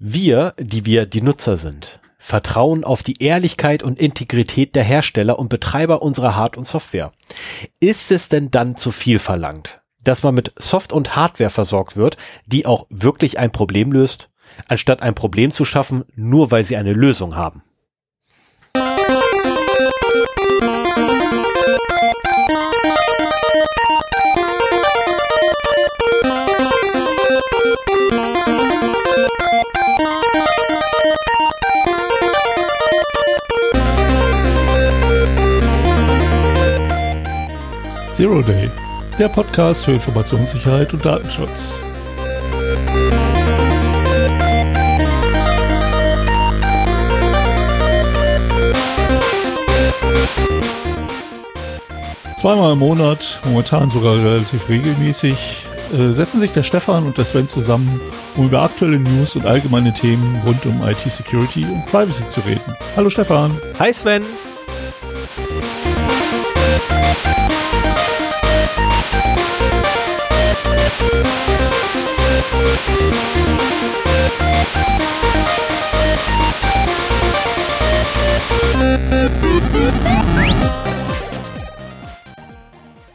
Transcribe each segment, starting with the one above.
Wir, die wir die Nutzer sind, vertrauen auf die Ehrlichkeit und Integrität der Hersteller und Betreiber unserer Hard- und Software. Ist es denn dann zu viel verlangt, dass man mit Soft- und Hardware versorgt wird, die auch wirklich ein Problem löst, anstatt ein Problem zu schaffen, nur weil sie eine Lösung haben? Zero Day, der Podcast für Informationssicherheit und Datenschutz. Zweimal im Monat, momentan sogar relativ regelmäßig, äh, setzen sich der Stefan und der Sven zusammen, um über aktuelle News und allgemeine Themen rund um IT-Security und Privacy zu reden. Hallo Stefan. Hi Sven.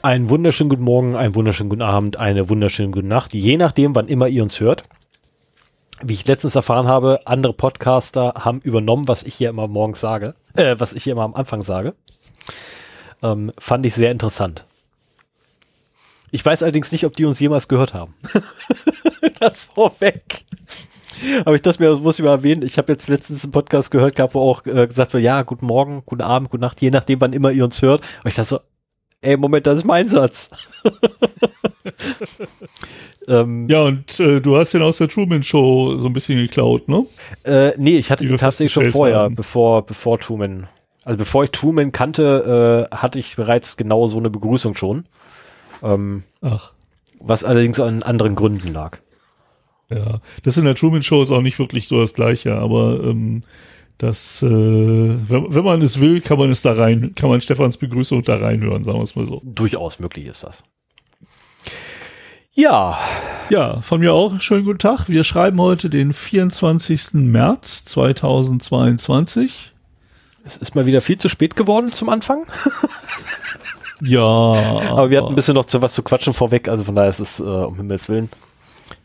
Einen wunderschönen guten Morgen, einen wunderschönen guten Abend, eine wunderschöne gute Nacht, je nachdem, wann immer ihr uns hört. Wie ich letztens erfahren habe, andere Podcaster haben übernommen, was ich hier immer morgens sage, äh, was ich hier immer am Anfang sage. Ähm, fand ich sehr interessant. Ich weiß allerdings nicht, ob die uns jemals gehört haben. das vorweg. Aber ich dachte mir, das muss ich mal erwähnen. Ich habe jetzt letztens einen Podcast gehört gehabt, wo auch äh, gesagt wird, ja, guten Morgen, guten Abend, gute Nacht, je nachdem, wann immer ihr uns hört. Und ich dachte so, ey, Moment, das ist mein Satz. ähm, ja, und äh, du hast den aus der Truman Show so ein bisschen geklaut, ne? Äh, nee, ich hatte ihn tatsächlich schon vorher, haben. bevor, bevor Truman. Also bevor ich Truman kannte, äh, hatte ich bereits genau so eine Begrüßung schon. Ähm, Ach. Was allerdings an anderen Gründen lag. Ja, das in der Truman Show ist auch nicht wirklich so das Gleiche, aber ähm, das, äh, wenn, wenn, man es will, kann man es da rein, kann man Stefans Begrüßung da reinhören, sagen wir es mal so. Durchaus möglich ist das. Ja. Ja, von mir auch schönen guten Tag. Wir schreiben heute den 24. März 2022. Es ist mal wieder viel zu spät geworden zum Anfang. ja. Aber wir hatten ein bisschen noch zu was zu quatschen vorweg, also von daher ist es äh, um Himmels Willen.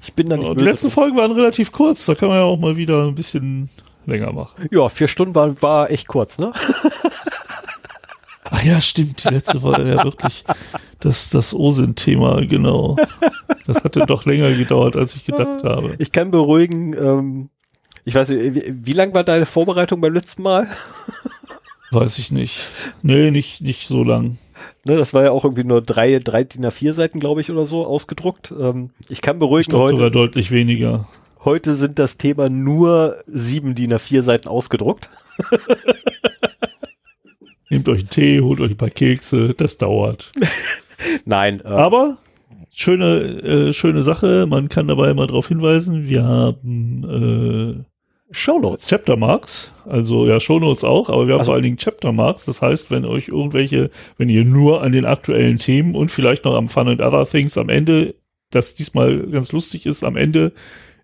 Ich bin da nicht. Die letzten Folgen waren relativ kurz, da kann man ja auch mal wieder ein bisschen länger machen. Ja, vier Stunden war, war echt kurz, ne? Ach ja, stimmt. Die letzte war ja wirklich das, das OSINT-Thema, genau. Das hatte doch länger gedauert, als ich gedacht habe. Ich kann beruhigen, ähm, ich weiß nicht, wie, wie lang war deine Vorbereitung beim letzten Mal? Weiß ich nicht. Nee, nicht, nicht so lang. Ne, das war ja auch irgendwie nur drei, drei DIN A4 Seiten, glaube ich, oder so ausgedruckt. Ähm, ich kann beruhigen ich heute. sogar deutlich weniger. Heute sind das Thema nur sieben DIN A4 Seiten ausgedruckt. Nehmt euch einen Tee, holt euch ein paar Kekse, das dauert. Nein. Äh, Aber schöne, äh, schöne Sache, man kann dabei mal darauf hinweisen, wir haben äh, Shownotes. Chapter Marks, also ja, Shownotes auch, aber wir haben also, vor allen Dingen Chapter Marks. Das heißt, wenn euch irgendwelche, wenn ihr nur an den aktuellen Themen und vielleicht noch am Fun and Other Things am Ende, das diesmal ganz lustig ist, am Ende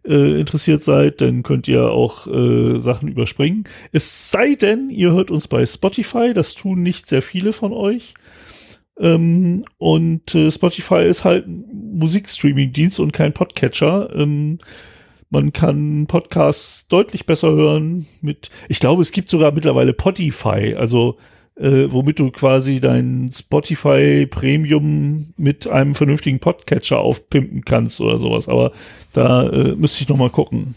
äh, interessiert seid, dann könnt ihr auch äh, Sachen überspringen. Es sei denn, ihr hört uns bei Spotify, das tun nicht sehr viele von euch. Ähm, und äh, Spotify ist halt Musikstreaming-Dienst und kein Podcatcher. Ähm, man kann Podcasts deutlich besser hören mit, ich glaube, es gibt sogar mittlerweile Spotify, also äh, womit du quasi dein Spotify Premium mit einem vernünftigen Podcatcher aufpimpen kannst oder sowas. Aber da äh, müsste ich noch mal gucken.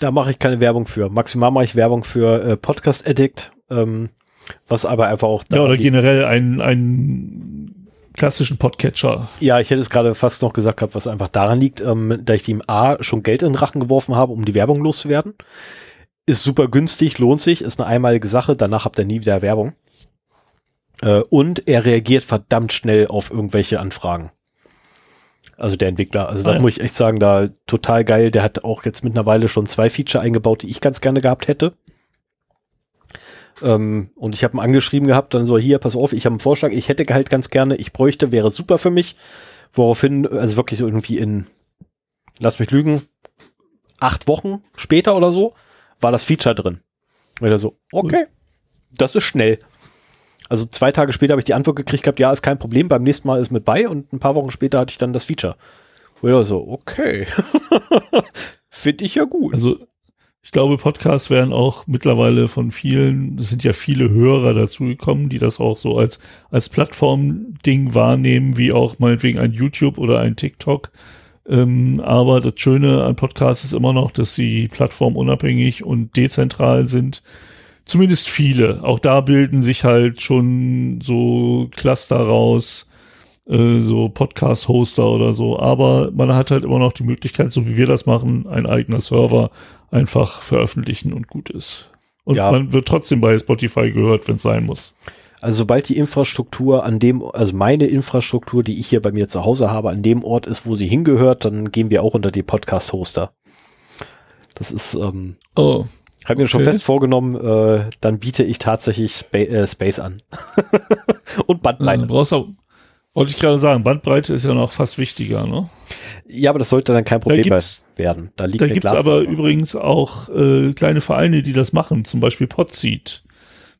Da mache ich keine Werbung für. Maximal mache ich Werbung für äh, Podcast Addict, ähm, was aber einfach auch. Ja, oder generell einen, einen klassischen Podcatcher. Ja, ich hätte es gerade fast noch gesagt gehabt, was einfach daran liegt, ähm, da ich dem A schon Geld in den Rachen geworfen habe, um die Werbung loszuwerden. Ist super günstig, lohnt sich, ist eine einmalige Sache, danach habt ihr nie wieder Werbung. Äh, und er reagiert verdammt schnell auf irgendwelche Anfragen. Also der Entwickler. Also ah, da ja. muss ich echt sagen, da total geil. Der hat auch jetzt mittlerweile schon zwei Feature eingebaut, die ich ganz gerne gehabt hätte. Ähm, und ich habe ihn angeschrieben gehabt, dann so, hier, pass auf, ich habe einen Vorschlag, ich hätte halt ganz gerne, ich bräuchte, wäre super für mich. Woraufhin, also wirklich irgendwie in, lass mich lügen, acht Wochen später oder so war das Feature drin. Wieder so, okay, das ist schnell. Also zwei Tage später habe ich die Antwort gekriegt gehabt, ja, ist kein Problem, beim nächsten Mal ist mit bei und ein paar Wochen später hatte ich dann das Feature. Wieder so, okay. Finde ich ja gut. Also ich glaube, Podcasts werden auch mittlerweile von vielen, es sind ja viele Hörer dazugekommen, die das auch so als, als Plattform-Ding wahrnehmen, wie auch meinetwegen ein YouTube oder ein TikTok. Ähm, aber das Schöne an Podcasts ist immer noch, dass sie plattformunabhängig und dezentral sind. Zumindest viele. Auch da bilden sich halt schon so Cluster raus, äh, so Podcast-Hoster oder so. Aber man hat halt immer noch die Möglichkeit, so wie wir das machen, ein eigener Server einfach veröffentlichen und gut ist. Und ja. man wird trotzdem bei Spotify gehört, wenn es sein muss. Also sobald die Infrastruktur an dem, also meine Infrastruktur, die ich hier bei mir zu Hause habe, an dem Ort ist, wo sie hingehört, dann gehen wir auch unter die Podcast-Hoster. Das ist, ähm, oh, habe mir okay. schon fest vorgenommen, äh, dann biete ich tatsächlich Spa äh, Space an. Und Bandbreite. Ja, brauchst auch, wollte ich gerade sagen, Bandbreite ist ja noch fast wichtiger, ne? Ja, aber das sollte dann kein Problem da werden. Da liegt Da gibt es aber übrigens auch äh, kleine Vereine, die das machen, zum Beispiel Podseed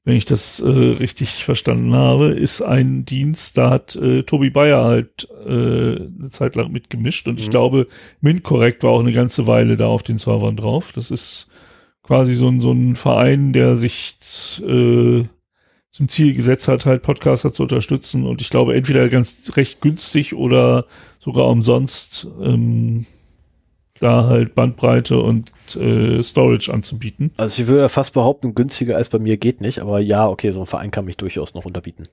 wenn ich das äh, richtig verstanden habe, ist ein Dienst, da hat äh, Tobi Bayer halt äh, eine Zeit lang mitgemischt und mhm. ich glaube, MintCorrect war auch eine ganze Weile da auf den Servern drauf. Das ist quasi so ein, so ein Verein, der sich äh, zum Ziel gesetzt hat, halt Podcaster zu unterstützen und ich glaube, entweder ganz recht günstig oder sogar umsonst ähm, da halt Bandbreite und äh, Storage anzubieten. Also ich würde fast behaupten, günstiger als bei mir geht nicht, aber ja, okay, so ein Verein kann mich durchaus noch unterbieten.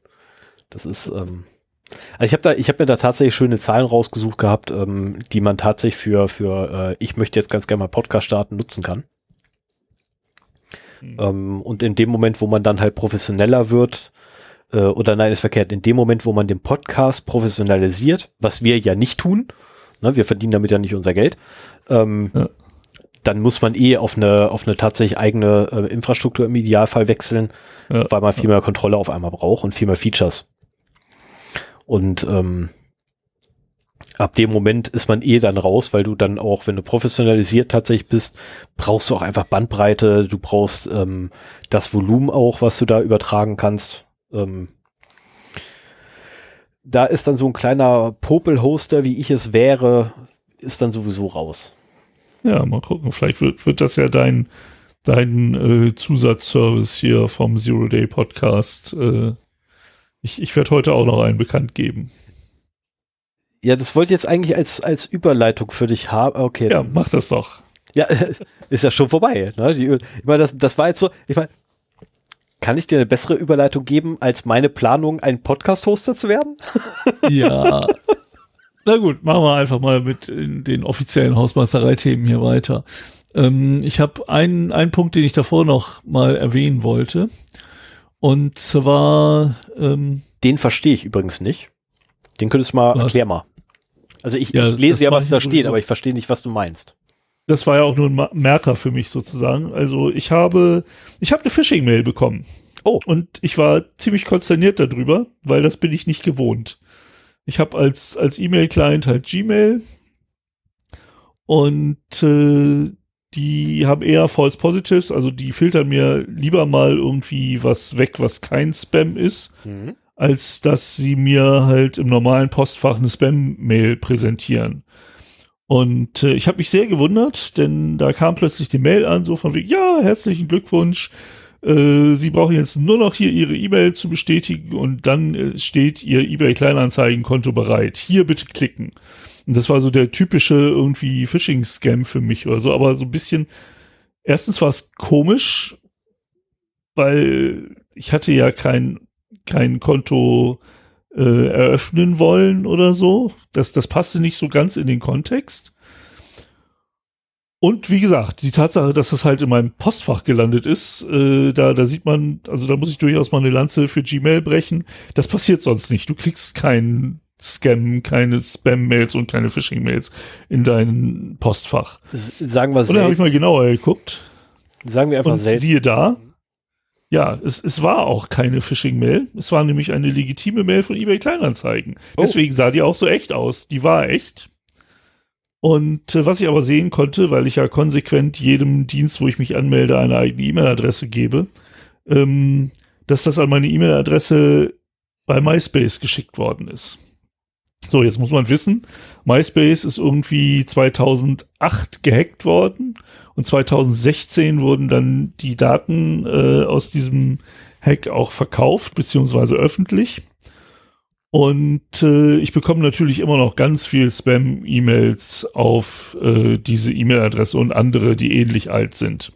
Das ist, ähm, also ich habe da, ich habe mir da tatsächlich schöne Zahlen rausgesucht gehabt, ähm, die man tatsächlich für, für äh, ich möchte jetzt ganz gerne mal Podcast starten, nutzen kann. Mhm. Ähm, und in dem Moment, wo man dann halt professioneller wird, äh, oder nein, ist verkehrt, in dem Moment, wo man den Podcast professionalisiert, was wir ja nicht tun, ne, wir verdienen damit ja nicht unser Geld, ähm, ja. dann muss man eh auf eine, auf eine tatsächlich eigene äh, Infrastruktur im Idealfall wechseln, ja. weil man viel mehr Kontrolle auf einmal braucht und viel mehr Features. Und ähm, ab dem Moment ist man eh dann raus, weil du dann auch, wenn du professionalisiert tatsächlich bist, brauchst du auch einfach Bandbreite, du brauchst ähm, das Volumen auch, was du da übertragen kannst. Ähm, da ist dann so ein kleiner Popel-Hoster, wie ich es wäre, ist dann sowieso raus. Ja, mal gucken. Vielleicht wird, wird das ja dein, dein äh, Zusatzservice hier vom Zero Day Podcast. Äh, ich ich werde heute auch noch einen bekannt geben. Ja, das wollte ich jetzt eigentlich als, als Überleitung für dich haben. Okay. Ja, mach das doch. Ja, ist ja schon vorbei. Ne? Die, ich meine, das, das war jetzt so, ich meine, kann ich dir eine bessere Überleitung geben, als meine Planung, ein Podcast-Hoster zu werden? ja, Na gut, machen wir einfach mal mit den offiziellen Hausmeisterei-Themen hier weiter. Ähm, ich habe einen, einen Punkt, den ich davor noch mal erwähnen wollte. Und zwar. Ähm, den verstehe ich übrigens nicht. Den könntest du mal was? erklär mal. Also ich, ja, ich lese ja, was da steht, aber ich verstehe nicht, was du meinst. Das war ja auch nur ein Merker für mich sozusagen. Also ich habe, ich habe eine Phishing-Mail bekommen. Oh. Und ich war ziemlich konsterniert darüber, weil das bin ich nicht gewohnt. Ich habe als, als E-Mail-Client halt Gmail und äh, die haben eher False Positives, also die filtern mir lieber mal irgendwie was weg, was kein Spam ist, mhm. Als dass sie mir halt im normalen Postfach eine Spam-Mail präsentieren. Und äh, ich habe mich sehr gewundert, denn da kam plötzlich die Mail an, so von wegen, ja, herzlichen Glückwunsch, äh, Sie brauchen jetzt nur noch hier Ihre E-Mail zu bestätigen und dann äh, steht Ihr eBay Kleinanzeigenkonto bereit. Hier bitte klicken. Und das war so der typische irgendwie Phishing-Scam für mich oder so, aber so ein bisschen, erstens war es komisch, weil ich hatte ja kein, kein Konto äh, eröffnen wollen oder so. Das, das passte nicht so ganz in den Kontext. Und wie gesagt, die Tatsache, dass das halt in meinem Postfach gelandet ist, äh, da, da sieht man, also da muss ich durchaus mal eine Lanze für Gmail brechen. Das passiert sonst nicht. Du kriegst keinen Scam, keine Spam-Mails und keine Phishing-Mails in dein Postfach. Sagen wir Und dann habe ich mal genauer geguckt. Sagen wir einfach und selten. siehe da, ja, es, es war auch keine Phishing-Mail. Es war nämlich eine legitime Mail von eBay Kleinanzeigen. Oh. Deswegen sah die auch so echt aus. Die war echt. Und äh, was ich aber sehen konnte, weil ich ja konsequent jedem Dienst, wo ich mich anmelde, eine eigene E-Mail-Adresse gebe, ähm, dass das an meine E-Mail-Adresse bei MySpace geschickt worden ist. So, jetzt muss man wissen, MySpace ist irgendwie 2008 gehackt worden und 2016 wurden dann die Daten äh, aus diesem Hack auch verkauft, beziehungsweise öffentlich. Und äh, ich bekomme natürlich immer noch ganz viel Spam-E-Mails auf äh, diese E-Mail-Adresse und andere, die ähnlich alt sind.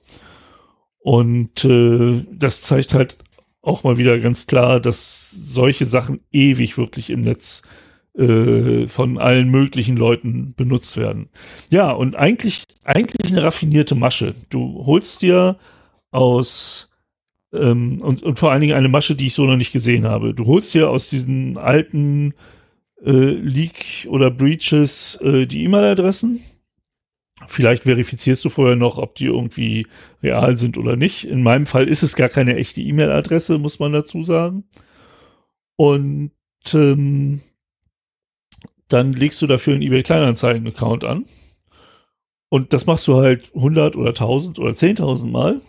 Und äh, das zeigt halt auch mal wieder ganz klar, dass solche Sachen ewig wirklich im Netz äh, von allen möglichen Leuten benutzt werden. Ja, und eigentlich, eigentlich eine raffinierte Masche. Du holst dir aus ähm, und, und vor allen Dingen eine Masche, die ich so noch nicht gesehen habe. Du holst dir aus diesen alten äh, Leak oder Breaches äh, die E-Mail-Adressen. Vielleicht verifizierst du vorher noch, ob die irgendwie real sind oder nicht. In meinem Fall ist es gar keine echte E-Mail-Adresse, muss man dazu sagen. Und ähm, dann legst du dafür einen eBay Kleinanzeigen-Account an. Und das machst du halt 100 oder 1000 oder 10.000 Mal.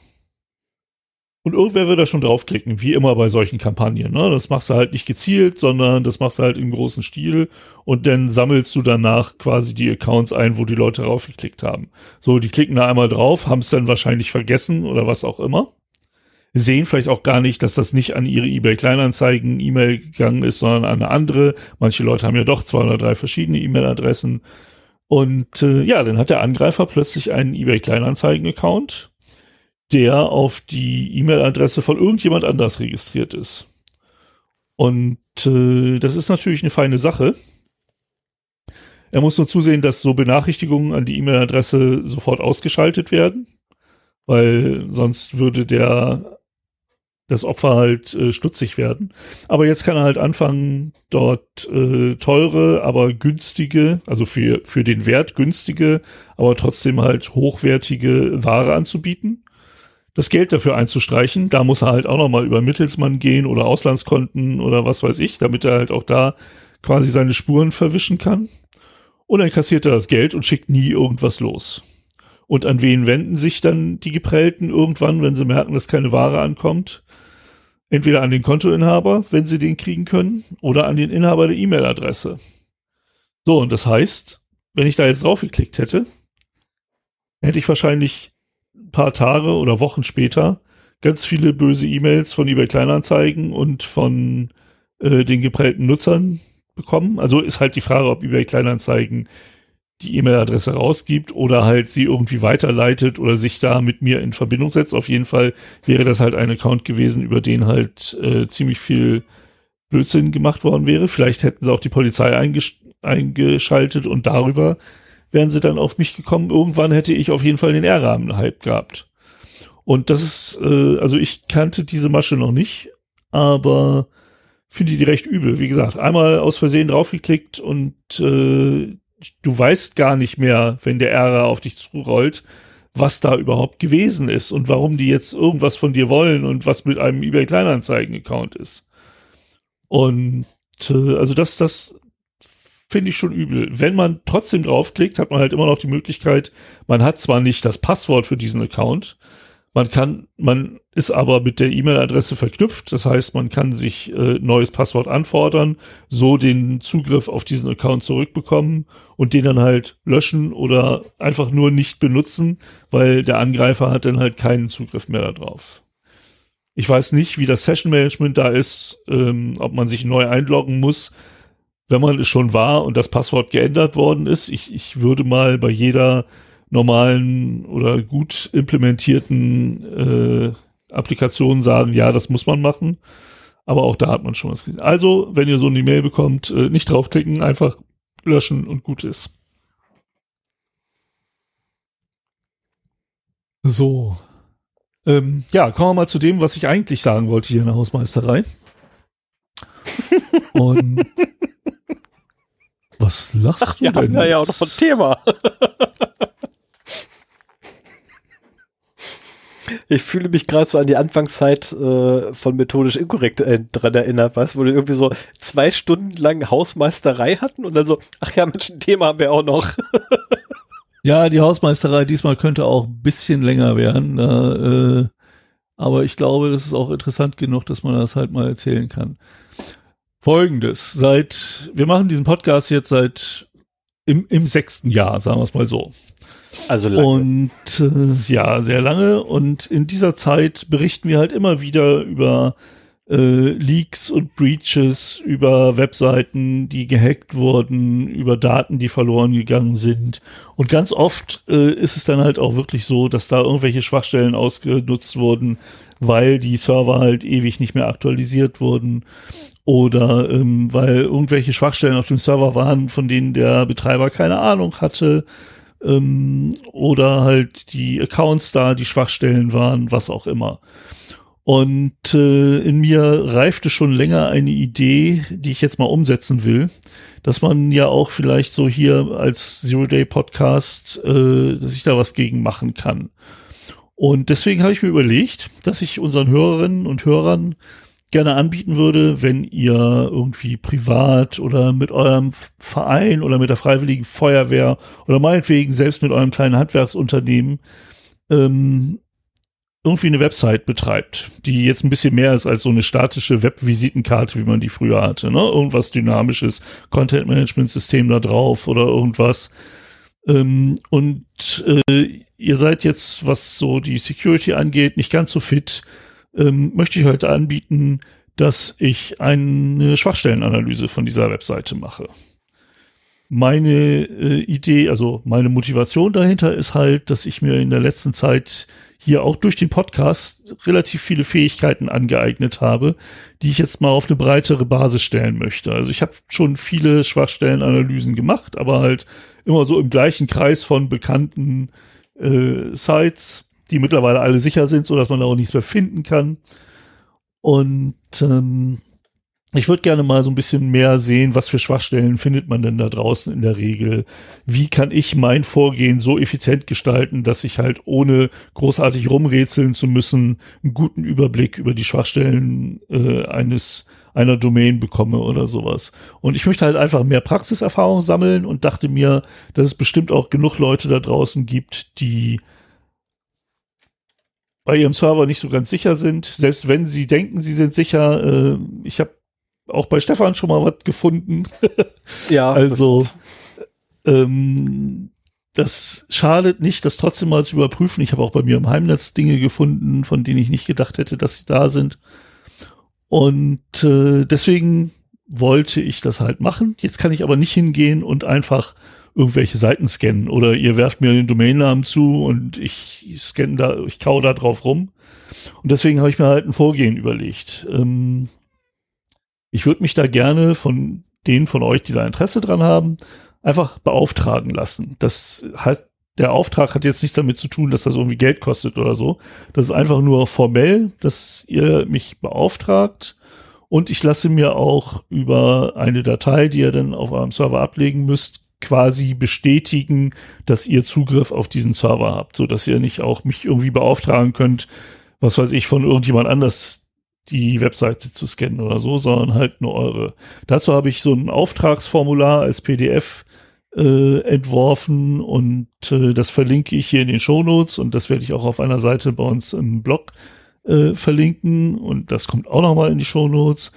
Und irgendwer wird da schon draufklicken, wie immer bei solchen Kampagnen. Ne? Das machst du halt nicht gezielt, sondern das machst du halt im großen Stil und dann sammelst du danach quasi die Accounts ein, wo die Leute draufgeklickt haben. So, die klicken da einmal drauf, haben es dann wahrscheinlich vergessen oder was auch immer. Sehen vielleicht auch gar nicht, dass das nicht an ihre eBay Kleinanzeigen E-Mail gegangen ist, sondern an eine andere. Manche Leute haben ja doch zwei oder drei verschiedene E-Mail-Adressen. Und äh, ja, dann hat der Angreifer plötzlich einen eBay Kleinanzeigen-Account der auf die E-Mail-Adresse von irgendjemand anders registriert ist. Und äh, das ist natürlich eine feine Sache. Er muss nur zusehen, dass so Benachrichtigungen an die E-Mail-Adresse sofort ausgeschaltet werden, weil sonst würde der das Opfer halt äh, stutzig werden. Aber jetzt kann er halt anfangen, dort äh, teure, aber günstige, also für, für den Wert günstige, aber trotzdem halt hochwertige Ware anzubieten das Geld dafür einzustreichen. Da muss er halt auch nochmal über Mittelsmann gehen oder Auslandskonten oder was weiß ich, damit er halt auch da quasi seine Spuren verwischen kann. Und dann kassiert er das Geld und schickt nie irgendwas los. Und an wen wenden sich dann die Geprellten irgendwann, wenn sie merken, dass keine Ware ankommt? Entweder an den Kontoinhaber, wenn sie den kriegen können, oder an den Inhaber der E-Mail-Adresse. So, und das heißt, wenn ich da jetzt draufgeklickt hätte, hätte ich wahrscheinlich paar Tage oder Wochen später ganz viele böse E-Mails von eBay Kleinanzeigen und von äh, den geprellten Nutzern bekommen. Also ist halt die Frage, ob eBay Kleinanzeigen die E-Mail-Adresse rausgibt oder halt sie irgendwie weiterleitet oder sich da mit mir in Verbindung setzt. Auf jeden Fall wäre das halt ein Account gewesen, über den halt äh, ziemlich viel Blödsinn gemacht worden wäre. Vielleicht hätten sie auch die Polizei eingesch eingeschaltet und darüber wären sie dann auf mich gekommen. Irgendwann hätte ich auf jeden Fall den R-Rahmen-Hype gehabt. Und das ist, äh, also ich kannte diese Masche noch nicht, aber finde die recht übel. Wie gesagt, einmal aus Versehen draufgeklickt und äh, du weißt gar nicht mehr, wenn der Ärger auf dich zurollt, was da überhaupt gewesen ist und warum die jetzt irgendwas von dir wollen und was mit einem eBay Kleinanzeigen Account ist. Und äh, also das, das finde ich schon übel. Wenn man trotzdem draufklickt, hat man halt immer noch die Möglichkeit, man hat zwar nicht das Passwort für diesen Account, man kann, man ist aber mit der E-Mail-Adresse verknüpft. Das heißt, man kann sich äh, neues Passwort anfordern, so den Zugriff auf diesen Account zurückbekommen und den dann halt löschen oder einfach nur nicht benutzen, weil der Angreifer hat dann halt keinen Zugriff mehr darauf. Ich weiß nicht, wie das Session Management da ist, ähm, ob man sich neu einloggen muss wenn man es schon war und das Passwort geändert worden ist. Ich, ich würde mal bei jeder normalen oder gut implementierten äh, Applikation sagen, ja, das muss man machen. Aber auch da hat man schon was gesehen. Also, wenn ihr so eine E-Mail bekommt, äh, nicht draufklicken, einfach löschen und gut ist. So. Ähm, ja, kommen wir mal zu dem, was ich eigentlich sagen wollte hier in der Hausmeisterei. und was lachst Ach, du denn? Wir haben ja auch noch ein Thema. Ich fühle mich gerade so an die Anfangszeit äh, von methodisch inkorrekt äh, dran erinnert, weißt wo wir irgendwie so zwei Stunden lang Hausmeisterei hatten und dann so, ach ja, Mensch, ein Thema haben wir auch noch. Ja, die Hausmeisterei diesmal könnte auch ein bisschen länger werden. Da, äh, aber ich glaube, das ist auch interessant genug, dass man das halt mal erzählen kann. Folgendes, seit, wir machen diesen Podcast jetzt seit im, im sechsten Jahr, sagen wir es mal so. Also lange. Und äh, ja, sehr lange. Und in dieser Zeit berichten wir halt immer wieder über äh, Leaks und Breaches, über Webseiten, die gehackt wurden, über Daten, die verloren gegangen sind. Und ganz oft äh, ist es dann halt auch wirklich so, dass da irgendwelche Schwachstellen ausgenutzt wurden, weil die Server halt ewig nicht mehr aktualisiert wurden oder ähm, weil irgendwelche Schwachstellen auf dem Server waren, von denen der Betreiber keine Ahnung hatte ähm, oder halt die Accounts da die Schwachstellen waren, was auch immer. Und äh, in mir reifte schon länger eine Idee, die ich jetzt mal umsetzen will, dass man ja auch vielleicht so hier als Zero Day Podcast, äh, dass ich da was gegen machen kann. Und deswegen habe ich mir überlegt, dass ich unseren Hörerinnen und Hörern gerne anbieten würde, wenn ihr irgendwie privat oder mit eurem Verein oder mit der Freiwilligen Feuerwehr oder meinetwegen selbst mit eurem kleinen Handwerksunternehmen ähm, irgendwie eine Website betreibt, die jetzt ein bisschen mehr ist als so eine statische Webvisitenkarte, wie man die früher hatte, ne? Irgendwas dynamisches, Content-Management-System da drauf oder irgendwas. Ähm, und äh, ihr seid jetzt, was so die Security angeht, nicht ganz so fit ähm, möchte ich heute anbieten, dass ich eine Schwachstellenanalyse von dieser Webseite mache. Meine äh, Idee, also meine Motivation dahinter ist halt, dass ich mir in der letzten Zeit hier auch durch den Podcast relativ viele Fähigkeiten angeeignet habe, die ich jetzt mal auf eine breitere Basis stellen möchte. Also ich habe schon viele Schwachstellenanalysen gemacht, aber halt immer so im gleichen Kreis von bekannten äh, Sites die mittlerweile alle sicher sind, so dass man da auch nichts mehr finden kann. Und ähm, ich würde gerne mal so ein bisschen mehr sehen, was für Schwachstellen findet man denn da draußen in der Regel? Wie kann ich mein Vorgehen so effizient gestalten, dass ich halt ohne großartig rumrätseln zu müssen einen guten Überblick über die Schwachstellen äh, eines einer Domain bekomme oder sowas. Und ich möchte halt einfach mehr Praxiserfahrung sammeln und dachte mir, dass es bestimmt auch genug Leute da draußen gibt, die bei ihrem Server nicht so ganz sicher sind, selbst wenn sie denken, sie sind sicher. Äh, ich habe auch bei Stefan schon mal was gefunden. ja. Also ähm, das schadet nicht, das trotzdem mal zu überprüfen. Ich habe auch bei mir im Heimnetz Dinge gefunden, von denen ich nicht gedacht hätte, dass sie da sind. Und äh, deswegen wollte ich das halt machen. Jetzt kann ich aber nicht hingehen und einfach irgendwelche Seiten scannen oder ihr werft mir den Domainnamen zu und ich scanne da, ich kau da drauf rum. Und deswegen habe ich mir halt ein Vorgehen überlegt. Ähm, ich würde mich da gerne von denen von euch, die da Interesse dran haben, einfach beauftragen lassen. Das heißt, der Auftrag hat jetzt nichts damit zu tun, dass das irgendwie Geld kostet oder so. Das ist einfach nur formell, dass ihr mich beauftragt und ich lasse mir auch über eine Datei, die ihr dann auf eurem Server ablegen müsst, quasi bestätigen, dass ihr Zugriff auf diesen Server habt, so dass ihr nicht auch mich irgendwie beauftragen könnt, was weiß ich, von irgendjemand anders die Webseite zu scannen oder so, sondern halt nur eure. Dazu habe ich so ein Auftragsformular als PDF äh, entworfen und äh, das verlinke ich hier in den Show Notes und das werde ich auch auf einer Seite bei uns im Blog äh, verlinken und das kommt auch nochmal in die Show Notes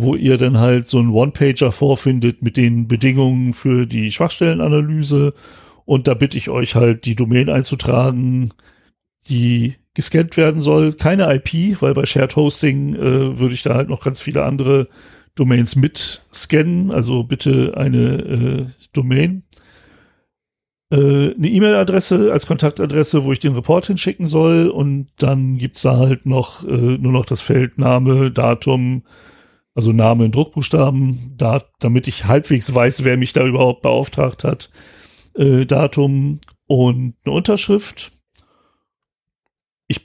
wo ihr dann halt so einen One-Pager vorfindet mit den Bedingungen für die Schwachstellenanalyse. Und da bitte ich euch halt, die Domain einzutragen, die gescannt werden soll. Keine IP, weil bei Shared Hosting äh, würde ich da halt noch ganz viele andere Domains mit scannen. Also bitte eine äh, Domain. Äh, eine E-Mail-Adresse als Kontaktadresse, wo ich den Report hinschicken soll. Und dann gibt's da halt noch äh, nur noch das Feld Name, Datum, also Name in Druckbuchstaben, da, damit ich halbwegs weiß, wer mich da überhaupt beauftragt hat, äh, Datum und eine Unterschrift. Ich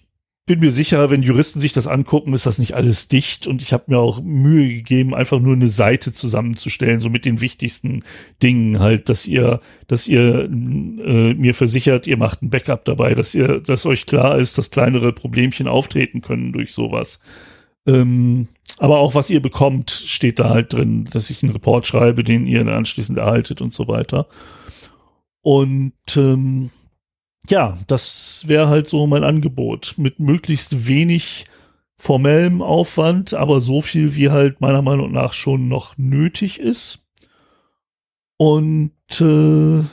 bin mir sicher, wenn Juristen sich das angucken, ist das nicht alles dicht und ich habe mir auch Mühe gegeben, einfach nur eine Seite zusammenzustellen, so mit den wichtigsten Dingen halt, dass ihr, dass ihr äh, mir versichert, ihr macht ein Backup dabei, dass ihr, dass euch klar ist, dass kleinere Problemchen auftreten können durch sowas. Ähm, aber auch was ihr bekommt, steht da halt drin, dass ich einen Report schreibe, den ihr dann anschließend erhaltet und so weiter. Und ähm, ja, das wäre halt so mein Angebot mit möglichst wenig formellem Aufwand, aber so viel wie halt meiner Meinung nach schon noch nötig ist. Und äh,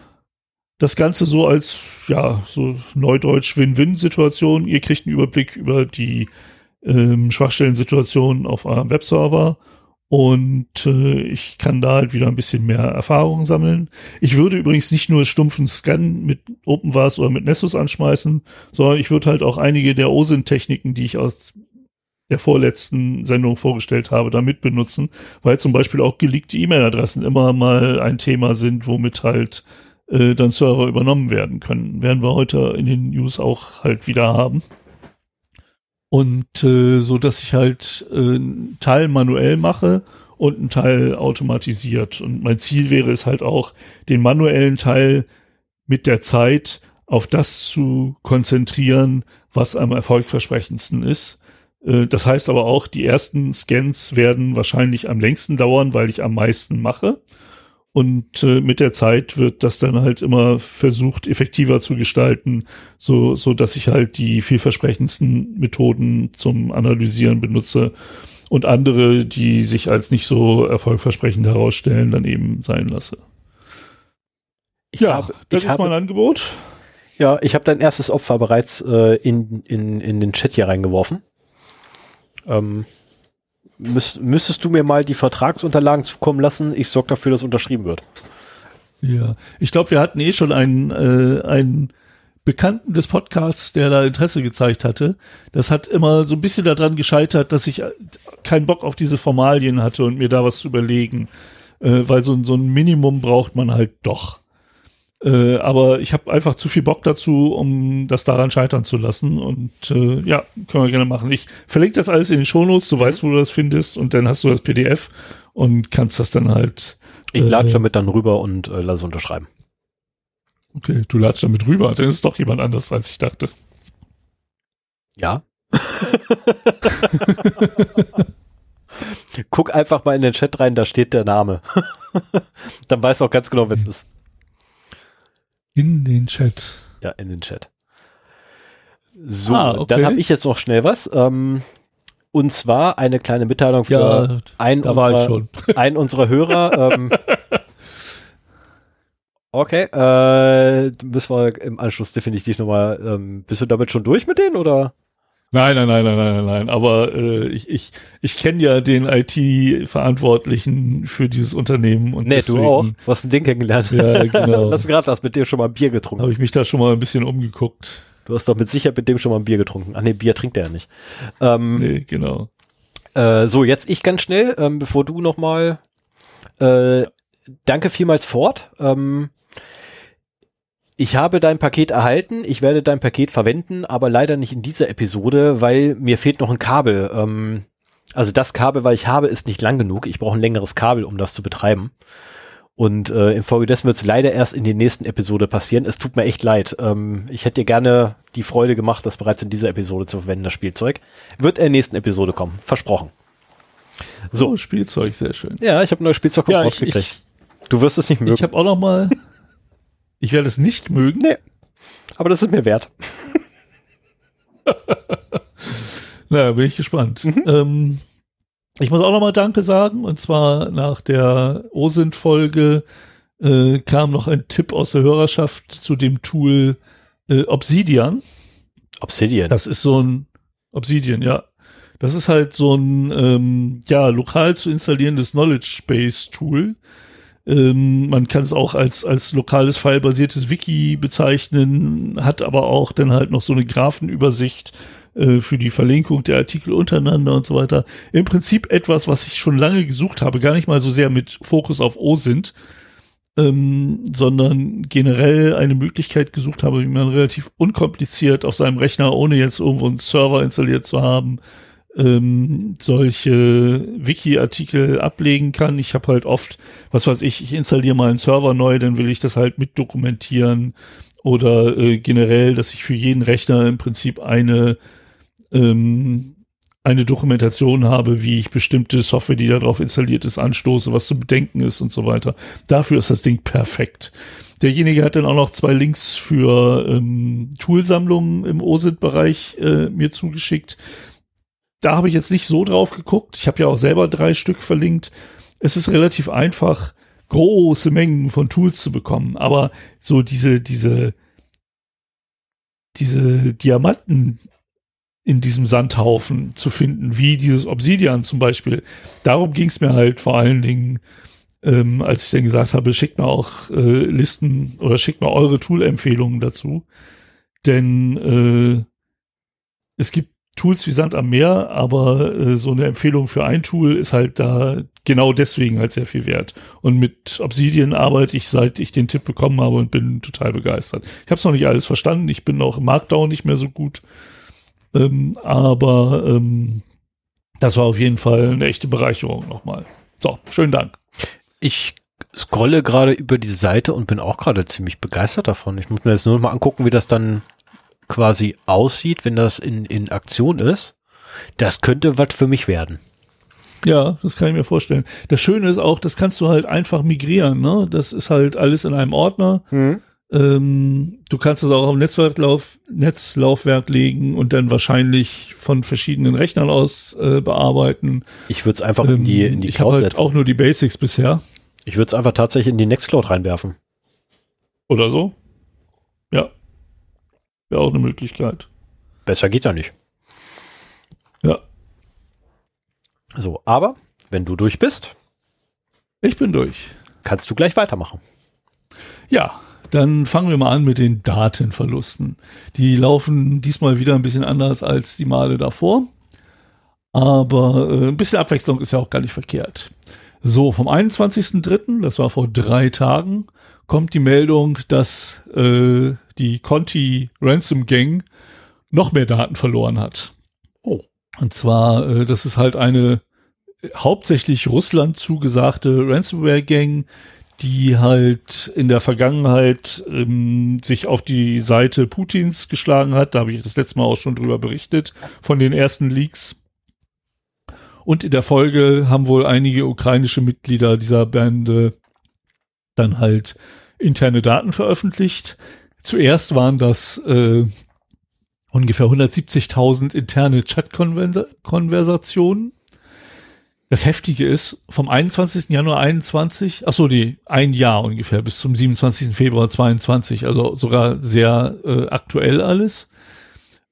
das Ganze so als, ja, so neudeutsch Win-Win-Situation. Ihr kriegt einen Überblick über die ähm, Schwachstellen-Situation auf eurem Webserver und äh, ich kann da halt wieder ein bisschen mehr Erfahrung sammeln. Ich würde übrigens nicht nur stumpfen Scan mit OpenVAS oder mit Nessus anschmeißen, sondern ich würde halt auch einige der OSINT-Techniken, die ich aus der vorletzten Sendung vorgestellt habe, damit benutzen, weil zum Beispiel auch geleakte E-Mail-Adressen immer mal ein Thema sind, womit halt äh, dann Server übernommen werden können. Werden wir heute in den News auch halt wieder haben. Und äh, so, dass ich halt äh, einen Teil manuell mache und einen Teil automatisiert. Und mein Ziel wäre es halt auch, den manuellen Teil mit der Zeit auf das zu konzentrieren, was am erfolgversprechendsten ist. Äh, das heißt aber auch, die ersten Scans werden wahrscheinlich am längsten dauern, weil ich am meisten mache. Und äh, mit der Zeit wird das dann halt immer versucht, effektiver zu gestalten, so, so dass ich halt die vielversprechendsten Methoden zum Analysieren benutze und andere, die sich als nicht so erfolgversprechend herausstellen, dann eben sein lasse. Ich ja, habe, das ist habe, mein Angebot. Ja, ich habe dein erstes Opfer bereits äh, in, in, in den Chat hier reingeworfen. Ähm, müß, müsstest du mir mal die Vertragsunterlagen zukommen lassen? Ich sorge dafür, dass unterschrieben wird. Ja, ich glaube, wir hatten eh schon einen, äh, einen Bekannten des Podcasts, der da Interesse gezeigt hatte. Das hat immer so ein bisschen daran gescheitert, dass ich keinen Bock auf diese Formalien hatte und mir da was zu überlegen. Äh, weil so, so ein Minimum braucht man halt doch. Äh, aber ich habe einfach zu viel Bock dazu, um das daran scheitern zu lassen. Und äh, ja, können wir gerne machen. Ich verlinke das alles in den Shownotes, du weißt, wo du das findest, und dann hast du das PDF und kannst das dann halt. Ich lade äh, damit dann rüber und äh, lass unterschreiben. Okay, du ladst damit rüber, dann ist doch jemand anders, als ich dachte. Ja. Guck einfach mal in den Chat rein, da steht der Name. dann weißt du auch ganz genau, wer es ist. In den Chat. Ja, in den Chat. So, ah, okay. dann habe ich jetzt noch schnell was. Ähm, und zwar eine kleine Mitteilung für ja, einen, unserer, einen unserer Hörer. ähm, okay, äh, müssen wir im Anschluss definitiv nochmal, ähm, bist du damit schon durch mit denen oder? Nein, nein, nein, nein, nein, nein. Aber äh, ich, ich, ich kenne ja den IT-Verantwortlichen für dieses Unternehmen. Und nee, deswegen, du auch. Du hast ein Ding kennengelernt. Ja, genau. Lass mich gerade was mit dem schon mal ein Bier getrunken. Habe ich mich da schon mal ein bisschen umgeguckt. Du hast doch mit Sicherheit mit dem schon mal ein Bier getrunken. Ach nee, Bier trinkt er ja nicht. Ähm, nee, genau. Äh, so, jetzt ich ganz schnell, ähm, bevor du noch mal äh, danke vielmals fort. Ähm, ich habe dein Paket erhalten, ich werde dein Paket verwenden, aber leider nicht in dieser Episode, weil mir fehlt noch ein Kabel. Ähm, also das Kabel, weil ich habe, ist nicht lang genug. Ich brauche ein längeres Kabel, um das zu betreiben. Und äh, infolgedessen wird es leider erst in der nächsten Episode passieren. Es tut mir echt leid. Ähm, ich hätte dir gerne die Freude gemacht, das bereits in dieser Episode zu verwenden, das Spielzeug. Wird in der nächsten Episode kommen. Versprochen. So, oh, Spielzeug, sehr schön. Ja, ich habe ein neues Spielzeug ja, gekriegt. Du wirst es nicht mögen. Ich habe auch noch mal ich werde es nicht mögen. Nee. Aber das ist mir wert. Na, bin ich gespannt. Mhm. Ähm, ich muss auch nochmal Danke sagen. Und zwar nach der OSINT-Folge äh, kam noch ein Tipp aus der Hörerschaft zu dem Tool äh, Obsidian. Obsidian? Das ist so ein Obsidian, ja. Das ist halt so ein ähm, ja lokal zu installierendes Knowledge Base Tool. Ähm, man kann es auch als, als lokales File-basiertes Wiki bezeichnen, hat aber auch dann halt noch so eine Graphenübersicht äh, für die Verlinkung der Artikel untereinander und so weiter. Im Prinzip etwas, was ich schon lange gesucht habe, gar nicht mal so sehr mit Fokus auf O sind, ähm, sondern generell eine Möglichkeit gesucht habe, wie man relativ unkompliziert auf seinem Rechner, ohne jetzt irgendwo einen Server installiert zu haben, ähm, solche Wiki-Artikel ablegen kann. Ich habe halt oft, was weiß ich, ich installiere mal einen Server neu, dann will ich das halt mit dokumentieren oder äh, generell, dass ich für jeden Rechner im Prinzip eine ähm, eine Dokumentation habe, wie ich bestimmte Software, die darauf installiert ist, anstoße, was zu bedenken ist und so weiter. Dafür ist das Ding perfekt. Derjenige hat dann auch noch zwei Links für ähm, Toolsammlungen im OSINT-Bereich äh, mir zugeschickt. Da habe ich jetzt nicht so drauf geguckt. Ich habe ja auch selber drei Stück verlinkt. Es ist relativ einfach, große Mengen von Tools zu bekommen. Aber so diese, diese, diese Diamanten in diesem Sandhaufen zu finden, wie dieses Obsidian zum Beispiel. Darum ging es mir halt vor allen Dingen, ähm, als ich dann gesagt habe, schickt mir auch äh, Listen oder schickt mir eure Tool-Empfehlungen dazu. Denn äh, es gibt Tools wie Sand am Meer, aber äh, so eine Empfehlung für ein Tool ist halt da genau deswegen halt sehr viel wert. Und mit Obsidian arbeite ich, seit ich den Tipp bekommen habe und bin total begeistert. Ich habe es noch nicht alles verstanden, ich bin auch im Markdown nicht mehr so gut. Ähm, aber ähm, das war auf jeden Fall eine echte Bereicherung nochmal. So, schönen Dank. Ich scrolle gerade über die Seite und bin auch gerade ziemlich begeistert davon. Ich muss mir jetzt nur mal angucken, wie das dann quasi aussieht, wenn das in, in Aktion ist. Das könnte was für mich werden. Ja, das kann ich mir vorstellen. Das Schöne ist auch, das kannst du halt einfach migrieren. Ne? Das ist halt alles in einem Ordner. Mhm. Ähm, du kannst es auch auf Netzwerklauf, Netzlaufwerk legen und dann wahrscheinlich von verschiedenen Rechnern aus äh, bearbeiten. Ich würde es einfach ähm, in die, in die ich Cloud halt setzen. auch nur die Basics bisher. Ich würde es einfach tatsächlich in die Nextcloud reinwerfen. Oder so. Ja. Wäre auch eine Möglichkeit. Besser geht ja nicht. Ja. So, aber wenn du durch bist. Ich bin durch. Kannst du gleich weitermachen. Ja, dann fangen wir mal an mit den Datenverlusten. Die laufen diesmal wieder ein bisschen anders als die Male davor. Aber äh, ein bisschen Abwechslung ist ja auch gar nicht verkehrt. So, vom 21.03., das war vor drei Tagen, kommt die Meldung, dass äh, die Conti Ransom Gang noch mehr Daten verloren hat. Oh. Und zwar, äh, das ist halt eine hauptsächlich Russland zugesagte Ransomware Gang, die halt in der Vergangenheit ähm, sich auf die Seite Putins geschlagen hat. Da habe ich das letzte Mal auch schon drüber berichtet, von den ersten Leaks. Und in der Folge haben wohl einige ukrainische Mitglieder dieser Bände dann halt interne Daten veröffentlicht. Zuerst waren das äh, ungefähr 170.000 interne Chat-Konversationen. Das Heftige ist, vom 21. Januar 21, ach so, die ein Jahr ungefähr bis zum 27. Februar 22, also sogar sehr äh, aktuell alles.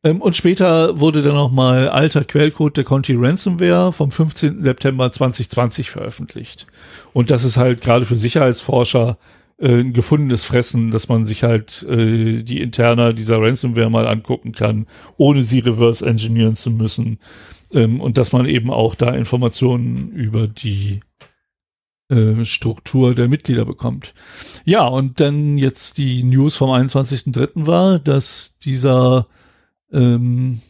Ähm, und später wurde dann nochmal alter Quellcode der Conti Ransomware vom 15. September 2020 veröffentlicht. Und das ist halt gerade für Sicherheitsforscher äh, ein gefundenes Fressen, dass man sich halt äh, die Interna dieser Ransomware mal angucken kann, ohne sie reverse engineeren zu müssen. Ähm, und dass man eben auch da Informationen über die äh, Struktur der Mitglieder bekommt. Ja, und dann jetzt die News vom 21.03. war, dass dieser, ähm,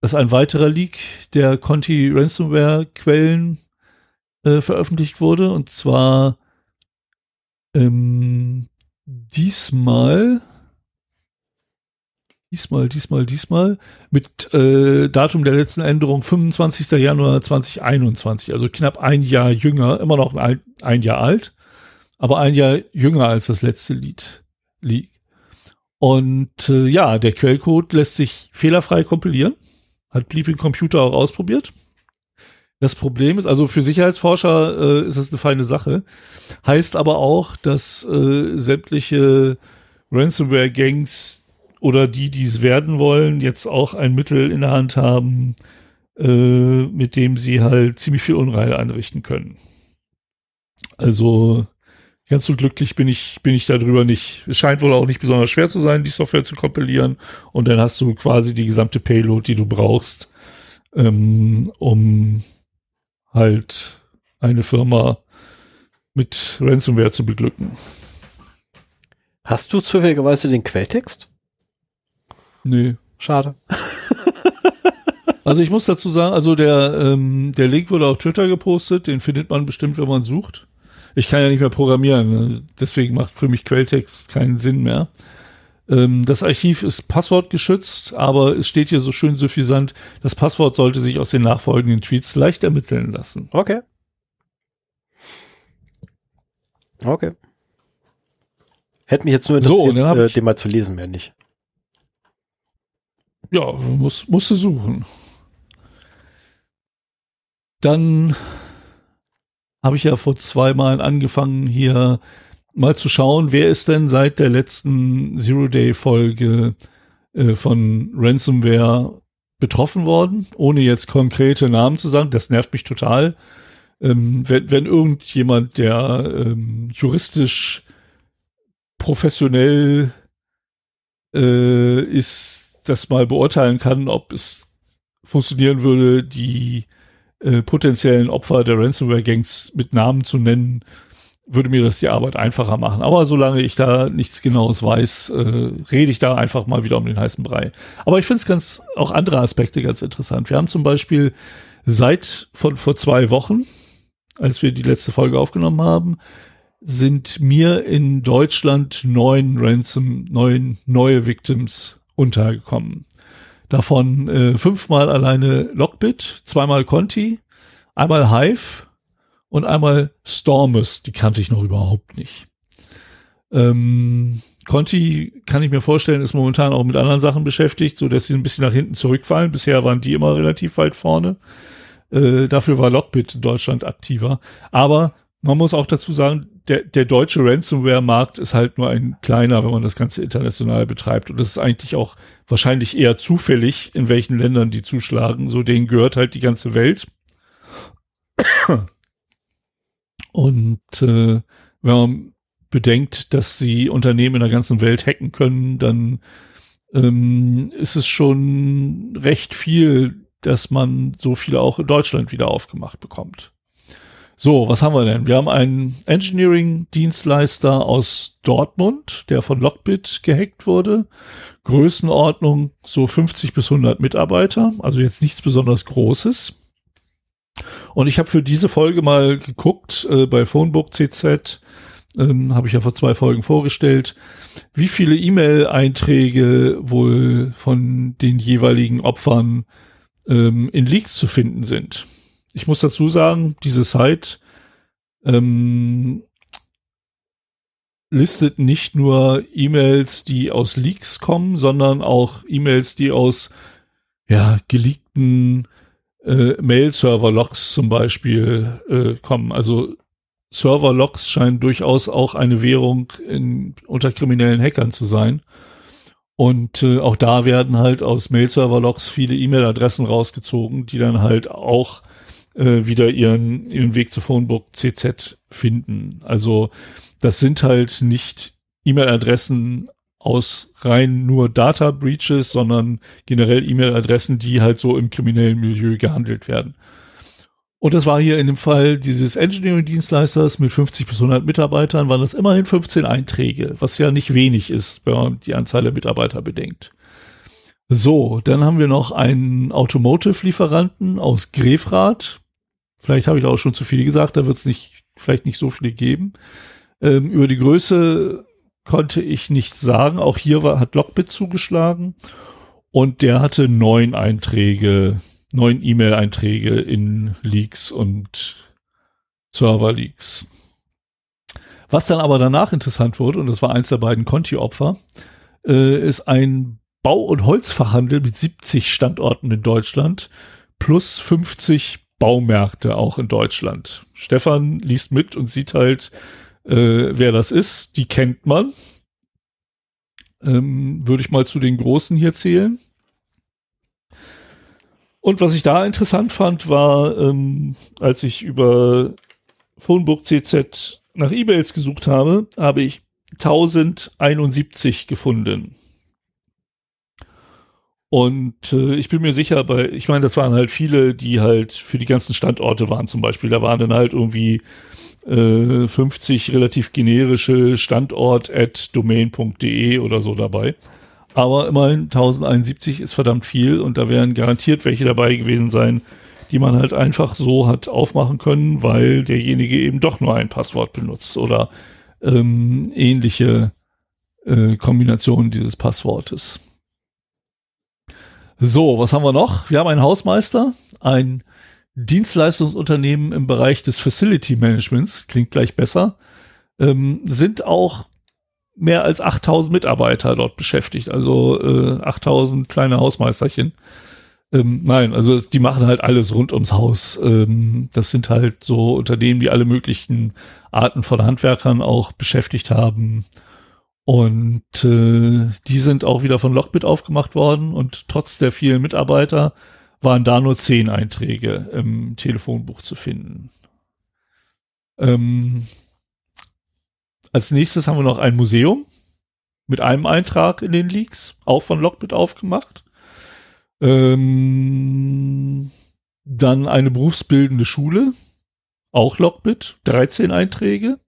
dass ein weiterer Leak der Conti Ransomware Quellen äh, veröffentlicht wurde und zwar ähm, diesmal Diesmal, diesmal, diesmal mit äh, Datum der letzten Änderung 25. Januar 2021, also knapp ein Jahr jünger, immer noch ein, ein Jahr alt, aber ein Jahr jünger als das letzte Lied. Lied. Und äh, ja, der Quellcode lässt sich fehlerfrei kompilieren, hat Bleeping Computer auch ausprobiert. Das Problem ist, also für Sicherheitsforscher äh, ist es eine feine Sache, heißt aber auch, dass äh, sämtliche Ransomware-Gangs oder die, die es werden wollen, jetzt auch ein Mittel in der Hand haben, äh, mit dem sie halt ziemlich viel Unreil anrichten können. Also ganz so glücklich bin ich, bin ich darüber nicht. Es scheint wohl auch nicht besonders schwer zu sein, die Software zu kompilieren. Und dann hast du quasi die gesamte Payload, die du brauchst, ähm, um halt eine Firma mit Ransomware zu beglücken. Hast du zufälligerweise den Quelltext? Nee. Schade. also ich muss dazu sagen, also der, ähm, der Link wurde auf Twitter gepostet, den findet man bestimmt, wenn man sucht. Ich kann ja nicht mehr programmieren, ne? deswegen macht für mich Quelltext keinen Sinn mehr. Ähm, das Archiv ist passwortgeschützt, aber es steht hier so schön suffisant, das Passwort sollte sich aus den nachfolgenden Tweets leicht ermitteln lassen. Okay. Okay. Hätte mich jetzt nur interessiert, So, äh, den mal zu lesen, mehr nicht. Ja, muss, musste suchen. Dann habe ich ja vor zwei Mal angefangen, hier mal zu schauen, wer ist denn seit der letzten Zero-Day-Folge äh, von Ransomware betroffen worden, ohne jetzt konkrete Namen zu sagen. Das nervt mich total. Ähm, wenn, wenn irgendjemand, der ähm, juristisch professionell äh, ist, das mal beurteilen kann, ob es funktionieren würde, die äh, potenziellen Opfer der Ransomware-Gangs mit Namen zu nennen, würde mir das die Arbeit einfacher machen. Aber solange ich da nichts Genaues weiß, äh, rede ich da einfach mal wieder um den heißen Brei. Aber ich finde es ganz, auch andere Aspekte ganz interessant. Wir haben zum Beispiel seit von vor zwei Wochen, als wir die letzte Folge aufgenommen haben, sind mir in Deutschland neun Ransom, neun neue Victims untergekommen. Davon äh, fünfmal alleine Lockbit, zweimal Conti, einmal Hive und einmal Stormus, die kannte ich noch überhaupt nicht. Ähm, Conti kann ich mir vorstellen, ist momentan auch mit anderen Sachen beschäftigt, so dass sie ein bisschen nach hinten zurückfallen. Bisher waren die immer relativ weit vorne. Äh, dafür war Lockbit in Deutschland aktiver. Aber man muss auch dazu sagen, der, der deutsche Ransomware-Markt ist halt nur ein kleiner, wenn man das Ganze international betreibt. Und das ist eigentlich auch wahrscheinlich eher zufällig, in welchen Ländern die zuschlagen. So denen gehört halt die ganze Welt. Und äh, wenn man bedenkt, dass sie Unternehmen in der ganzen Welt hacken können, dann ähm, ist es schon recht viel, dass man so viele auch in Deutschland wieder aufgemacht bekommt. So, was haben wir denn? Wir haben einen Engineering-Dienstleister aus Dortmund, der von Lockbit gehackt wurde. Größenordnung so 50 bis 100 Mitarbeiter, also jetzt nichts besonders Großes. Und ich habe für diese Folge mal geguckt, äh, bei Phonebook CZ, ähm, habe ich ja vor zwei Folgen vorgestellt, wie viele E-Mail-Einträge wohl von den jeweiligen Opfern ähm, in Leaks zu finden sind. Ich muss dazu sagen, diese Site ähm, listet nicht nur E-Mails, die aus Leaks kommen, sondern auch E-Mails, die aus ja, geleakten äh, Mail-Server-Logs zum Beispiel äh, kommen. Also Server-Logs scheinen durchaus auch eine Währung in, unter kriminellen Hackern zu sein. Und äh, auch da werden halt aus Mail-Server-Logs viele E-Mail-Adressen rausgezogen, die dann halt auch äh, wieder ihren, ihren Weg zu Phonebook CZ finden. Also das sind halt nicht E-Mail-Adressen aus rein nur Data Breaches, sondern generell E-Mail-Adressen, die halt so im kriminellen Milieu gehandelt werden. Und das war hier in dem Fall dieses Engineering-Dienstleisters mit 50 bis 100 Mitarbeitern, waren das immerhin 15 Einträge, was ja nicht wenig ist, wenn man die Anzahl der Mitarbeiter bedenkt. So, dann haben wir noch einen Automotive-Lieferanten aus Grefrath. Vielleicht habe ich auch schon zu viel gesagt, da wird es nicht, vielleicht nicht so viele geben. Ähm, über die Größe konnte ich nichts sagen. Auch hier war, hat Lockbit zugeschlagen und der hatte neun Einträge, neun E-Mail-Einträge in Leaks und Server-Leaks. Was dann aber danach interessant wurde, und das war eins der beiden Conti-Opfer, äh, ist ein Bau- und Holzfachhandel mit 70 Standorten in Deutschland plus 50 Baumärkte auch in Deutschland. Stefan liest mit und sieht halt, äh, wer das ist. Die kennt man. Ähm, Würde ich mal zu den Großen hier zählen. Und was ich da interessant fand, war, ähm, als ich über Phonebook CZ nach E-Mails gesucht habe, habe ich 1071 gefunden. Und äh, ich bin mir sicher, bei, ich meine, das waren halt viele, die halt für die ganzen Standorte waren zum Beispiel. Da waren dann halt irgendwie äh, 50 relativ generische Standort at domain.de oder so dabei. Aber immerhin 1071 ist verdammt viel und da werden garantiert welche dabei gewesen sein, die man halt einfach so hat aufmachen können, weil derjenige eben doch nur ein Passwort benutzt oder ähm, ähnliche äh, Kombination dieses Passwortes. So, was haben wir noch? Wir haben einen Hausmeister, ein Dienstleistungsunternehmen im Bereich des Facility Managements, klingt gleich besser, ähm, sind auch mehr als 8000 Mitarbeiter dort beschäftigt, also äh, 8000 kleine Hausmeisterchen. Ähm, nein, also die machen halt alles rund ums Haus. Ähm, das sind halt so Unternehmen, die alle möglichen Arten von Handwerkern auch beschäftigt haben. Und äh, die sind auch wieder von Lockbit aufgemacht worden und trotz der vielen Mitarbeiter waren da nur zehn Einträge im Telefonbuch zu finden. Ähm, als nächstes haben wir noch ein Museum mit einem Eintrag in den Leaks, auch von Lockbit aufgemacht. Ähm, dann eine berufsbildende Schule, auch Lockbit, 13 Einträge.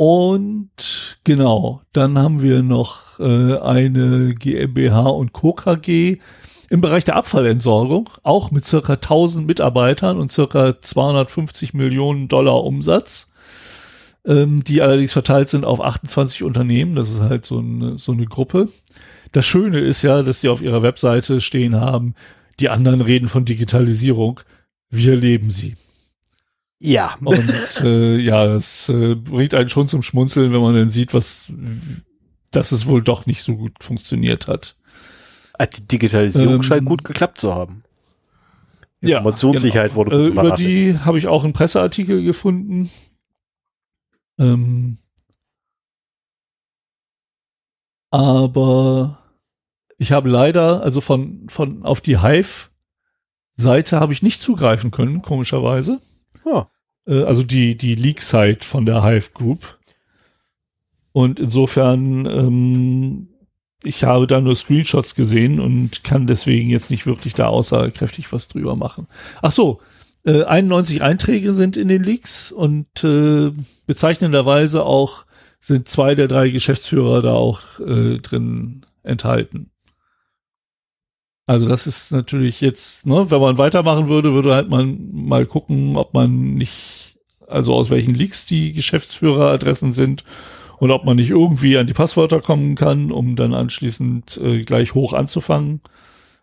Und genau, dann haben wir noch äh, eine GmbH und Co. KG im Bereich der Abfallentsorgung, auch mit circa 1000 Mitarbeitern und circa 250 Millionen Dollar Umsatz, ähm, die allerdings verteilt sind auf 28 Unternehmen. Das ist halt so eine, so eine Gruppe. Das Schöne ist ja, dass sie auf ihrer Webseite stehen haben, die anderen reden von Digitalisierung. Wir leben sie. Ja. Und äh, ja, das äh, bringt einen schon zum Schmunzeln, wenn man dann sieht, was, dass es wohl doch nicht so gut funktioniert hat. Ah, die Digitalisierung ähm, scheint gut geklappt zu haben. Ja, Informationssicherheit genau. wurde äh, Über die habe ich auch einen Presseartikel gefunden. Ähm, aber ich habe leider, also von, von auf die Hive-Seite habe ich nicht zugreifen können, komischerweise. Oh. Also die, die Leak-Site von der Hive Group. Und insofern, ähm, ich habe da nur Screenshots gesehen und kann deswegen jetzt nicht wirklich da aussagekräftig was drüber machen. Ach so, äh, 91 Einträge sind in den Leaks und äh, bezeichnenderweise auch sind zwei der drei Geschäftsführer da auch äh, drin enthalten. Also das ist natürlich jetzt, ne, wenn man weitermachen würde, würde halt man mal gucken, ob man nicht, also aus welchen Leaks die Geschäftsführeradressen sind und ob man nicht irgendwie an die Passwörter kommen kann, um dann anschließend äh, gleich hoch anzufangen.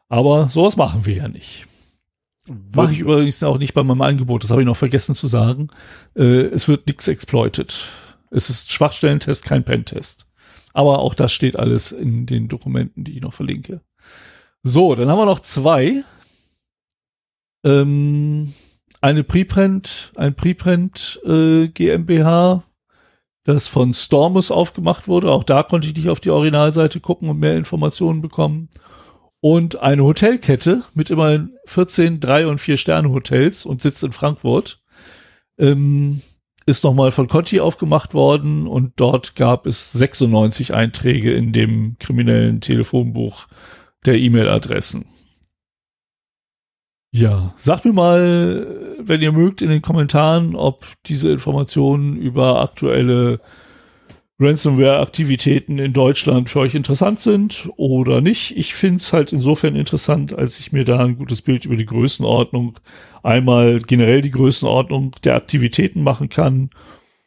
Aber sowas machen wir ja nicht. Mache ich übrigens auch nicht bei meinem Angebot, das habe ich noch vergessen zu sagen. Äh, es wird nichts exploited. Es ist Schwachstellentest, kein Pentest. Aber auch das steht alles in den Dokumenten, die ich noch verlinke. So, dann haben wir noch zwei. Ähm, eine Preprint, ein Preprint äh, GmbH, das von Stormus aufgemacht wurde. Auch da konnte ich nicht auf die Originalseite gucken und mehr Informationen bekommen. Und eine Hotelkette mit immerhin 14 drei und vier Sterne Hotels und sitzt in Frankfurt. Ähm, ist nochmal von Conti aufgemacht worden und dort gab es 96 Einträge in dem kriminellen Telefonbuch der E-Mail-Adressen. Ja, sagt mir mal, wenn ihr mögt, in den Kommentaren, ob diese Informationen über aktuelle Ransomware-Aktivitäten in Deutschland für euch interessant sind oder nicht. Ich finde es halt insofern interessant, als ich mir da ein gutes Bild über die Größenordnung, einmal generell die Größenordnung der Aktivitäten machen kann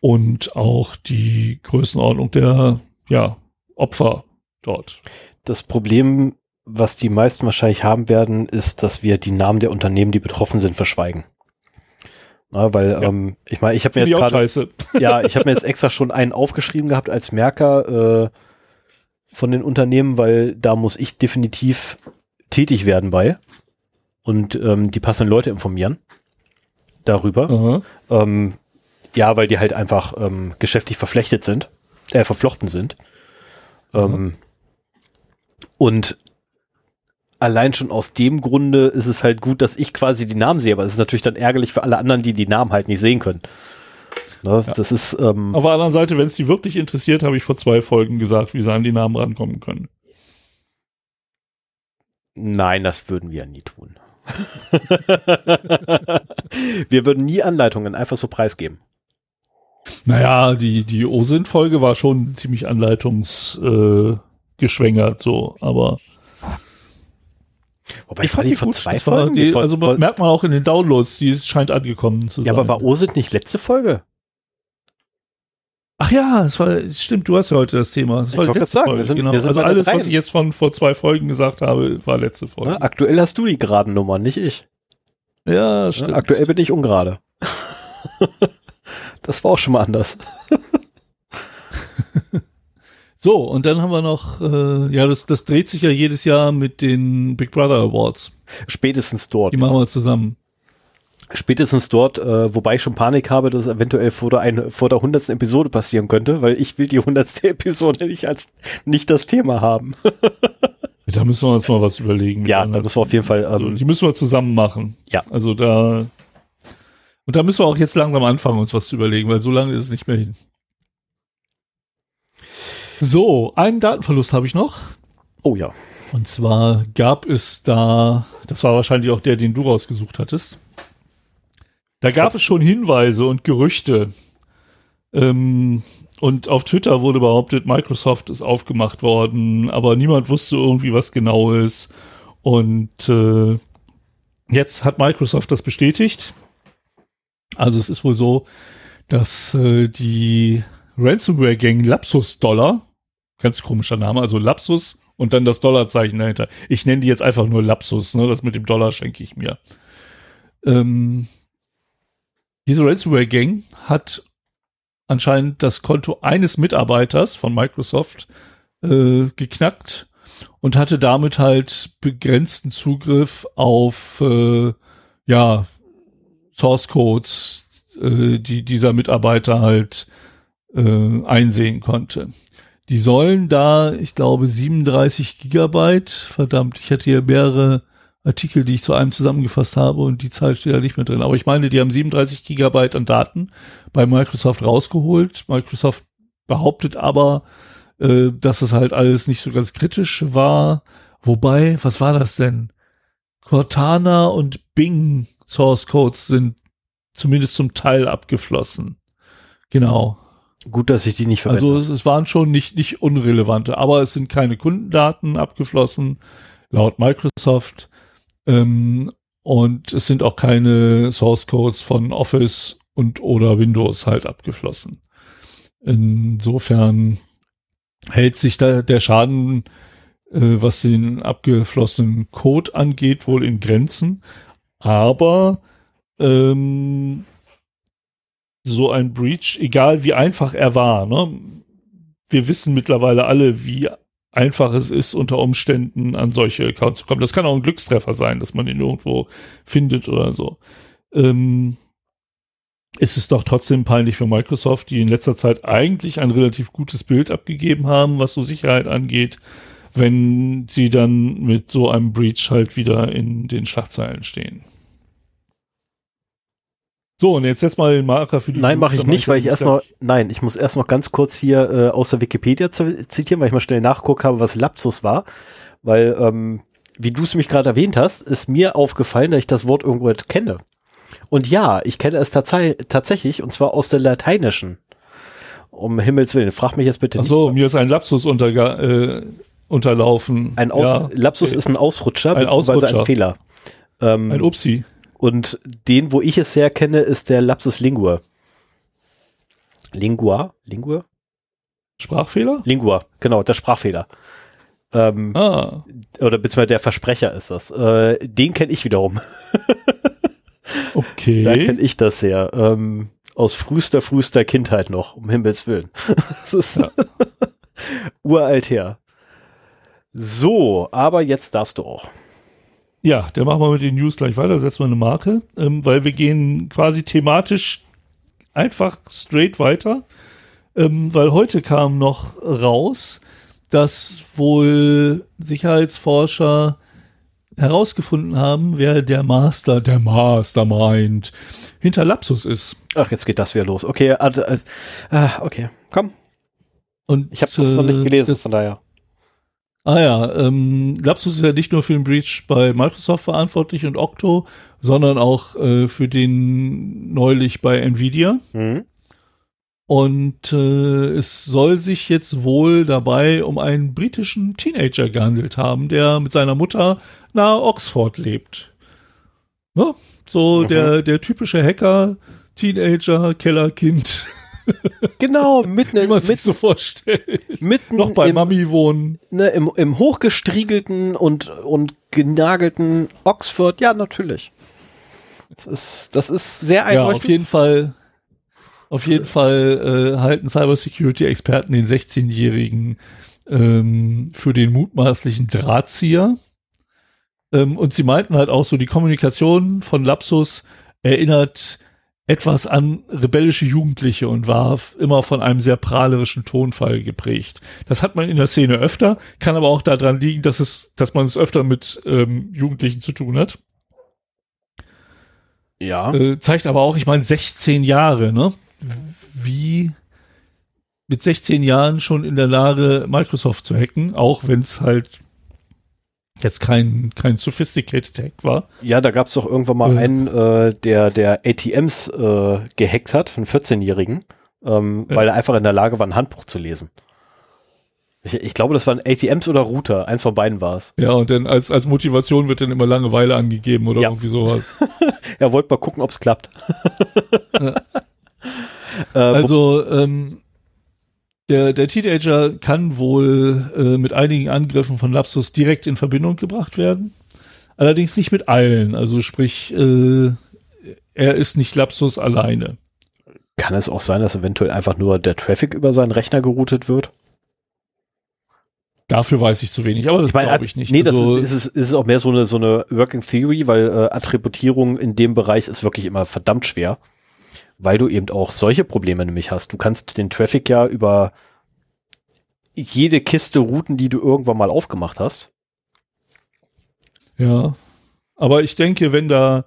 und auch die Größenordnung der ja, Opfer dort. Das Problem was die meisten wahrscheinlich haben werden, ist, dass wir die Namen der Unternehmen, die betroffen sind, verschweigen. Na, weil ja. ähm, ich meine, ich habe mir jetzt gerade ja, ich habe mir jetzt extra schon einen aufgeschrieben gehabt als Merker äh, von den Unternehmen, weil da muss ich definitiv tätig werden bei und ähm, die passenden Leute informieren darüber. Ähm, ja, weil die halt einfach ähm, geschäftlich verflechtet sind, äh, verflochten sind. Ähm, und allein schon aus dem Grunde ist es halt gut, dass ich quasi die Namen sehe, aber es ist natürlich dann ärgerlich für alle anderen, die die Namen halt nicht sehen können. Ne, ja. Das ist. Ähm, Auf der anderen Seite, wenn es die wirklich interessiert, habe ich vor zwei Folgen gesagt, wie sie an die Namen rankommen können. Nein, das würden wir ja nie tun. wir würden nie Anleitungen einfach so preisgeben. Naja, die, die OSINT-Folge war schon ziemlich anleitungsgeschwängert, äh, so, aber Wobei ich fand die vor zwei Folgen. Die, vor, also vor, merkt man auch in den Downloads, die scheint angekommen zu sein. Ja, aber war OSINT nicht letzte Folge? Ach ja, es war, stimmt, du hast ja heute das Thema. Das Ich wollte gerade sagen, Folge, wir sind- genau. wir sind also alles, was ich jetzt von vor zwei Folgen gesagt habe, war letzte Folge. Ne? Aktuell hast du die geraden Nummern, nicht ich. Ja, Ne? stimmt. Aktuell bin ich ungerade. das war auch schon mal anders. So, und dann haben wir noch, äh, ja, das, das dreht sich ja jedes Jahr mit den Big Brother Awards. Spätestens dort. Die machen wir zusammen. Spätestens dort, äh, wobei ich schon Panik habe, dass es eventuell vor der, ein, vor der 100. Episode passieren könnte, weil ich will die 100. Episode nicht als nicht das Thema haben. Da müssen wir uns mal was überlegen. ja, da müssen wir auf jeden Fall. also, Ähm, die müssen wir zusammen machen. Ja. Also da, und da müssen wir auch jetzt langsam anfangen, uns was zu überlegen, weil so lange ist es nicht mehr hin. So, einen Datenverlust habe ich noch. oh ja. Und zwar gab es da, das war wahrscheinlich auch der, den du rausgesucht hattest. Da gab es schon Hinweise und Gerüchte. Ähm, und auf Twitter wurde behauptet, Microsoft ist aufgemacht worden, aber niemand wusste irgendwie, was genau ist. Und äh, jetzt hat Microsoft das bestätigt. Also es ist wohl so, dass äh, die Ransomware-Gang Lapsus Dollar, ganz komischer Name, also Lapsus und dann das Dollarzeichen dahinter. Ich nenne die jetzt einfach nur Lapsus, ne? Das mit dem Dollar schenke ich mir. Ähm, diese Ransomware-Gang hat anscheinend das Konto eines Mitarbeiters von Microsoft äh, geknackt und hatte damit halt begrenzten Zugriff auf äh, ja Source Codes, äh, die dieser Mitarbeiter halt äh, einsehen konnte. Die sollen da, ich glaube, 37 Gigabyte, verdammt, ich hatte hier mehrere Artikel, die ich zu einem zusammengefasst habe und die Zahl steht da nicht mehr drin. Aber ich meine, die haben 37 Gigabyte an Daten bei Microsoft rausgeholt. Microsoft behauptet aber, äh, dass es halt alles nicht so ganz kritisch war. Wobei, was war das denn? Cortana und Bing Source Codes sind zumindest zum Teil abgeflossen. Genau. Gut, dass ich die nicht verwende. Also es, waren schon nicht, nicht unrelevante, aber es sind keine Kundendaten abgeflossen, laut Microsoft. Ähm, und es sind auch keine Source Codes von Office und oder Windows halt abgeflossen. Insofern hält sich da der Schaden, äh, was den abgeflossenen Code angeht, wohl in Grenzen. Aber ähm, so ein Breach, egal wie einfach er war, ne? wir wissen mittlerweile alle, wie einfach es ist, unter Umständen an solche Accounts zu kommen. Das kann auch ein Glückstreffer sein, dass man ihn irgendwo findet oder so. Ähm, es ist doch trotzdem peinlich für Microsoft, die in letzter Zeit eigentlich ein relativ gutes Bild abgegeben haben, was so Sicherheit angeht, wenn sie dann mit so einem Breach halt wieder in den Schlagzeilen stehen. So, und jetzt setz mal den Marker für die Nein, mache ich nicht, weil ich erst noch, nein, ich muss erst noch ganz kurz hier äh, aus der Wikipedia zitieren, weil ich mal schnell nachgeguckt habe, was Lapsus war. Weil, ähm, wie du es mich gerade erwähnt hast, ist mir aufgefallen, dass ich das Wort irgendwo kenne. Und ja, ich kenne es tats tatsächlich, und zwar aus der Lateinischen. Um Himmels Willen, frag mich jetzt bitte Ach nicht. so, mir ist ein Lapsus unterga äh, unterlaufen. Ein Aus ja, Lapsus ist ein Ausrutscher, Ein beziehungsweise ein Ausrutscher. Fehler. Ähm, ein Upsi. Und den, wo ich es sehr kenne, ist der Lapsus Lingua. Lingua? Lingua? Sprachfehler? Lingua, genau, der Sprachfehler. Ähm, Ah, Oder beziehungsweise der Versprecher ist das. Äh, den kenne ich wiederum. okay. Da kenne ich das sehr. Ähm, aus frühester, frühester Kindheit noch, um Himmels Willen. das ist Ja. uralt her. So, aber jetzt darfst du auch. Ja, dann machen wir mit den News gleich weiter, setzen wir eine Marke, ähm, weil wir gehen quasi thematisch einfach straight weiter, ähm, weil heute kam noch raus, dass wohl Sicherheitsforscher herausgefunden haben, wer der Master, der Mastermind hinter Lapsus ist. Ach, jetzt geht das wieder los. Okay, äh, äh, okay, komm. Und Ich habe das noch nicht äh, gelesen, das- von daher. Ah ja, ähm, Lapsus ist ja nicht nur für den Breach bei Microsoft verantwortlich und Octo, sondern auch äh, für den neulich bei Nvidia. Mhm. Und äh, es soll sich jetzt wohl dabei um einen britischen Teenager gehandelt haben, der mit seiner Mutter nahe Oxford lebt. Ne? So Mhm. der, der typische Hacker, Teenager, Kellerkind. Genau, mitten, Wie man sich so vorstellt. mitten Noch bei im, Mami wohnen. ne, im, im hochgestriegelten und, und genagelten Oxford. Ja, natürlich. Das ist, das ist sehr Ja, auf einleuchtend. jeden Fall. Auf jeden Fall äh, halten Cybersecurity-Experten den 16-Jährigen ähm, für den mutmaßlichen Drahtzieher. Ähm, und sie meinten halt auch so, die Kommunikation von Lapsus erinnert etwas an rebellische Jugendliche und war immer von einem sehr prahlerischen Tonfall geprägt. Das hat man in der Szene öfter, kann aber auch daran liegen, dass es, dass man es öfter mit ähm, Jugendlichen zu tun hat. ja. Äh, zeigt aber auch, ich meine, 16 Jahre, ne? Wie mit 16 Jahren schon in der Lage, Microsoft zu hacken, auch wenn es halt jetzt kein, kein sophisticated Hack war. Ja, da gab es doch irgendwann mal Äh. einen, äh, der, der ATMs äh, gehackt hat, einen 14-Jährigen, ähm, weil er einfach in der Lage war, ein Handbuch zu lesen. Ich, ich glaube, das waren ATMs oder Router. Eins von beiden war es. Ja, und dann als, als Motivation wird dann immer Langeweile angegeben oder Ja. irgendwie sowas. Er wollte mal gucken, ob es klappt. Ja. äh, Also, ähm, der, der Teenager kann wohl äh, mit einigen Angriffen von Lapsus direkt in Verbindung gebracht werden. Allerdings nicht mit allen. Also sprich, äh, er ist nicht Lapsus alleine. kann es auch sein, dass eventuell einfach nur der Traffic über seinen Rechner geroutet wird? Dafür weiß ich zu wenig, aber das Ich glaube ich nicht. nee, das also, ist, ist, ist es auch mehr so eine, so eine Working Theory, weil äh, Attributierung in dem Bereich ist wirklich immer verdammt schwer, weil du eben auch solche Probleme nämlich hast. Du kannst den Traffic ja über jede Kiste routen, die du irgendwann mal aufgemacht hast. ja. Aber ich denke, wenn da,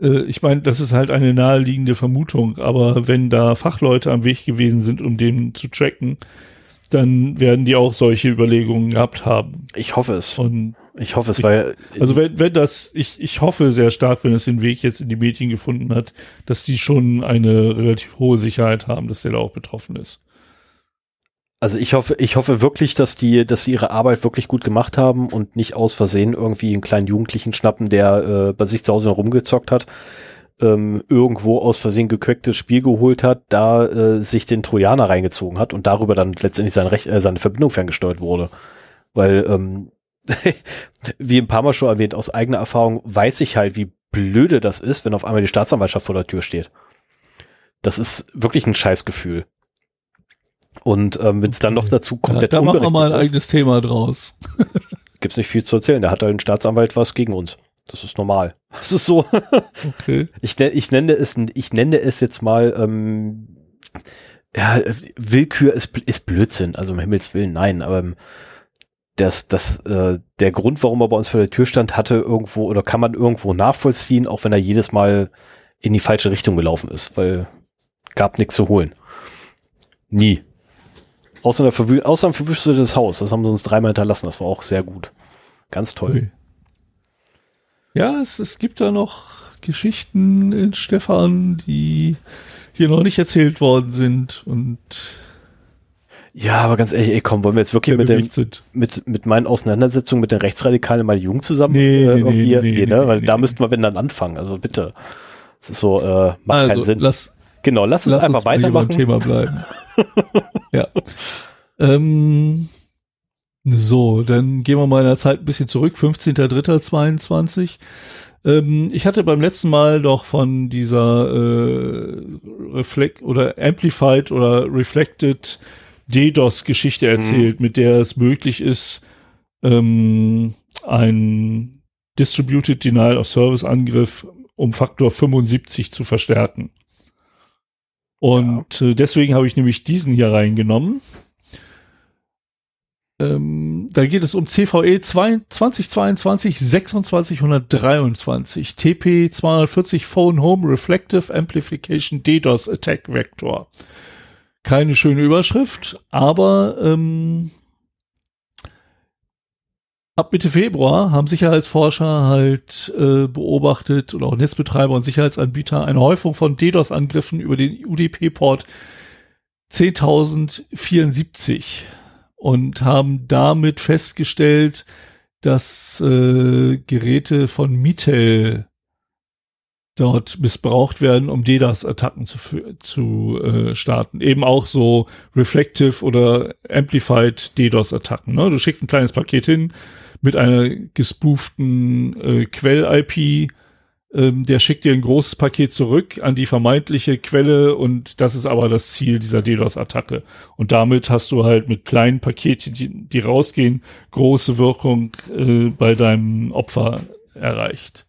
äh, ich meine, das ist halt eine naheliegende Vermutung, aber wenn da Fachleute am Weg gewesen sind, um den zu tracken, dann werden die auch solche Überlegungen gehabt haben. Ich hoffe es. Und Ich hoffe es, weil Also wenn, wenn das, ich, ich hoffe sehr stark, wenn es den Weg jetzt in die Medien gefunden hat, dass die schon eine relativ hohe Sicherheit haben, dass der da auch betroffen ist. Also ich hoffe, ich hoffe wirklich, dass die, dass sie ihre Arbeit wirklich gut gemacht haben und nicht aus Versehen irgendwie einen kleinen Jugendlichen schnappen, der äh, bei sich zu Hause rumgezockt hat, ähm, irgendwo aus Versehen gecracktes Spiel geholt hat, da äh, sich den Trojaner reingezogen hat und darüber dann letztendlich sein Rech äh, seine Verbindung ferngesteuert wurde. Weil, ähm, wie ein paar Mal schon erwähnt, aus eigener Erfahrung weiß ich halt, wie blöde das ist, wenn auf einmal die Staatsanwaltschaft vor der Tür steht. Das ist wirklich ein Scheißgefühl. Und ähm, wenn es dann noch dazu Ja, komplett da machen wir mal ein ist, eigenes Thema draus. gibt's nicht viel zu erzählen. Da hat halt ein Staatsanwalt was gegen uns. Das ist normal. Das ist so. Okay. Ich, ne- ich nenne es, ich nenne es jetzt mal, ähm, ja, Willkür ist, ist Blödsinn. Also um Himmels Willen, nein. Aber ähm, das, das, äh, der Grund, warum er bei uns vor der Tür stand, hatte irgendwo oder kann man irgendwo nachvollziehen, auch wenn er jedes Mal in die falsche Richtung gelaufen ist, weil gab nichts zu holen. Nie. Außer, der Verwü außer ein verwüstetes Haus. Das haben sie uns dreimal hinterlassen. Das war auch sehr gut. Ganz toll. Ui. Ja, es, es gibt da noch Geschichten in Stefan, die hier noch nicht erzählt worden sind und Ja, aber ganz ehrlich, ey, komm, wollen wir jetzt wirklich mit, dem, mit, mit meinen Auseinandersetzungen mit den Rechtsradikalen in meiner Jugend zusammen Nee, äh, irgendwie, nee, nee, nee, ne? Weil da müssten wir wenn dann anfangen. Also bitte. Das ist so, äh, macht keinen Also, Sinn. lass, genau, lass uns Lass einfach uns hier beim weitermachen. Thema bleiben. ja. Ähm, so, dann gehen wir mal in der Zeit ein bisschen zurück. 15.03.22. Ähm, ich hatte beim letzten Mal doch von dieser äh, Reflect oder Amplified oder Reflected DDoS-Geschichte erzählt, mit der es möglich ist, ähm, ein Distributed Denial of Service Angriff um Faktor 75 zu verstärken. Und äh, deswegen habe ich nämlich diesen hier reingenommen. Ähm, da geht es um CVE 2 2022 2623 TP 240 Phone Home Reflective Amplification DDoS Attack Vector. Keine schöne Überschrift, aber ähm, ab Mitte Februar haben Sicherheitsforscher halt äh, beobachtet oder auch Netzbetreiber und Sicherheitsanbieter eine Häufung von DDoS-Angriffen über den UDP-Port 10.074 und haben damit festgestellt, dass äh, Geräte von Mitel dort missbraucht werden, um DDoS-Attacken zu, zu äh, starten. Eben auch so Reflective oder Amplified DDoS-Attacken. Ne? Du schickst ein kleines Paket hin mit einer gespooften äh, Quell-IP, ähm, der schickt dir ein großes Paket zurück an die vermeintliche Quelle und das ist aber das Ziel dieser DDoS-Attacke. Und damit hast du halt mit kleinen Paketen, die, die rausgehen, große Wirkung äh, bei deinem Opfer erreicht.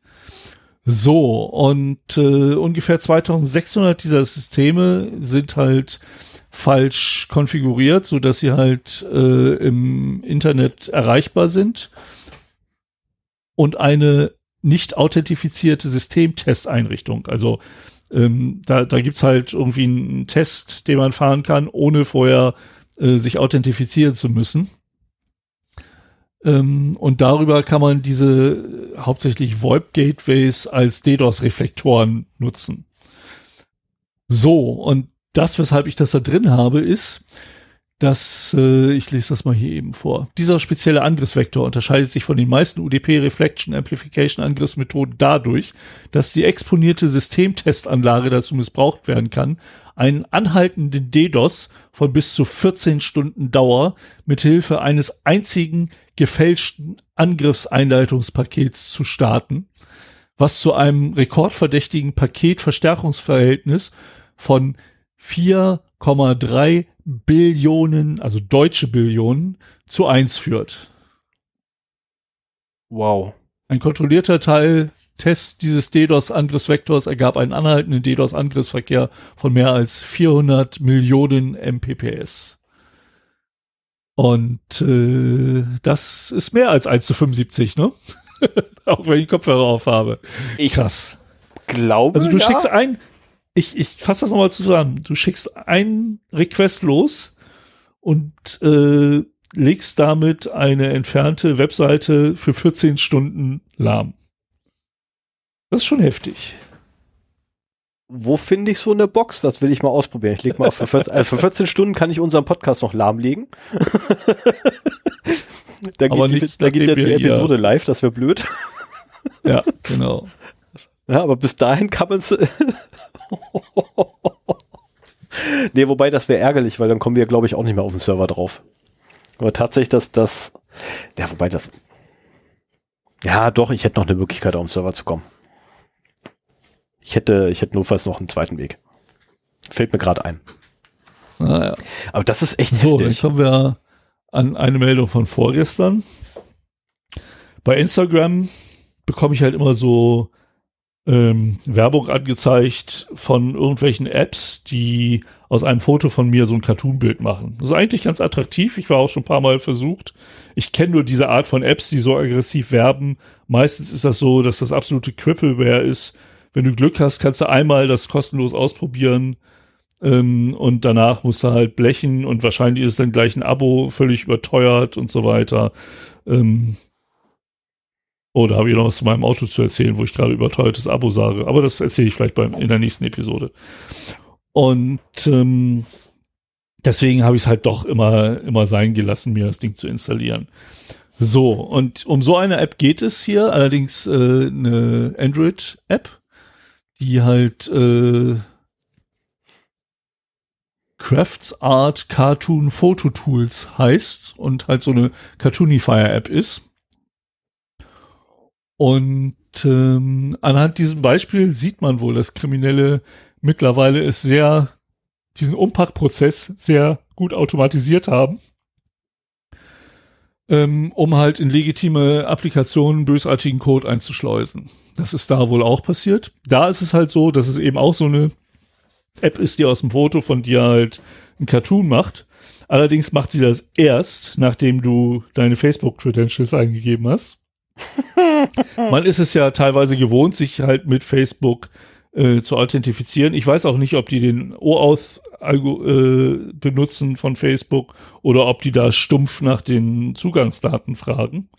So, und äh, ungefähr 2600 dieser Systeme sind halt falsch konfiguriert, so dass sie halt äh, im Internet erreichbar sind und eine nicht authentifizierte Systemtesteinrichtung. Also ähm, da, da gibt's halt irgendwie einen Test, den man fahren kann, ohne vorher äh, sich authentifizieren zu müssen. Ähm, und darüber kann man diese hauptsächlich VoIP-Gateways als DDoS-Reflektoren nutzen. So, und das, weshalb ich das da drin habe, ist, dass, äh, ich lese das mal hier eben vor. Dieser spezielle Angriffsvektor unterscheidet sich von den meisten UDP Reflection Amplification Angriffsmethoden dadurch, dass die exponierte Systemtestanlage dazu missbraucht werden kann, einen anhaltenden DDoS von bis zu 14 Stunden Dauer mithilfe eines einzigen gefälschten Angriffseinleitungspakets zu starten, was zu einem rekordverdächtigen Paketverstärkungsverhältnis von 4,3 Billionen, also deutsche Billionen, zu eins führt. Wow. Ein kontrollierter Teil Test dieses DDoS-Angriffsvektors ergab einen anhaltenden DDoS-Angriffsverkehr von mehr als 400 Millionen Mbps. Und äh, das ist mehr als 1 zu 75, ne? Auch wenn ich Kopfhörer auf habe. Ich Krass. Glaube Also du ja. schickst ein, ich, ich fasse das nochmal zusammen. Du schickst einen Request los und äh, legst damit eine entfernte Webseite für 14 Stunden lahm. Das ist schon heftig. Wo finde ich so eine Box? Das will ich mal ausprobieren. Ich leg mal auf für 14, also für 14 Stunden kann ich unseren Podcast noch lahmlegen. da geht, nicht, die, da geht die Episode live, das wäre blöd. ja, genau. Ja, aber bis dahin kann man es. nee, wobei das wäre ärgerlich, weil dann kommen wir, glaube ich, auch nicht mehr auf den Server drauf. Aber tatsächlich, dass das. Ja, wobei das. Ja, doch, ich hätte noch eine Möglichkeit, auf den Server zu kommen. Ich hätte, ich hätte notfalls noch einen zweiten Weg. Fällt mir gerade ein. Ah, ja. Aber das ist echt so. Heftig. Jetzt kommen wir an eine Meldung von vorgestern. Bei Instagram bekomme ich halt immer so ähm, Werbung angezeigt von irgendwelchen Apps, die aus einem Foto von mir so ein Cartoonbild machen. Das ist eigentlich ganz attraktiv. Ich war auch schon ein paar Mal versucht. Ich kenne nur diese Art von Apps, die so aggressiv werben. Meistens ist das so, dass das absolute Crippleware ist. Wenn du Glück hast, kannst du einmal das kostenlos ausprobieren ähm, und danach musst du halt blechen und wahrscheinlich ist dann gleich ein Abo völlig überteuert und so weiter. Ähm, Oh, da habe ich noch was zu meinem Auto zu erzählen, wo ich gerade überteuertes Abo sage. Aber das erzähle ich vielleicht beim, in der nächsten Episode. Und ähm, deswegen habe ich es halt doch immer, immer sein gelassen, mir das Ding zu installieren. So, und um so eine App geht es hier, allerdings äh, eine Android-App, die halt äh, Crafts Art Cartoon Photo Tools heißt und halt so eine Cartoonifier-App ist. Und ähm, anhand diesem Beispiel sieht man wohl, dass Kriminelle mittlerweile es sehr, diesen Umpackprozess sehr gut automatisiert haben, ähm, um halt in legitime Applikationen bösartigen Code einzuschleusen. Das ist da wohl auch passiert. Da ist es halt so, dass es eben auch so eine App ist, die aus dem Foto von dir halt ein Cartoon macht. Allerdings macht sie das erst, nachdem du deine Facebook-Credentials eingegeben hast. Man ist es ja teilweise gewohnt, sich halt mit Facebook äh, zu authentifizieren. Ich weiß auch nicht, ob die den OAuth äh, benutzen von Facebook oder ob die da stumpf nach den Zugangsdaten fragen.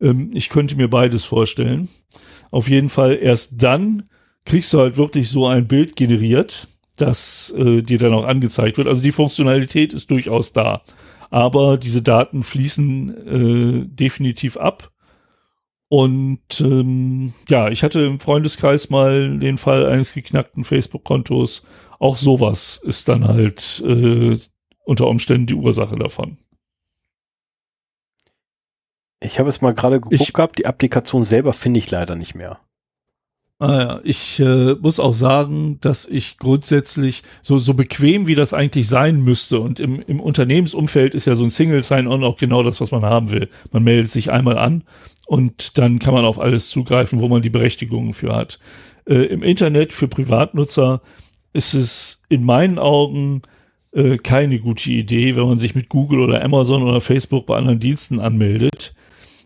Ähm, ich könnte mir beides vorstellen. Auf jeden Fall erst dann kriegst du halt wirklich so ein Bild generiert, das äh, dir dann auch angezeigt wird. Also die Funktionalität ist durchaus da. Aber diese Daten fließen äh, definitiv ab Und ähm, ja, ich hatte im Freundeskreis mal den Fall eines geknackten Facebook-Kontos. Auch sowas ist dann halt äh, unter Umständen die Ursache davon. Ich habe es mal gerade geguckt ich, gehabt, die Applikation selber finde ich leider nicht mehr. Ah ja, ich äh, muss auch sagen, dass ich grundsätzlich so, so bequem, wie das eigentlich sein müsste, und im, im Unternehmensumfeld ist ja so ein Single Sign-On auch genau das, was man haben will. Man meldet sich einmal an und dann kann man auf alles zugreifen, wo man die Berechtigungen für hat. Äh, Im Internet für Privatnutzer ist es in meinen Augen äh, keine gute Idee, wenn man sich mit Google oder Amazon oder Facebook bei anderen Diensten anmeldet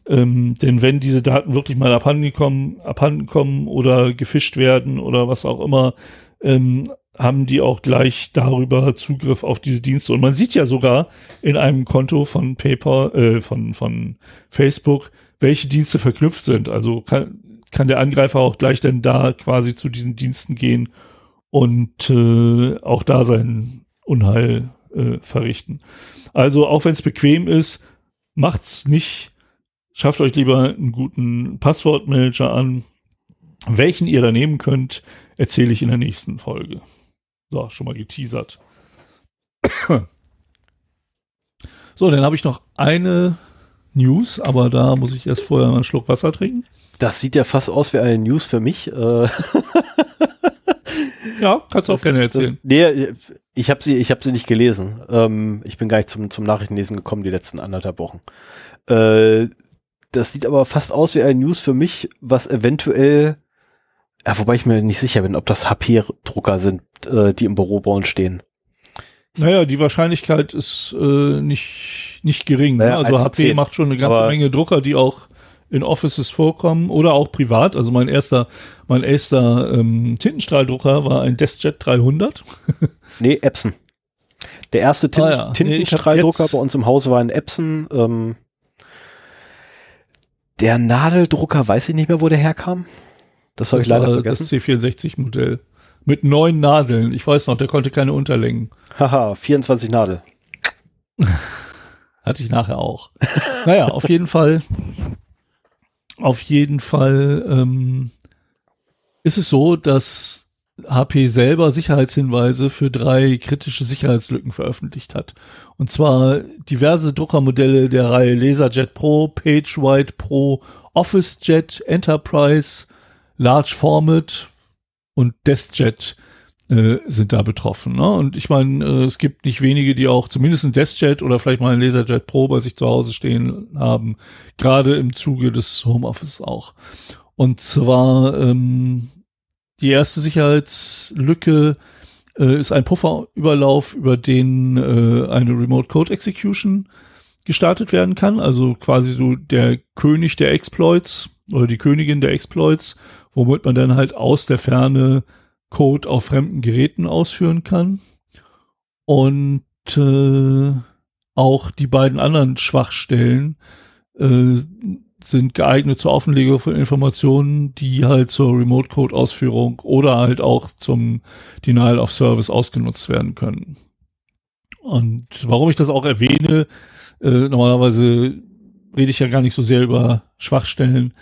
ähm, denn wenn diese Daten wirklich mal abhanden kommen, abhanden kommen oder gefischt werden oder was auch immer, ähm, haben die auch gleich darüber Zugriff auf diese Dienste. Und man sieht ja sogar in einem Konto von PayPal, äh, von, von Facebook, welche Dienste verknüpft sind. Also kann, kann der Angreifer auch gleich dann da quasi zu diesen Diensten gehen und äh, auch da sein Unheil äh, verrichten. Also auch wenn es bequem ist, macht's nicht schafft euch lieber einen guten Passwortmanager an. Welchen ihr da nehmen könnt, erzähle ich in der nächsten Folge. So, schon mal geteasert. So, dann habe ich noch eine News, aber da muss ich erst vorher mal einen Schluck Wasser trinken. Das sieht ja fast aus wie eine News für mich. Äh. ja, kannst du auch das, gerne erzählen. Das, nee, ich habe sie, ich habe sie nicht gelesen. Ähm, ich bin gar nicht zum, zum Nachrichtenlesen gekommen die letzten anderthalb Wochen. Äh, das sieht aber fast aus wie ein News für mich, was eventuell, ja, wobei ich mir nicht sicher bin, ob das HP-Drucker sind, äh, die im Büro bei uns stehen. Naja, die Wahrscheinlichkeit ist äh, nicht, nicht gering. Ne? Naja, ne? Also HP 10. macht schon eine ganze Menge Drucker, die auch in Offices vorkommen oder auch privat. Also mein erster, mein erster ähm, Tintenstrahldrucker war ein DeskJet 300. nee, Epson. Der erste Tint ah, ja. Tintenstrahldrucker nee, bei uns im Haus war ein Epson. Ähm, der Nadeldrucker, weiß ich nicht mehr, wo der herkam. Das habe ich leider vergessen. Das C64-Modell. Mit neun Nadeln. Ich weiß noch, der konnte keine Unterlängen. Haha, 24 Nadel. Hatte ich nachher auch. naja, auf jeden Fall. Auf jeden Fall ähm, ist es so, dass HP selber Sicherheitshinweise für drei kritische Sicherheitslücken veröffentlicht hat. Und zwar diverse Druckermodelle der Reihe LaserJet Pro, PageWide Pro, OfficeJet, Enterprise, Large Format und DeskJet äh, sind da betroffen. Ne? Und ich meine, äh, es gibt nicht wenige, die auch zumindest ein DeskJet oder vielleicht mal ein LaserJet Pro bei sich zu Hause stehen haben, gerade im Zuge des Homeoffice auch. Und zwar ähm, die erste Sicherheitslücke äh, ist ein Pufferüberlauf, über den äh, eine Remote Code Execution gestartet werden kann. Also quasi so der König der Exploits oder die Königin der Exploits, womit man dann halt aus der Ferne Code auf fremden Geräten ausführen kann. Und äh, auch die beiden anderen Schwachstellen äh, sind geeignet zur Offenlegung von Informationen, die halt zur Remote Code Ausführung oder halt auch zum Denial of Service ausgenutzt werden können. Und warum ich das auch erwähne, äh, normalerweise rede ich ja gar nicht so sehr über Schwachstellen,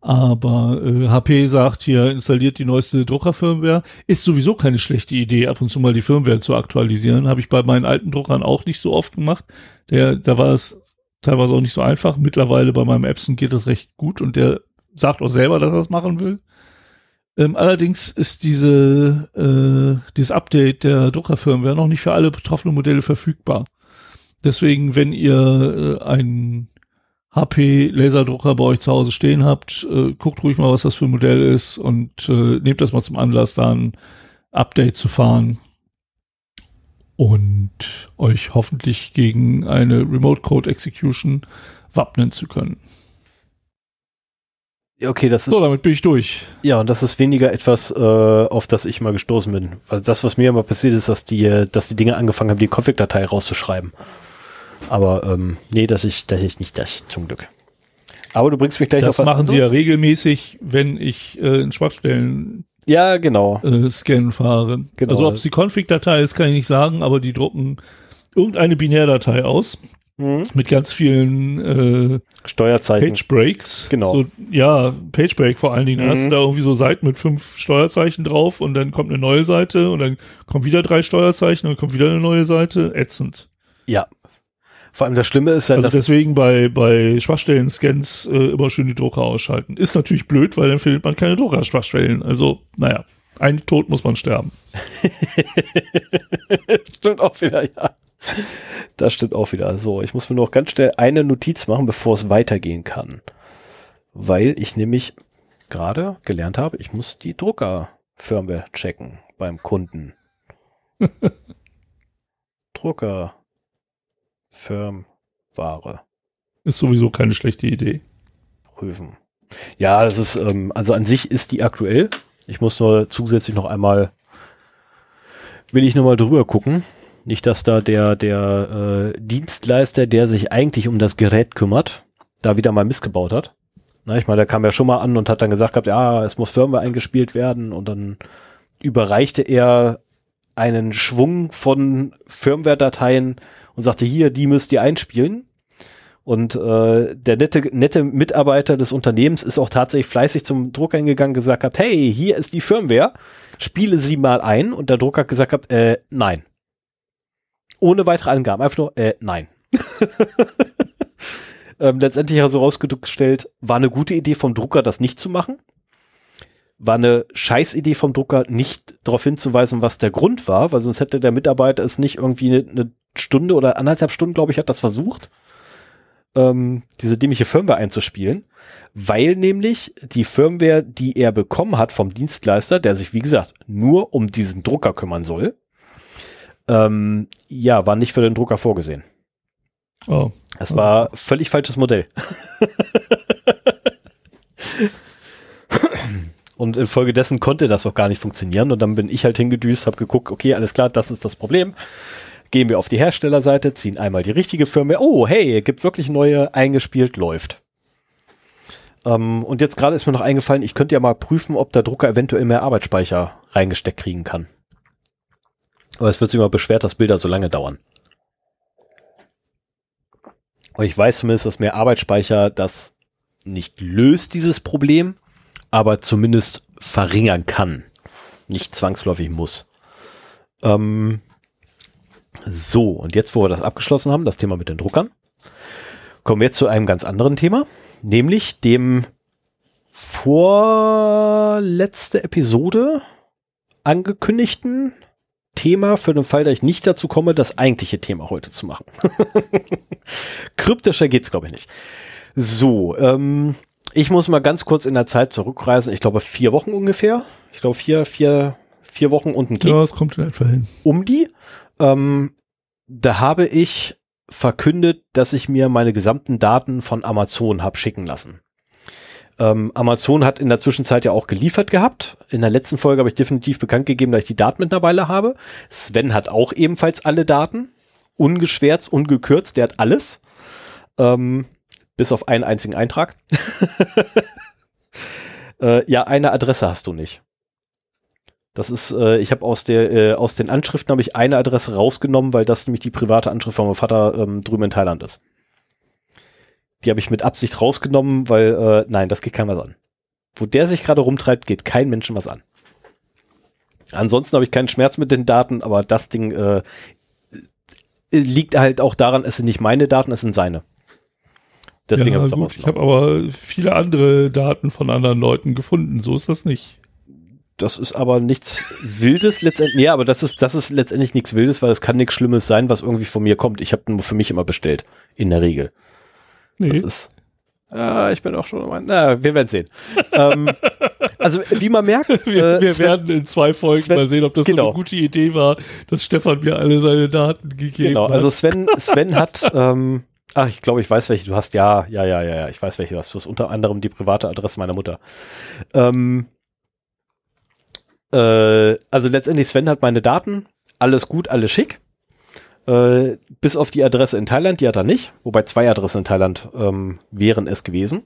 aber äh, HP sagt hier, installiert die neueste Druckerfirmware. Ist sowieso keine schlechte Idee, ab und zu mal die Firmware zu aktualisieren. Habe ich bei meinen alten Druckern auch nicht so oft gemacht. Der, da war es teilweise auch nicht so einfach. Mittlerweile bei meinem Epson geht das recht gut und der sagt auch selber, dass er das machen will. Ähm, allerdings ist diese, äh, dieses Update der Druckerfirmware noch nicht für alle betroffenen Modelle verfügbar. Deswegen, wenn ihr äh, einen HP Laserdrucker bei euch zu Hause stehen habt, äh, guckt ruhig mal, was das für ein Modell ist und äh, nehmt das mal zum Anlass, da ein Update zu fahren und euch hoffentlich gegen eine Remote Code Execution wappnen zu können. Okay, das ist. So, damit bin ich durch. Ja, und das ist weniger etwas, äh, auf das ich mal gestoßen bin. Weil das, was mir immer passiert ist, dass die, dass die Dinge angefangen haben, die Config-Datei rauszuschreiben. Aber ähm, nee, das ist, das ist nicht das, zum Glück. Aber du bringst mich gleich das auf was machen anderes. sie ja regelmäßig, wenn ich äh, in Schwachstellen ja, genau. Äh, Scan fahre. Genau. Also ob es die Config-Datei ist, kann ich nicht sagen, aber die drucken irgendeine Binärdatei aus Mhm. Mit ganz vielen äh, Steuerzeichen. Page Breaks. Genau. So, ja, Page Break vor allen Dingen. Mhm. hast du da irgendwie so Seiten mit fünf Steuerzeichen drauf und dann kommt eine neue Seite und dann kommt wieder drei Steuerzeichen und dann kommt wieder eine neue Seite. Ätzend. Ja. Vor allem das Schlimme ist ja, also dass deswegen bei, bei Schwachstellen-Scans äh, immer schön die Drucker ausschalten. Ist natürlich blöd, weil dann findet man keine Druckerschwachstellen. Also, naja, ein Tod muss man sterben. Stimmt auch wieder, ja. Das stimmt auch wieder. So, ich muss mir noch ganz schnell eine Notiz machen, bevor es weitergehen kann. Weil ich nämlich gerade gelernt habe, ich muss die Druckerfirmware checken beim Kunden. Drucker Firmware. Ist sowieso keine schlechte Idee. Prüfen. Ja, das ist, ähm, also an sich ist die aktuell. Ich muss nur zusätzlich noch einmal, will ich nochmal drüber gucken. Nicht, dass da der, der äh, Dienstleister, der sich eigentlich um das Gerät kümmert, da wieder mal missgebaut hat. Na, ich meine, der kam ja schon mal an und hat dann gesagt gehabt, ja, es muss Firmware eingespielt werden und dann überreichte er einen Schwung von Firmware-Dateien und sagte, hier, die müsst ihr einspielen. Und äh, der nette, nette Mitarbeiter des Unternehmens ist auch tatsächlich fleißig zum Drucker hingegangen gesagt hat, hey, hier ist die Firmware, spiele sie mal ein. Und der Drucker hat gesagt hat, äh, nein. Ohne weitere Angaben, einfach nur, äh, nein. ähm, letztendlich hat er so rausgestellt, war eine gute Idee vom Drucker, das nicht zu machen war eine Scheißidee vom Drucker, nicht darauf hinzuweisen, was der Grund war, weil sonst hätte der Mitarbeiter es nicht irgendwie eine, eine Stunde oder anderthalb Stunden, glaube ich, hat das versucht, ähm, diese dämliche Firmware einzuspielen, weil nämlich die Firmware, die er bekommen hat vom Dienstleister, der sich, wie gesagt, nur um diesen Drucker kümmern soll, ähm, ja, war nicht für den Drucker vorgesehen. Oh. Es war völlig falsches Modell. Und infolgedessen konnte das auch gar nicht funktionieren. Und dann bin ich halt hingedüst, habe geguckt, okay, alles klar, das ist das Problem. Gehen wir auf die Herstellerseite, ziehen einmal die richtige Firma. Oh, hey, gibt wirklich neue, eingespielt, läuft. Ähm, und jetzt gerade ist mir noch eingefallen, ich könnte ja mal prüfen, ob der Drucker eventuell mehr Arbeitsspeicher reingesteckt kriegen kann. Aber es wird sich immer beschwert, dass Bilder so lange dauern. Aber ich weiß zumindest, dass mehr Arbeitsspeicher das nicht löst, dieses Problem aber zumindest verringern kann. Nicht zwangsläufig muss. Ähm, so, und jetzt, wo wir das abgeschlossen haben, das Thema mit den Druckern, kommen wir jetzt zu einem ganz anderen Thema, nämlich dem vorletzte Episode angekündigten Thema für den Fall, dass ich nicht dazu komme, das eigentliche Thema heute zu machen. Kryptischer geht's, glaube ich, nicht. So, ähm, ich muss mal ganz kurz in der Zeit zurückreisen. Ich glaube vier Wochen ungefähr. Ich glaube vier, vier, vier Wochen und ein Keks. Ja, es kommt in etwa hin. Um die. Ähm, da habe ich verkündet, dass ich mir meine gesamten Daten von Amazon habe schicken lassen. Ähm, Amazon hat in der Zwischenzeit ja auch geliefert gehabt. In der letzten Folge habe ich definitiv bekannt gegeben, dass ich die Daten mittlerweile habe. Sven hat auch ebenfalls alle Daten. Ungeschwärzt, ungekürzt, der hat alles. Ähm, bis auf einen einzigen Eintrag. äh, ja, eine Adresse hast du nicht. Das ist, äh, ich habe aus der äh, aus den Anschriften habe ich eine Adresse rausgenommen, weil das nämlich die private Anschrift von meinem Vater ähm, drüben in Thailand ist. Die habe ich mit Absicht rausgenommen, weil äh, nein, das geht keinem was an. Wo der sich gerade rumtreibt, geht kein Menschen was an. Ansonsten habe ich keinen Schmerz mit den Daten, aber das Ding äh, liegt halt auch daran, es sind nicht meine Daten, es sind seine. Deswegen ja, habe ich habe aber viele andere Daten von anderen Leuten gefunden. So ist das nicht. Das ist aber nichts Wildes letztendlich. Ja, aber das ist, das ist letztendlich nichts Wildes, weil es kann nichts Schlimmes sein, was irgendwie von mir kommt. Ich habe nur für mich immer bestellt. In der Regel. Nee. Das ist. Ah, ich bin auch schon. Na, wir werden sehen. ähm, also wie man merkt, wir, äh, wir Sven, werden in zwei Folgen Sven, mal sehen, ob das genau. so eine gute Idee war, dass Stefan mir alle seine Daten gegeben genau, hat. Genau, also Sven, Sven hat ähm, Ach, ich glaube, ich weiß, welche du hast. Ja, ja, ja, ja, ja. Ich weiß, welche du hast. Du hast unter anderem die private Adresse meiner Mutter. Ähm, äh, also letztendlich, Sven hat meine Daten. Alles gut, alles schick. Äh, bis auf die Adresse in Thailand, die hat er nicht. Wobei zwei Adressen in Thailand ähm, wären es gewesen.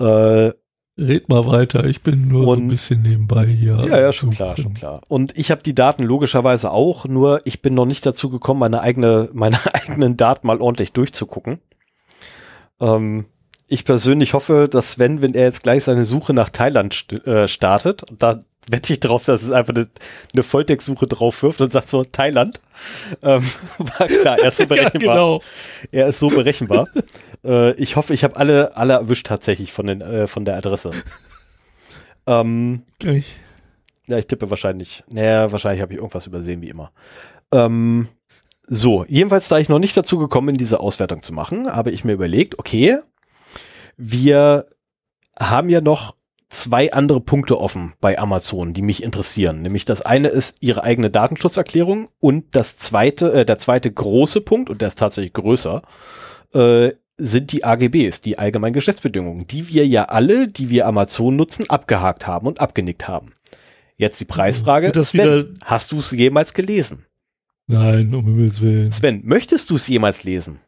Äh, Red mal weiter, ich bin nur so ein bisschen nebenbei hier. Ja, ja, schon klar, schon klar. Und ich habe die Daten logischerweise auch, nur ich bin noch nicht dazu gekommen, meine eigene, meine eigenen Daten mal ordentlich durchzugucken. Ähm, ich persönlich hoffe, dass Sven, wenn er jetzt gleich seine Suche nach Thailand st äh, startet, und da wette ich drauf, dass es einfach eine, eine Volltext-Suche drauf wirft und sagt so Thailand. Ähm, war klar, er ist so berechenbar. ja, genau. Er ist so berechenbar. äh, ich hoffe, ich habe alle, alle erwischt tatsächlich von, den, äh, von der Adresse. Ähm, Gleich. Ja, ich tippe wahrscheinlich. Naja, wahrscheinlich habe ich irgendwas übersehen, wie immer. Ähm, so, jedenfalls, da ich noch nicht dazu gekommen bin, diese Auswertung zu machen, habe ich mir überlegt, okay, wir haben ja noch zwei andere Punkte offen bei Amazon, die mich interessieren. Nämlich das eine ist ihre eigene Datenschutzerklärung und das zweite, äh, der zweite große Punkt, und der ist tatsächlich größer, äh, sind die AGBs, die allgemeinen Geschäftsbedingungen, die wir ja alle, die wir Amazon nutzen, abgehakt haben und abgenickt haben. Jetzt die Preisfrage. Sven, hast du es jemals gelesen? Nein, um Himmels Willen. Sven, möchtest du es jemals lesen?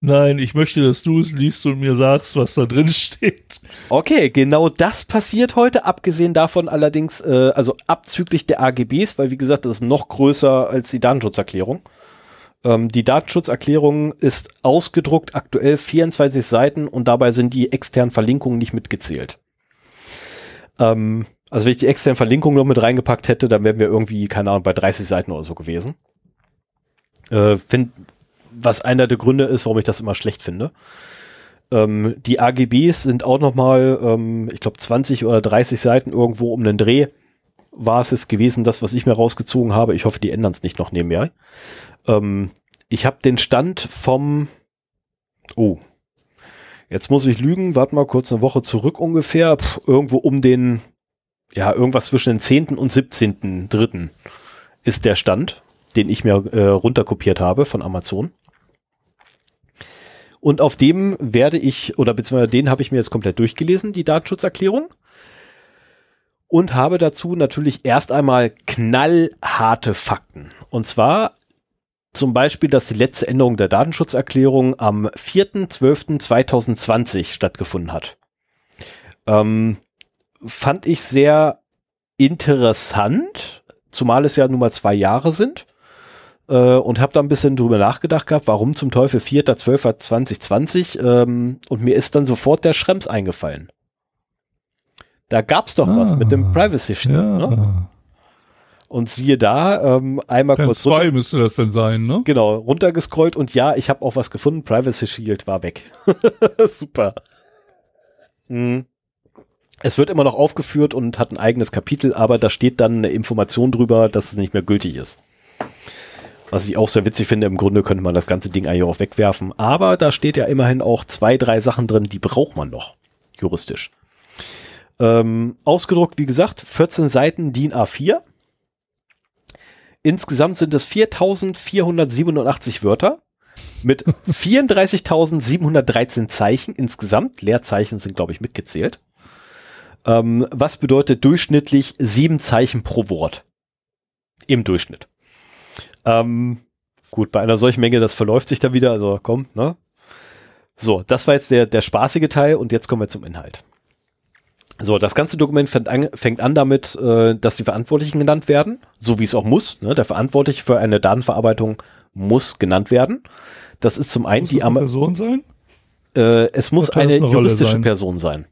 Nein, ich möchte, dass du es liest und mir sagst, was da drin steht. Okay, genau das passiert heute, abgesehen davon allerdings, äh, also abzüglich der AGBs, weil wie gesagt, das ist noch größer als die Datenschutzerklärung. Ähm, die Datenschutzerklärung ist ausgedruckt, aktuell 24 Seiten und dabei sind die externen Verlinkungen nicht mitgezählt. Ähm, also wenn ich die externen Verlinkungen noch mit reingepackt hätte, dann wären wir irgendwie, keine Ahnung, bei 30 Seiten oder so gewesen. Äh, find, was einer der Gründe ist, warum ich das immer schlecht finde. Ähm, die AGBs sind auch nochmal, ähm, ich glaube, 20 oder 30 Seiten irgendwo um den Dreh war es jetzt gewesen, das, was ich mir rausgezogen habe. Ich hoffe, die ändern es nicht noch nebenher. Ähm, ich habe den Stand vom, oh, jetzt muss ich lügen, warte mal kurz eine Woche zurück ungefähr, Puh, irgendwo um den, ja, irgendwas zwischen den 10. und 17. dritten ist der Stand, den ich mir äh, runterkopiert habe von Amazon. Und auf dem werde ich, oder beziehungsweise den habe ich mir jetzt komplett durchgelesen, die Datenschutzerklärung. Und habe dazu natürlich erst einmal knallharte Fakten. Und zwar zum Beispiel, dass die letzte Änderung der Datenschutzerklärung am 4.12.2020 stattgefunden hat. Ähm, fand ich sehr interessant, zumal es ja nun mal zwei Jahre sind äh, und habe da ein bisschen drüber nachgedacht gehabt, warum zum Teufel 4.12.2020 ähm, und mir ist dann sofort der Schrems eingefallen. Da gab's doch ah, was mit dem ah, Privacy Shield. Ja. Ne? Und siehe da, ähm, einmal Plan kurz 2 müsste das denn sein, ne? Genau, runtergescrollt und ja, ich habe auch was gefunden. Privacy Shield war weg. Super. Hm. Es wird immer noch aufgeführt und hat ein eigenes Kapitel, aber da steht dann eine Information drüber, dass es nicht mehr gültig ist. Was ich auch sehr witzig finde, im Grunde könnte man das ganze Ding eigentlich auch wegwerfen. Aber da steht ja immerhin auch zwei, drei Sachen drin, die braucht man noch, juristisch. Ähm, ausgedruckt, wie gesagt, 14 Seiten DIN A4. Insgesamt sind es 4487 Wörter mit 34.713 Zeichen insgesamt. Leerzeichen sind, glaube ich, mitgezählt. Ähm, was bedeutet durchschnittlich sieben Zeichen pro Wort? Im Durchschnitt. Ähm, gut, bei einer solchen Menge, das verläuft sich dann wieder, also komm, ne? So, das war jetzt der, der spaßige Teil und jetzt kommen wir zum Inhalt. So, das ganze Dokument fängt an, fängt an damit, äh, dass die Verantwortlichen genannt werden, so wie es auch muss. Ne? Der Verantwortliche für eine Datenverarbeitung muss genannt werden. Das ist zum einen muss die eine Person sein? Äh, es muss eine, eine juristische sein? Person sein.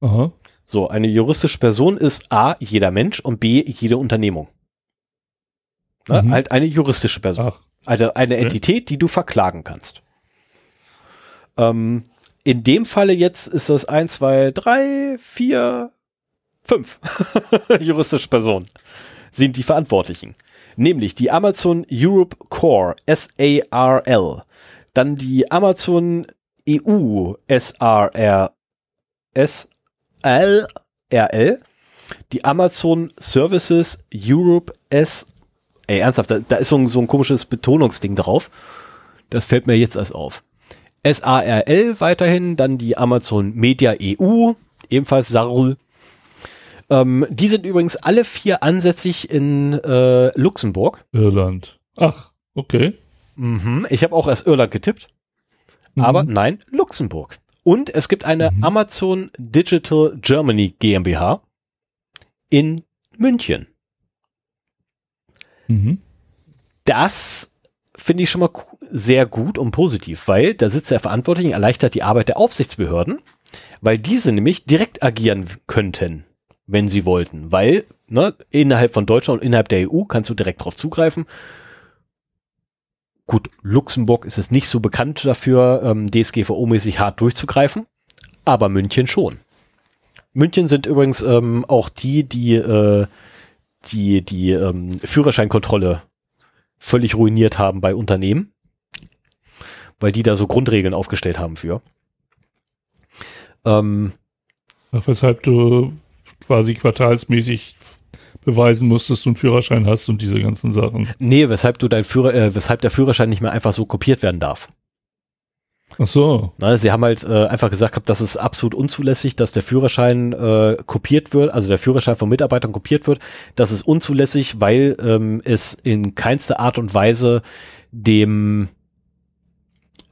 Aha. So, eine juristische Person ist A, jeder Mensch und B, jede Unternehmung. Ne? Mhm. Halt eine juristische Person. Ach. Also eine Entität, die du verklagen kannst. Ähm, in dem Falle jetzt ist das eins, zwei, drei, vier, fünf juristische Personen sind die Verantwortlichen. Nämlich die Amazon Europe Core SARL, dann die Amazon EU SRR SLRL, die Amazon Services Europe S Ey, ernsthaft, da, da ist so ein, so ein komisches Betonungsding drauf. Das fällt mir jetzt erst auf. SARL weiterhin, dann die Amazon Media EU, ebenfalls SARL. Ähm, die sind übrigens alle vier ansässig in äh, Luxemburg. Irland. Ach, okay. Mhm. Ich habe auch erst Irland getippt. Mhm. Aber nein, Luxemburg. Und es gibt eine mhm. Amazon Digital Germany GmbH in München. Mhm. Das finde ich schon mal sehr gut und positiv, weil da sitzt der Verantwortliche, erleichtert die Arbeit der Aufsichtsbehörden, weil diese nämlich direkt agieren könnten, wenn sie wollten, weil ne, innerhalb von Deutschland und innerhalb der EU kannst du direkt drauf zugreifen. Gut, Luxemburg ist es nicht so bekannt dafür, ähm, DSGVO-mäßig hart durchzugreifen, aber München schon. München sind übrigens ähm, auch die, die äh, die, die ähm, Führerscheinkontrolle völlig ruiniert haben bei Unternehmen, weil die da so Grundregeln aufgestellt haben für. Ähm, Ach, weshalb du quasi quartalsmäßig beweisen musst, dass du einen Führerschein hast und diese ganzen Sachen. Nee, weshalb du dein Führer, äh, weshalb der Führerschein nicht mehr einfach so kopiert werden darf. Ach so. Na, sie haben halt äh, einfach gesagt gehabt, das ist absolut unzulässig, dass der Führerschein äh, kopiert wird, also der Führerschein von Mitarbeitern kopiert wird. Das ist unzulässig, weil ähm, es in keinster Art und Weise dem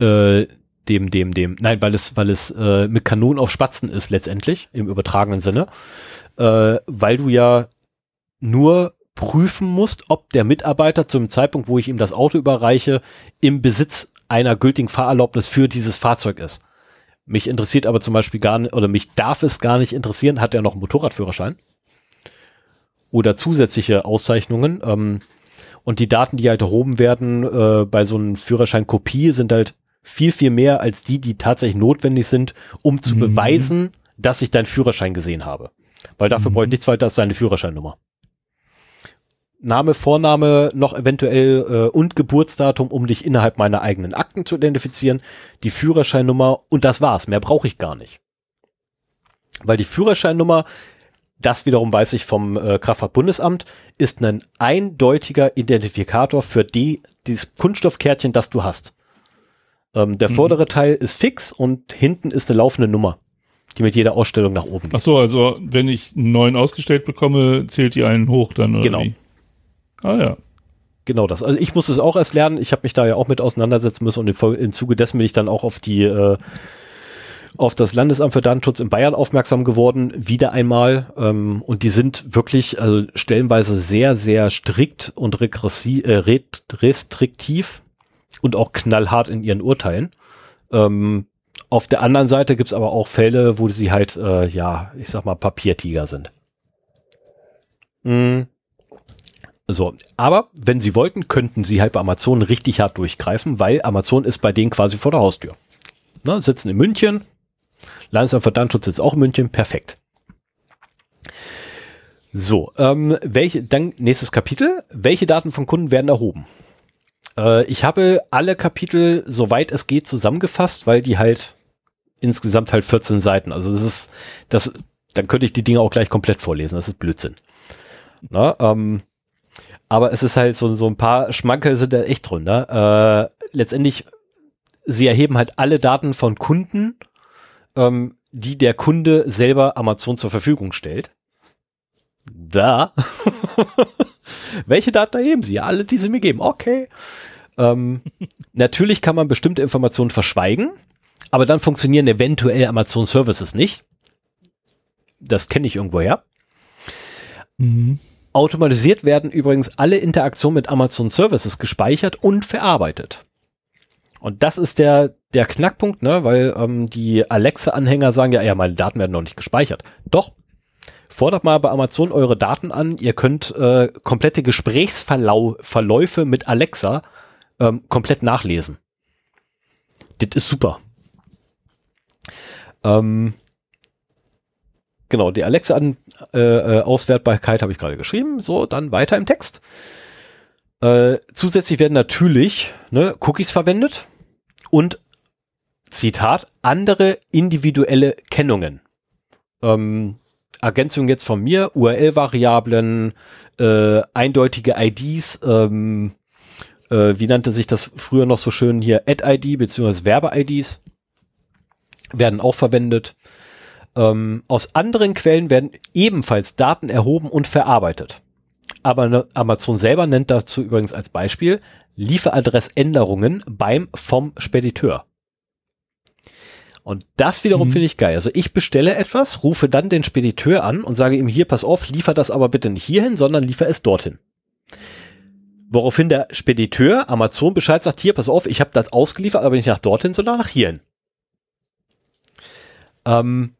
äh, dem, dem, dem, nein, weil es, weil es äh, mit Kanonen auf Spatzen ist letztendlich, im übertragenen Sinne, äh, weil du ja nur prüfen musst, ob der Mitarbeiter zum Zeitpunkt, wo ich ihm das Auto überreiche, im Besitz einer gültigen Fahrerlaubnis für dieses Fahrzeug ist. Mich interessiert aber zum Beispiel gar nicht, oder mich darf es gar nicht interessieren, hat er noch einen Motorradführerschein? Oder zusätzliche Auszeichnungen. Ähm, und die Daten, die halt erhoben werden äh, bei so einem Führerschein-Kopie, sind halt viel, viel mehr als die, die tatsächlich notwendig sind, um zu mhm. beweisen, dass ich deinen Führerschein gesehen habe. Weil dafür mhm. brauche ich nichts weiter als deine Führerscheinnummer. Name, Vorname, noch eventuell äh, und Geburtsdatum, um dich innerhalb meiner eigenen Akten zu identifizieren, die Führerscheinnummer und das war's. Mehr brauche ich gar nicht. Weil die Führerscheinnummer, das wiederum weiß ich vom äh, Kraftfahrtbundesamt, ist ein eindeutiger Identifikator für die, dieses Kunststoffkärtchen, das du hast. Ähm, der mhm. vordere Teil ist fix und hinten ist eine laufende Nummer, die mit jeder Ausstellung nach oben geht. Ach so, also wenn ich einen neuen ausgestellt bekomme, zählt die einen hoch dann, oder Genau. Wie? Ah ja. Genau das. Also ich musste es auch erst lernen. Ich habe mich da ja auch mit auseinandersetzen müssen und im, im Zuge dessen bin ich dann auch auf die äh, auf das Landesamt für Datenschutz in Bayern aufmerksam geworden, wieder einmal. Ähm, und die sind wirklich also stellenweise sehr, sehr strikt und regressiv, äh, restriktiv und auch knallhart in ihren Urteilen. Ähm, auf der anderen Seite gibt's aber auch Fälle, wo sie halt, äh, ja, ich sag mal, Papiertiger sind. Mhm. So, aber wenn sie wollten, könnten sie halt bei Amazon richtig hart durchgreifen, weil Amazon ist bei denen quasi vor der Haustür. Ne, sitzen in München, Landesamt für Datenschutz sitzt auch in München, perfekt. So, ähm, welche, dann nächstes Kapitel. Welche Daten von Kunden werden erhoben? Äh, ich habe alle Kapitel, soweit es geht, zusammengefasst, weil die halt insgesamt halt 14 Seiten. Also das ist, das, dann könnte ich die Dinge auch gleich komplett vorlesen. Das ist Blödsinn. Na, ähm, aber es ist halt so, so ein paar Schmankel sind da echt drin. Ne? Äh, letztendlich, sie erheben halt alle Daten von Kunden, ähm, die der Kunde selber Amazon zur Verfügung stellt. Da. Welche Daten erheben sie? Alle, die sie mir geben. Okay. Ähm, natürlich kann man bestimmte Informationen verschweigen, aber dann funktionieren eventuell Amazon Services nicht. Das kenne ich irgendwoher. Mhm. Automatisiert werden übrigens alle Interaktionen mit Amazon Services gespeichert und verarbeitet. Und das ist der, der Knackpunkt, ne, weil ähm, die Alexa-Anhänger sagen ja, ja, meine Daten werden noch nicht gespeichert. Doch. Fordert mal bei Amazon eure Daten an. Ihr könnt äh, komplette Gesprächsverläufe mit Alexa ähm, komplett nachlesen. Das ist super. Ähm, genau, die Alexa-Auswertbarkeit äh, habe ich gerade geschrieben. So, dann weiter im Text. Äh, zusätzlich werden natürlich ne, Cookies verwendet und Zitat, andere individuelle Kennungen. Ähm, Ergänzung jetzt von mir, URL-Variablen, äh, eindeutige IDs, ähm, äh, wie nannte sich das früher noch so schön hier, Ad-ID bzw. Werbe-IDs werden auch verwendet. Ähm, aus anderen Quellen werden ebenfalls Daten erhoben und verarbeitet. Aber ne, Amazon selber nennt dazu übrigens als Beispiel Lieferadressänderungen beim vom Spediteur. Und das wiederum mhm. finde ich geil. Also ich bestelle etwas, rufe dann den Spediteur an und sage ihm hier, pass auf, liefer das aber bitte nicht hierhin, sondern liefer es dorthin. Woraufhin der Spediteur Amazon Bescheid sagt, hier, pass auf, ich habe das ausgeliefert, aber nicht nach dorthin, sondern nach hierhin. Ähm,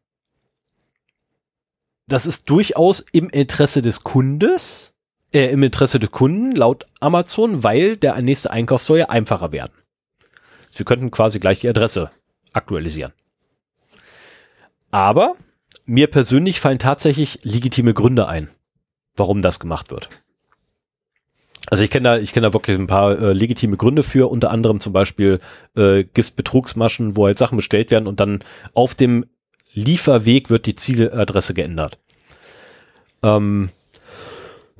das ist durchaus im Interesse des Kundes, äh, im Interesse des Kunden laut Amazon, weil der nächste Einkauf soll ja einfacher werden. Sie könnten quasi gleich die Adresse aktualisieren. Aber mir persönlich fallen tatsächlich legitime Gründe ein, warum das gemacht wird. Also ich kenne da, ich kenne da wirklich ein paar äh, legitime Gründe für, unter anderem zum Beispiel äh, gibt es Betrugsmaschen, wo halt Sachen bestellt werden und dann auf dem Lieferweg wird die Zieladresse geändert. Ähm,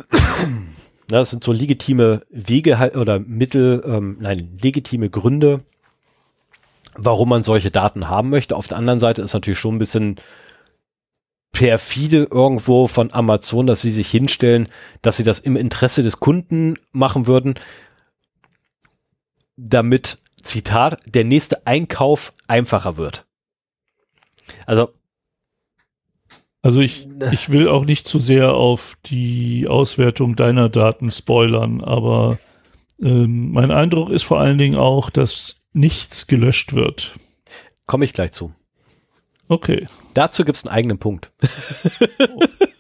das sind so legitime Wege halt oder Mittel, ähm, nein, legitime Gründe, warum man solche Daten haben möchte. Auf der anderen Seite ist natürlich schon ein bisschen perfide irgendwo von Amazon, dass sie sich hinstellen, dass sie das im Interesse des Kunden machen würden, damit, Zitat, der nächste Einkauf einfacher wird. Also also ich, ich will auch nicht zu sehr auf die Auswertung deiner Daten spoilern, aber ähm, mein Eindruck ist vor allen Dingen auch, dass nichts gelöscht wird. Komme ich gleich zu. Okay. Dazu gibt es einen eigenen Punkt.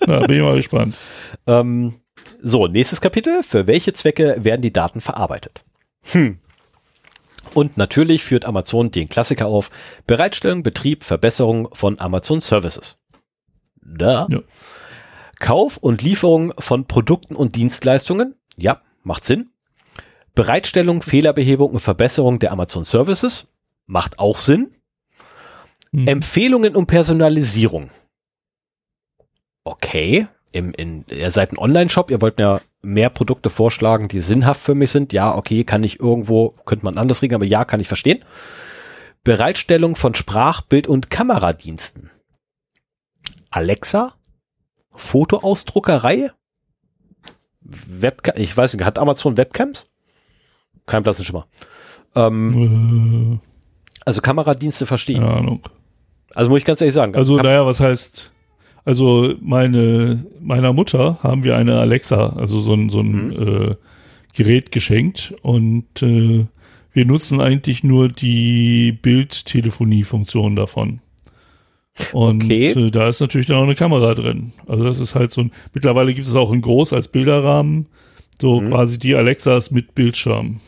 Na, bin ich mal gespannt. Ähm, so, nächstes Kapitel. Für welche Zwecke werden die Daten verarbeitet? Hm. Und natürlich führt Amazon den Klassiker auf. Bereitstellung, Betrieb, Verbesserung von Amazon Services. Da. Ja. Kauf und Lieferung von Produkten und Dienstleistungen. Ja, macht Sinn. Bereitstellung, Fehlerbehebung und Verbesserung der Amazon Services. Macht auch Sinn. Mhm. Empfehlungen und Personalisierung. Okay. Im, in, ihr seid ein Online-Shop, ihr wollt mir mehr Produkte vorschlagen, die sinnhaft für mich sind. Ja, okay, kann ich irgendwo, könnte man anders regeln, aber ja, kann ich verstehen. Bereitstellung von Sprach-, Bild- und Kameradiensten. Alexa? Fotoausdruckerei? Webcam, ich weiß nicht, hat Amazon Webcams? Kein blassen Schimmer. Ähm, äh, also Kameradienste verstehen. Keine Ahnung. Also muss ich ganz ehrlich sagen. Also naja, was heißt, also meine, meiner Mutter haben wir eine Alexa, also so ein, so ein mhm. äh, Gerät geschenkt und äh, wir nutzen eigentlich nur die Bildtelefonie-Funktion davon. Und okay. äh, da ist natürlich dann auch eine Kamera drin. Also das ist halt so ein, mittlerweile gibt es auch in groß als Bilderrahmen, so mhm. quasi die Alexas mit Bildschirm.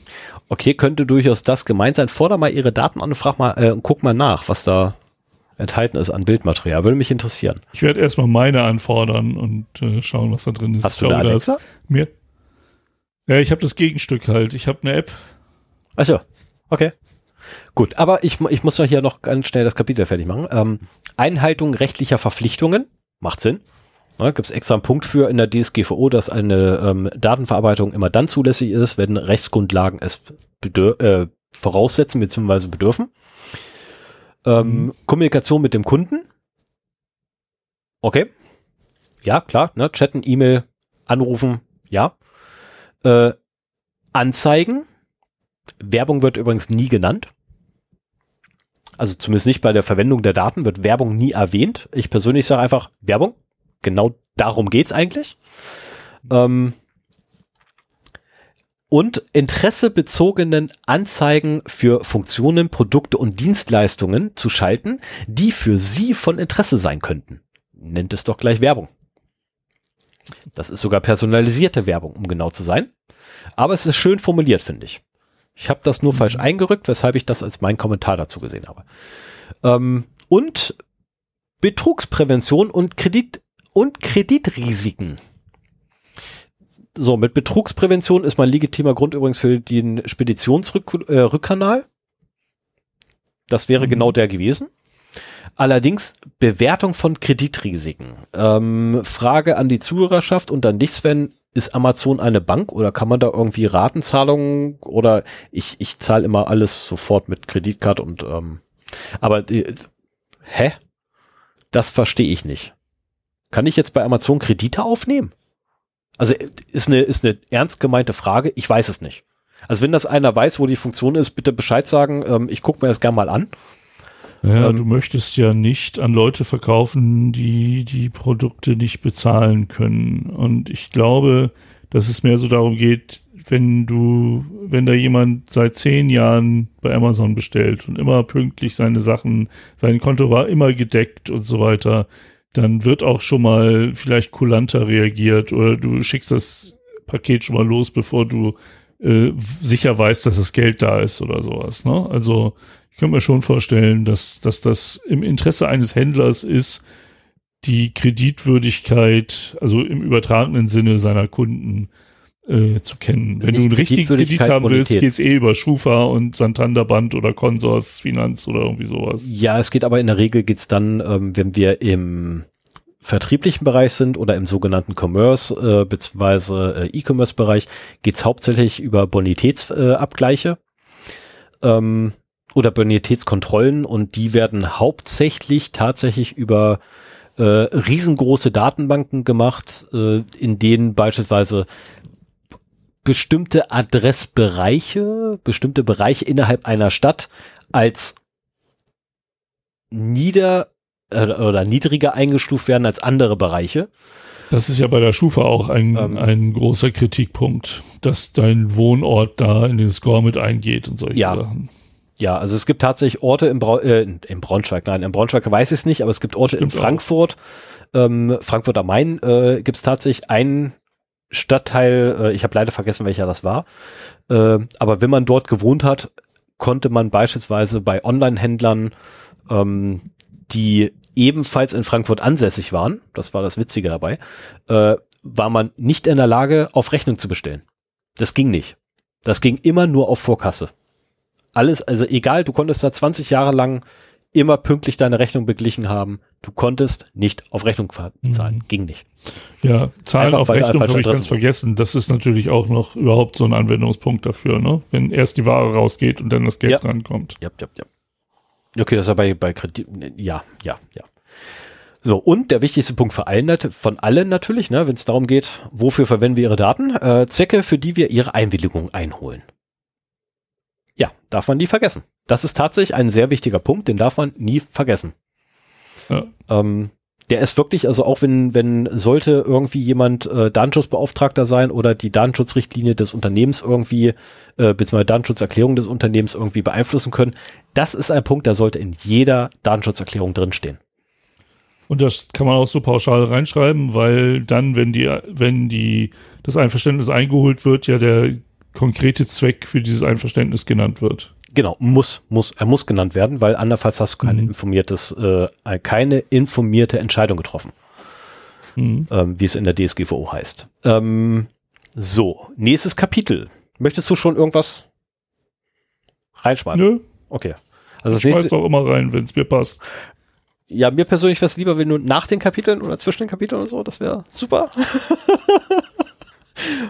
Okay, könnte durchaus das gemeint sein. Forder mal ihre Daten an und frag mal, äh, guck mal nach, was da enthalten ist an Bildmaterial. Würde mich interessieren. Ich werde erstmal meine anfordern und äh, schauen, was da drin ist. Hast ich du glaube, eine Alexa? Mir? Ja, ich habe das Gegenstück halt. Ich habe eine App. Achso, okay. Gut, aber ich, ich muss noch hier noch ganz schnell das Kapitel fertig machen. Ähm, Einhaltung rechtlicher Verpflichtungen, macht Sinn. Ja, Gibt es extra einen Punkt für in der DSGVO, dass eine ähm, Datenverarbeitung immer dann zulässig ist, wenn Rechtsgrundlagen es äh, voraussetzen bzw. bedürfen. Ähm, mhm. Kommunikation mit dem Kunden. Okay. Ja, klar. Ne? Chatten, E-Mail, anrufen. Ja. Äh, Anzeigen. Werbung wird übrigens nie genannt. Also zumindest nicht bei der Verwendung der Daten wird Werbung nie erwähnt. Ich persönlich sage einfach Werbung. Genau darum geht's eigentlich. Ähm, und interessebezogenen Anzeigen für Funktionen, Produkte und Dienstleistungen zu schalten, die für Sie von Interesse sein könnten. Nennt es doch gleich Werbung. Das ist sogar personalisierte Werbung, um genau zu sein. Aber es ist schön formuliert, finde ich. Ich habe das nur mhm. falsch eingerückt, weshalb ich das als mein Kommentar dazu gesehen habe. Ähm, und Betrugsprävention und Kredit und Kreditrisiken. So, mit Betrugsprävention ist mein legitimer Grund übrigens für den Speditionsrückkanal. Äh, das wäre mhm. genau der gewesen. Allerdings Bewertung von Kreditrisiken. Ähm, Frage an die Zuhörerschaft und an dich, Sven ist Amazon eine Bank oder kann man da irgendwie Ratenzahlungen oder ich, ich zahle immer alles sofort mit Kreditkarte und ähm, aber äh, hä? Das verstehe ich nicht. Kann ich jetzt bei Amazon Kredite aufnehmen? Also ist eine, ist eine ernst gemeinte Frage. Ich weiß es nicht. Also wenn das einer weiß, wo die Funktion ist, bitte Bescheid sagen. Ähm, ich gucke mir das gerne mal an. Ja, ähm, du möchtest ja nicht an Leute verkaufen, die die Produkte nicht bezahlen können. Und ich glaube, dass es mehr so darum geht, wenn du, wenn da jemand seit zehn Jahren bei Amazon bestellt und immer pünktlich seine Sachen, sein Konto war immer gedeckt und so weiter, dann wird auch schon mal vielleicht kulanter reagiert oder du schickst das Paket schon mal los, bevor du äh, sicher weißt, dass das Geld da ist oder sowas. Ne? Also ich könnte mir schon vorstellen, dass, dass das im Interesse eines Händlers ist, die Kreditwürdigkeit, also im übertragenen Sinne seiner Kunden äh, zu kennen. Wenn du einen richtigen Kredit haben willst, geht es eh über Schufa und Santander Band oder Consors Finanz oder irgendwie sowas. Ja, es geht aber in der Regel geht's dann, ähm, wenn wir im vertrieblichen Bereich sind oder im sogenannten Commerce äh, bzw. Äh, E-Commerce-Bereich, geht's hauptsächlich über Bonitätsabgleiche äh, ähm, oder Bonitätskontrollen und die werden hauptsächlich tatsächlich über äh, riesengroße Datenbanken gemacht, äh, in denen beispielsweise bestimmte Adressbereiche, bestimmte Bereiche innerhalb einer Stadt als nieder äh, oder niedriger eingestuft werden als andere Bereiche. Das ist ja bei der Schufa auch ein, ähm, ein großer Kritikpunkt, dass dein Wohnort da in den Score mit eingeht und solche ja. Sachen. Ja, also es gibt tatsächlich Orte im, Brau äh, im Braunschweig, nein, im Braunschweig weiß ich es nicht, aber es gibt Orte Stimmt in Frankfurt, ähm, Frankfurt am Main, äh, gibt es tatsächlich einen Stadtteil, äh, ich habe leider vergessen, welcher das war, äh, aber wenn man dort gewohnt hat, konnte man beispielsweise bei Online-Händlern, ähm, die ebenfalls in Frankfurt ansässig waren, das war das Witzige dabei, äh, war man nicht in der Lage, auf Rechnung zu bestellen. Das ging nicht. Das ging immer nur auf Vorkasse. Alles, also egal, du konntest da 20 Jahre lang immer pünktlich deine Rechnung beglichen haben. Du konntest nicht auf Rechnung zahlen. Mhm. Ging nicht. Ja, Zahlen Einfach, auf Rechnung habe ich ganz vergessen. Das ist natürlich auch noch überhaupt so ein Anwendungspunkt dafür, ne? Wenn erst die Ware rausgeht und dann das Geld ja. drankommt. Ja, ja, ja. Okay, das ist ja bei, bei Kredit. Ja, ja, ja. So, und der wichtigste Punkt für allen, von allen natürlich, ne, wenn es darum geht, wofür verwenden wir ihre Daten? Äh, Zwecke, für die wir ihre Einwilligung einholen. Ja, darf man nie vergessen. Das ist tatsächlich ein sehr wichtiger Punkt, den darf man nie vergessen. Ja. Ähm, der ist wirklich, also auch wenn, wenn sollte irgendwie jemand äh, Datenschutzbeauftragter sein oder die Datenschutzrichtlinie des Unternehmens irgendwie, äh, beziehungsweise Datenschutzerklärung des Unternehmens irgendwie beeinflussen können, das ist ein Punkt, der sollte in jeder Datenschutzerklärung drinstehen. Und das kann man auch so pauschal reinschreiben, weil dann, wenn die, wenn die, das Einverständnis eingeholt wird, ja der konkrete Zweck für dieses Einverständnis genannt wird. Genau, muss, muss, er muss genannt werden, weil andernfalls hast du keine mhm. informiertes, äh, keine informierte Entscheidung getroffen. Mhm. Ähm, wie es in der DSGVO heißt. Ähm, so, nächstes Kapitel. Möchtest du schon irgendwas reinschmeißen? Nö. Okay. Also ich das nächste, auch immer rein, wenn es mir passt. Ja, mir persönlich wäre es lieber, wenn du nach den Kapiteln oder zwischen den Kapiteln oder so, das wäre super.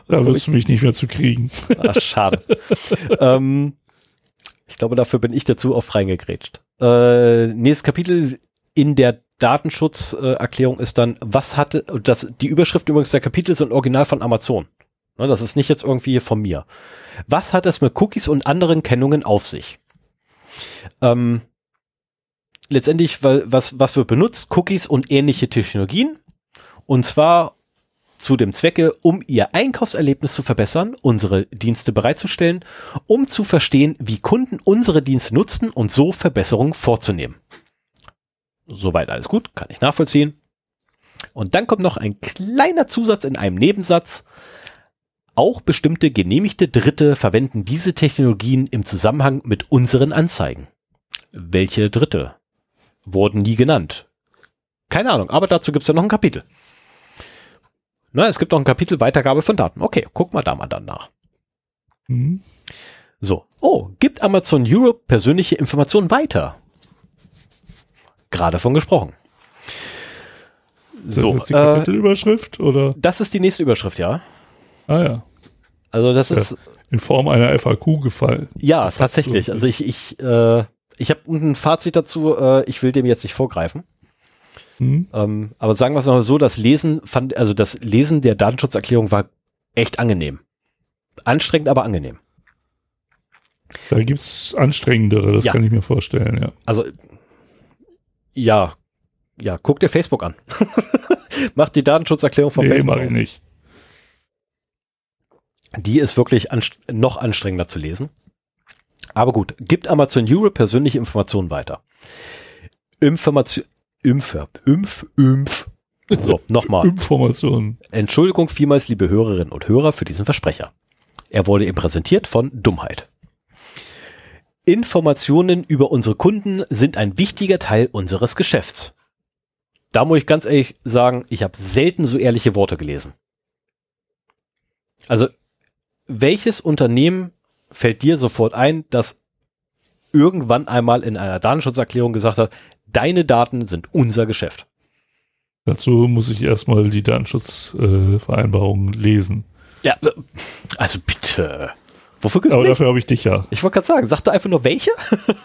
da wirst du mich nicht mehr zu kriegen. Ach, schade. ähm, ich glaube, dafür bin ich dazu oft reingegrätscht. Äh, nächstes Kapitel in der Datenschutzerklärung äh, ist dann, was hatte, das, die Überschrift übrigens der Kapitel sind original von Amazon. Ne, das ist nicht jetzt irgendwie von mir. Was hat es mit Cookies und anderen Kennungen auf sich? Ähm, letztendlich, was, was wird benutzt? Cookies und ähnliche Technologien. Und zwar zu dem Zwecke, um ihr Einkaufserlebnis zu verbessern, unsere Dienste bereitzustellen, um zu verstehen, wie Kunden unsere Dienste nutzen und so Verbesserungen vorzunehmen. Soweit alles gut, kann ich nachvollziehen. Und dann kommt noch ein kleiner Zusatz in einem Nebensatz. Auch bestimmte genehmigte Dritte verwenden diese Technologien im Zusammenhang mit unseren Anzeigen. Welche Dritte? Wurden nie genannt. Keine Ahnung, aber dazu gibt es ja noch ein Kapitel. Na, es gibt auch ein Kapitel Weitergabe von Daten. Okay, guck mal da mal dann nach. Mhm. So. Oh, gibt Amazon Europe persönliche Informationen weiter? Gerade von gesprochen. So, das ist die äh, Kapitelüberschrift oder? Das ist die nächste Überschrift, ja. Ah ja. Also das ja, ist in Form einer FAQ gefallen. Ja, tatsächlich. Also ich ich äh, ich habe ein Fazit dazu. Äh, ich will dem jetzt nicht vorgreifen. Mhm. Ähm, aber sagen wir es mal so, das Lesen fand, also das Lesen der Datenschutzerklärung war echt angenehm. Anstrengend, aber angenehm. Da gibt's anstrengendere, das ja. kann ich mir vorstellen, ja. Also Ja, ja, guck dir Facebook an. Mach die Datenschutzerklärung von nee, Facebook. mach ich nicht. Die ist wirklich anst noch anstrengender zu lesen. Aber gut, gibt Amazon Europe persönliche Informationen weiter. Information, Impfer, Impf, Impf. So, nochmal. Informationen. Entschuldigung vielmals, liebe Hörerinnen und Hörer, für diesen Versprecher. Er wurde eben präsentiert von Dummheit. Informationen über unsere Kunden sind ein wichtiger Teil unseres Geschäfts. Da muss ich ganz ehrlich sagen, ich habe selten so ehrliche Worte gelesen. Also, welches Unternehmen fällt dir sofort ein, das irgendwann einmal in einer Datenschutzerklärung gesagt hat, deine Daten sind unser Geschäft? Dazu muss ich erstmal die Datenschutzvereinbarung äh, lesen. Ja, also bitte. Wofür gibt's Aber mich? dafür habe ich dich ja. Ich wollte gerade sagen, sag doch einfach nur welche.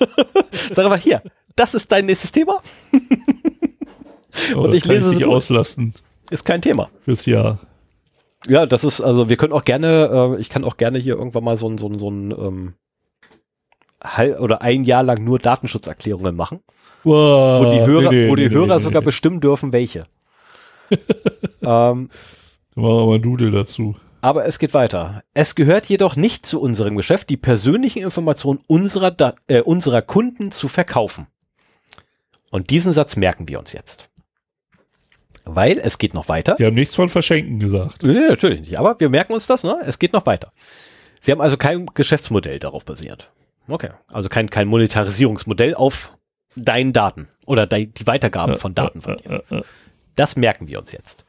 sag aber hier, das ist dein nächstes Thema. Und ich lese sie dich auslasten Ist kein Thema. fürs Jahr. Ja, das ist, also wir können auch gerne, äh, ich kann auch gerne hier irgendwann mal so ein, so ein, so ein ähm, halb oder ein Jahr lang nur Datenschutzerklärungen machen, Wow, wo die Hörer, nee, nee, wo die nee, Hörer sogar bestimmen dürfen, welche. ähm, machen wir mal Doodle dazu. aber es geht weiter. Es gehört jedoch nicht zu unserem Geschäft, die persönlichen Informationen unserer, Da- äh, unserer Kunden zu verkaufen. Und diesen Satz merken wir uns jetzt. Weil es geht noch weiter. Sie haben nichts von Verschenken gesagt. Nee, natürlich nicht. Aber wir merken uns das, ne? Es geht noch weiter. Sie haben also kein Geschäftsmodell darauf basierend. Okay. Also kein, kein Monetarisierungsmodell auf deinen Daten oder dei- die Weitergabe von Daten von dir. Das merken wir uns jetzt.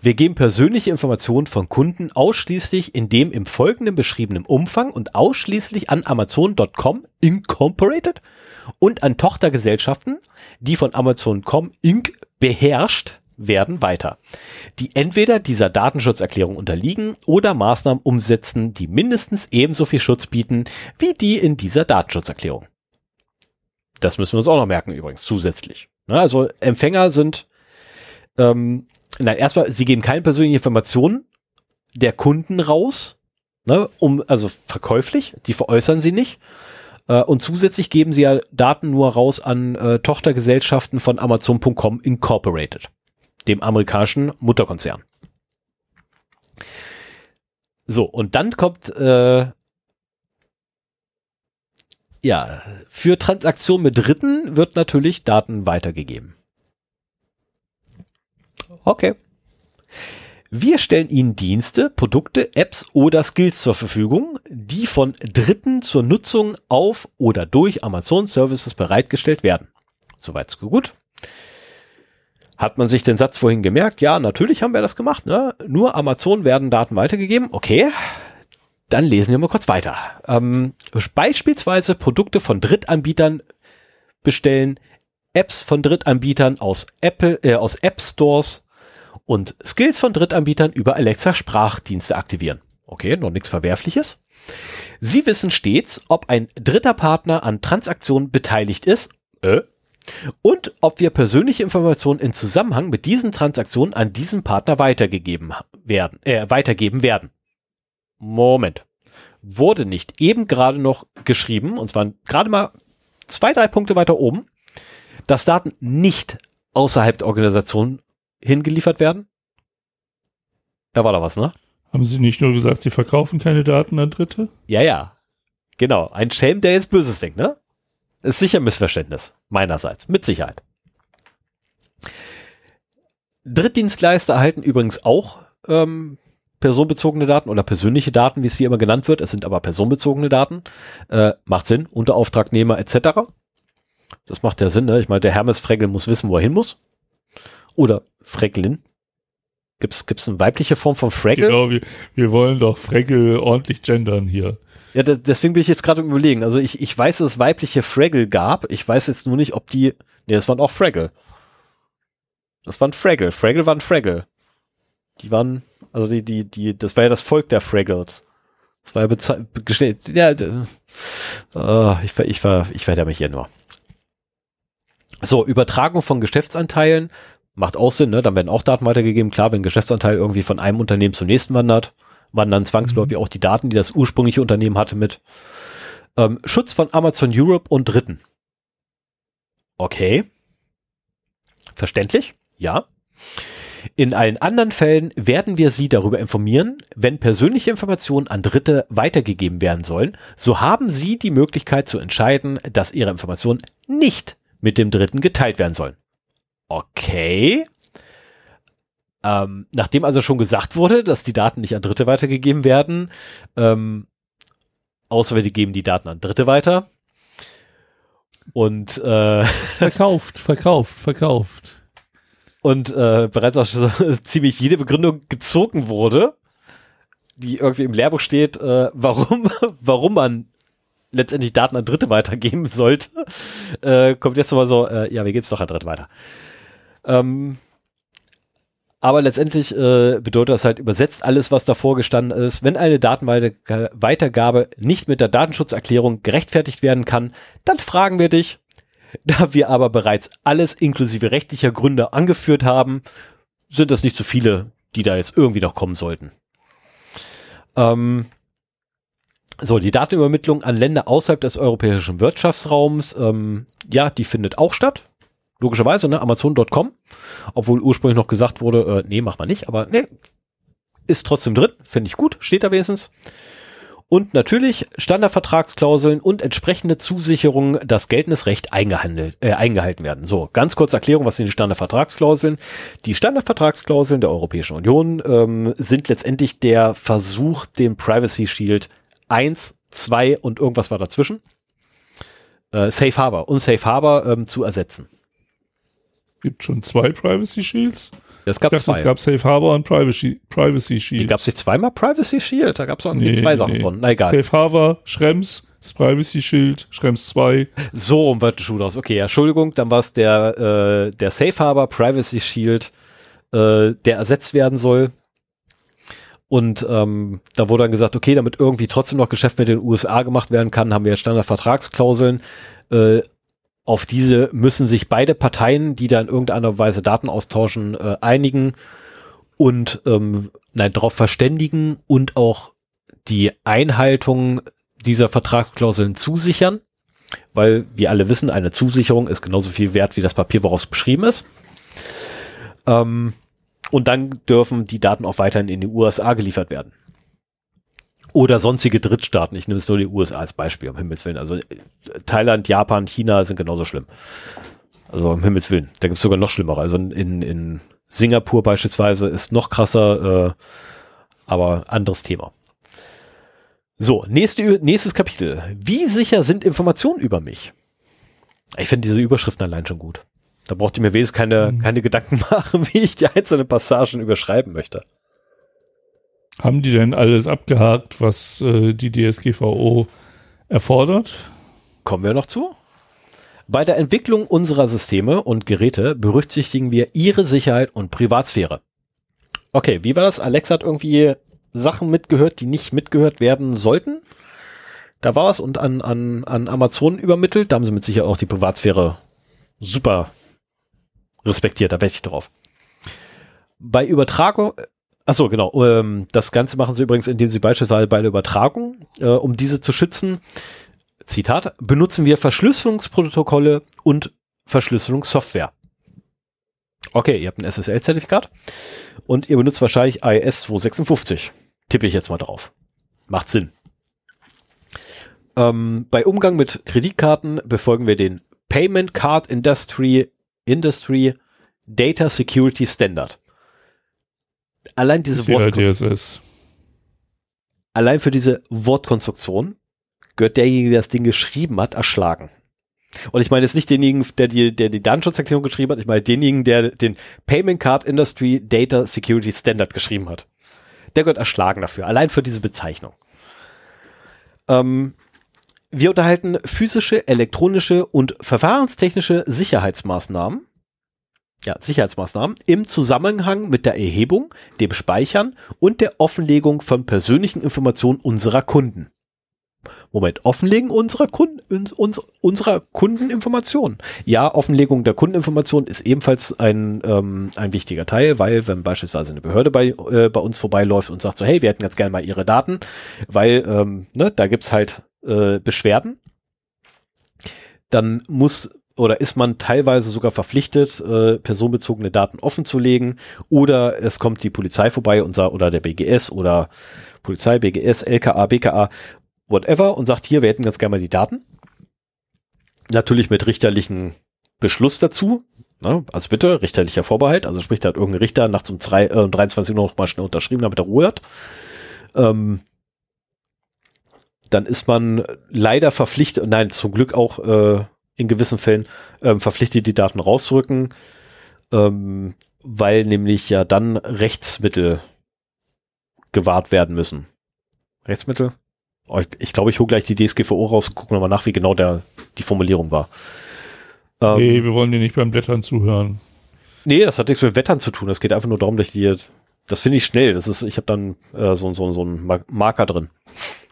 Wir geben persönliche Informationen von Kunden ausschließlich in dem im Folgenden beschriebenen Umfang und ausschließlich an Amazon.com Incorporated und an Tochtergesellschaften, die von Amazon.com Inc. beherrscht werden weiter, die entweder dieser Datenschutzerklärung unterliegen oder Maßnahmen umsetzen, die mindestens ebenso viel Schutz bieten wie die in dieser Datenschutzerklärung. Das müssen wir uns auch noch merken übrigens zusätzlich. Ne, Also Empfänger sind ähm, nein, erstmal, sie geben keine persönlichen Informationen der Kunden raus, ne, um, also verkäuflich, die veräußern sie nicht. Äh, und zusätzlich geben sie ja Daten nur raus an äh, Tochtergesellschaften von Amazon.com Incorporated, dem amerikanischen Mutterkonzern. So, und dann kommt, äh, ja, für Transaktionen mit Dritten wird natürlich Daten weitergegeben. Okay. Wir stellen Ihnen Dienste, Produkte, Apps oder Skills zur Verfügung, die von Dritten zur Nutzung auf oder durch Amazon Services bereitgestellt werden. Soweit so gut. Hat man sich den Satz vorhin gemerkt? Ja, natürlich haben wir das gemacht. Ne? Nur Amazon werden Daten weitergegeben. Okay. Dann lesen wir mal kurz weiter. Ähm, beispielsweise Produkte von Drittanbietern bestellen, Apps von Drittanbietern aus Apple, äh, aus App Stores und Skills von Drittanbietern über Alexa Sprachdienste aktivieren. Okay, noch nichts Verwerfliches. Sie wissen stets, ob ein dritter Partner an Transaktionen beteiligt ist äh, und ob wir persönliche Informationen in Zusammenhang mit diesen Transaktionen an diesen Partner weitergegeben werden, äh, weitergeben werden. Moment. Wurde nicht eben gerade noch geschrieben, und zwar gerade mal zwei, drei Punkte weiter oben, dass Daten nicht außerhalb der Organisation hingeliefert werden? Da war da was, ne? Haben Sie nicht nur gesagt, Sie verkaufen keine Daten an Dritte? Ja, ja. Genau. Ein Schelm, der jetzt Böses denkt, ne? Ist sicher ein Missverständnis. Meinerseits. Mit Sicherheit. Drittdienstleister erhalten übrigens auch ähm, personenbezogene Daten oder persönliche Daten, wie es hier immer genannt wird. Es sind aber personenbezogene Daten. Äh, macht Sinn. Unterauftragnehmer etc. Das macht ja Sinn, ne? Ich meine, der Hermes Fregel muss wissen, wo er hin muss. Oder Freglin. Gibt's, gibt's eine weibliche Form von Fraggle? Genau, wir, wir wollen doch Fregel ordentlich gendern hier. Ja, de- deswegen bin ich jetzt gerade überlegen. Also ich, ich weiß, dass es weibliche Fraggle gab. Ich weiß jetzt nur nicht, ob die. Nee, das waren auch Fraggle. Das waren Fraggle. Fraggle waren Fraggle. Die waren, also die, die, die, das war ja das Volk der Fraggles. Das war ja bezei- gestellt. Ja, äh, ich, ich, ver- ich werde mich hier nur. So, Übertragung von Geschäftsanteilen macht auch Sinn, ne? Dann werden auch Daten weitergegeben. Klar, wenn ein Geschäftsanteil irgendwie von einem Unternehmen zum nächsten wandert, wandern zwangsläufig auch die Daten, die das ursprüngliche Unternehmen hatte, mit. Ähm, Schutz von Amazon Europe und Dritten. Okay. Verständlich? Ja. In allen anderen Fällen werden wir Sie darüber informieren, wenn persönliche Informationen an Dritte weitergegeben werden sollen, so haben Sie die Möglichkeit zu entscheiden, dass Ihre Informationen nicht mit dem Dritten geteilt werden sollen. Okay. Ähm, nachdem also schon gesagt wurde, dass die Daten nicht an Dritte weitergegeben werden, ähm, außer wir geben die Daten an Dritte weiter. Und äh, verkauft, verkauft, verkauft und äh, bereits auch ziemlich jede Begründung gezogen wurde, die irgendwie im Lehrbuch steht, äh, warum, warum man letztendlich Daten an Dritte weitergeben sollte, äh, kommt jetzt nochmal so, äh, ja, wir geben es doch an Dritte weiter. Ähm, aber letztendlich äh, bedeutet das halt übersetzt alles, was davor gestanden ist. Wenn eine Datenweitergabe nicht mit der Datenschutzerklärung gerechtfertigt werden kann, dann fragen wir dich, da wir aber bereits alles inklusive rechtlicher Gründe angeführt haben, sind das nicht so viele, die da jetzt irgendwie noch kommen sollten. Ähm, so, die Datenübermittlung an Länder außerhalb des europäischen Wirtschaftsraums, ähm, ja, die findet auch statt. Logischerweise, ne, Amazon.com. Obwohl ursprünglich noch gesagt wurde, äh, nee, mach mal nicht, aber nee, ist trotzdem drin, finde ich gut, steht da wenigstens. Und natürlich Standardvertragsklauseln und entsprechende Zusicherungen, dass geltendes Recht eingehandelt, äh, eingehalten werden. So, ganz kurz Erklärung, was sind die Standardvertragsklauseln? Die Standardvertragsklauseln der Europäischen Union ähm, sind letztendlich der Versuch, den Privacy Shield 1, 2 und irgendwas war dazwischen, äh, Safe Harbor und Safe Harbor ähm, zu ersetzen. Gibt schon zwei Privacy Shields? Es gab. Es gab Safe Harbor und Privacy, Privacy Shield. Gab es nicht zweimal Privacy Shield? Da gab es auch irgendwie nee, zwei Sachen nee. von. Na egal. Safe Harbor, Schrems, das Privacy Shield, Schrems 2. So rum wird der Schuh aus. Okay, Entschuldigung, dann war es der, äh, der Safe Harbor Privacy Shield, äh, der ersetzt werden soll. Und ähm, da wurde dann gesagt, okay, damit irgendwie trotzdem noch Geschäft mit den USA gemacht werden kann, haben wir Standardvertragsklauseln. Äh, auf diese müssen sich beide Parteien, die da in irgendeiner Weise Daten austauschen, äh, einigen und ähm, nein, darauf verständigen und auch die Einhaltung dieser Vertragsklauseln zusichern, weil wir alle wissen, eine Zusicherung ist genauso viel wert wie das Papier, woraus beschrieben ist. Ähm, und dann dürfen die Daten auch weiterhin in die USA geliefert werden oder sonstige Drittstaaten. Ich nehme es nur die USA als Beispiel, um Himmels Willen. Also Thailand, Japan, China sind genauso schlimm. Also um Himmels Willen. Da gibt es sogar noch schlimmere. Also in, in Singapur beispielsweise ist noch krasser, äh, aber anderes Thema. So, nächste, nächstes Kapitel. Wie sicher sind Informationen über mich? Ich finde diese Überschriften allein schon gut. Da braucht ihr mir wesentlich keine, mhm. keine Gedanken machen, wie ich die einzelnen Passagen überschreiben möchte. Haben die denn alles abgehakt, was äh, die DSGVO erfordert? Kommen wir noch zu. Bei der Entwicklung unserer Systeme und Geräte berücksichtigen wir ihre Sicherheit und Privatsphäre. Okay, wie war das? Alexa hat irgendwie Sachen mitgehört, die nicht mitgehört werden sollten. Da war es und an, an, an Amazon übermittelt. Da haben sie mit Sicherheit auch die Privatsphäre super respektiert. Da wette ich drauf. Bei Übertragung, Ach so, genau. Ähm, das Ganze machen sie übrigens, indem sie beispielsweise bei der Übertragung, äh, um diese zu schützen, Zitat, benutzen wir Verschlüsselungsprotokolle und Verschlüsselungssoftware. Okay, ihr habt ein SSL-Zertifikat und ihr benutzt wahrscheinlich IS 256. Tippe ich jetzt mal drauf. Macht Sinn. Ähm, bei Umgang mit Kreditkarten befolgen wir den Payment Card Industry Industry Data Security Standard allein diese Wortkonstruktion. Allein für diese Wortkonstruktion gehört derjenige, der das Ding geschrieben hat, erschlagen. Und ich meine jetzt nicht denjenigen, der die, der die Datenschutzerklärung geschrieben hat, ich meine denjenigen, der den Payment Card Industry Data Security Standard geschrieben hat. Der gehört erschlagen dafür, allein für diese Bezeichnung. Ähm, wir unterhalten physische, elektronische und verfahrenstechnische Sicherheitsmaßnahmen ja, Sicherheitsmaßnahmen im Zusammenhang mit der Erhebung, dem Speichern und der Offenlegung von persönlichen Informationen unserer Kunden. Moment, Offenlegen unserer Kunden, uns, unserer Kundeninformationen. Ja, Offenlegung der Kundeninformationen ist ebenfalls ein, ähm, ein wichtiger Teil, weil wenn beispielsweise eine Behörde bei, äh, bei uns vorbeiläuft und sagt so, hey, wir hätten ganz gerne mal ihre Daten, weil ähm, ne, da gibt's halt äh, Beschwerden, dann muss oder ist man teilweise sogar verpflichtet, äh, personenbezogene Daten offenzulegen oder es kommt die Polizei vorbei und oder der BGS oder Polizei, BGS, LKA, BKA, whatever und sagt hier, wir hätten ganz gerne mal die Daten. Natürlich mit richterlichen Beschluss dazu. Ne? Also bitte, richterlicher Vorbehalt. Also spricht halt irgendein Richter nachts um, drei, äh, um 23 Uhr noch mal schnell unterschrieben, damit er Ruhe hat. Ähm, dann ist man leider verpflichtet, nein, zum Glück auch äh, in gewissen Fällen ähm, verpflichtet, die Daten rauszurücken, ähm, weil nämlich ja dann Rechtsmittel gewahrt werden müssen. Rechtsmittel? Oh, ich, ich glaube, ich hole gleich die DSGVO raus und gucke nochmal nach, wie genau der, die Formulierung war. Ähm, nee, wir wollen dir nicht beim Blättern zuhören. Nee, das hat nichts mit Wettern zu tun. Es geht einfach nur darum, dass ich die, das finde ich schnell. Das ist, ich habe dann äh, so, so, so einen Marker drin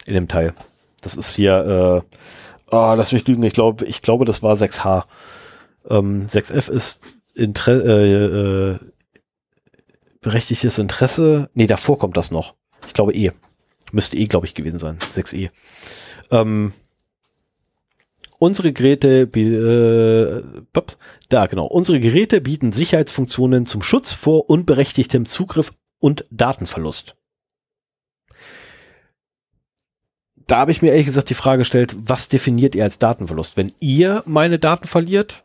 in dem Teil. Das ist hier, äh, oh, lass mich lügen, ich glaube, ich glaube, das war 6H. Ähm, 6F ist Inter äh, äh, berechtigtes Interesse. Nee, davor kommt das noch. Ich glaube E. Müsste E, glaube ich, gewesen sein. 6E. Ähm, unsere Geräte, äh, da genau, unsere Geräte bieten Sicherheitsfunktionen zum Schutz vor unberechtigtem Zugriff und Datenverlust. Da habe ich mir ehrlich gesagt die Frage gestellt, was definiert ihr als Datenverlust? Wenn ihr meine Daten verliert,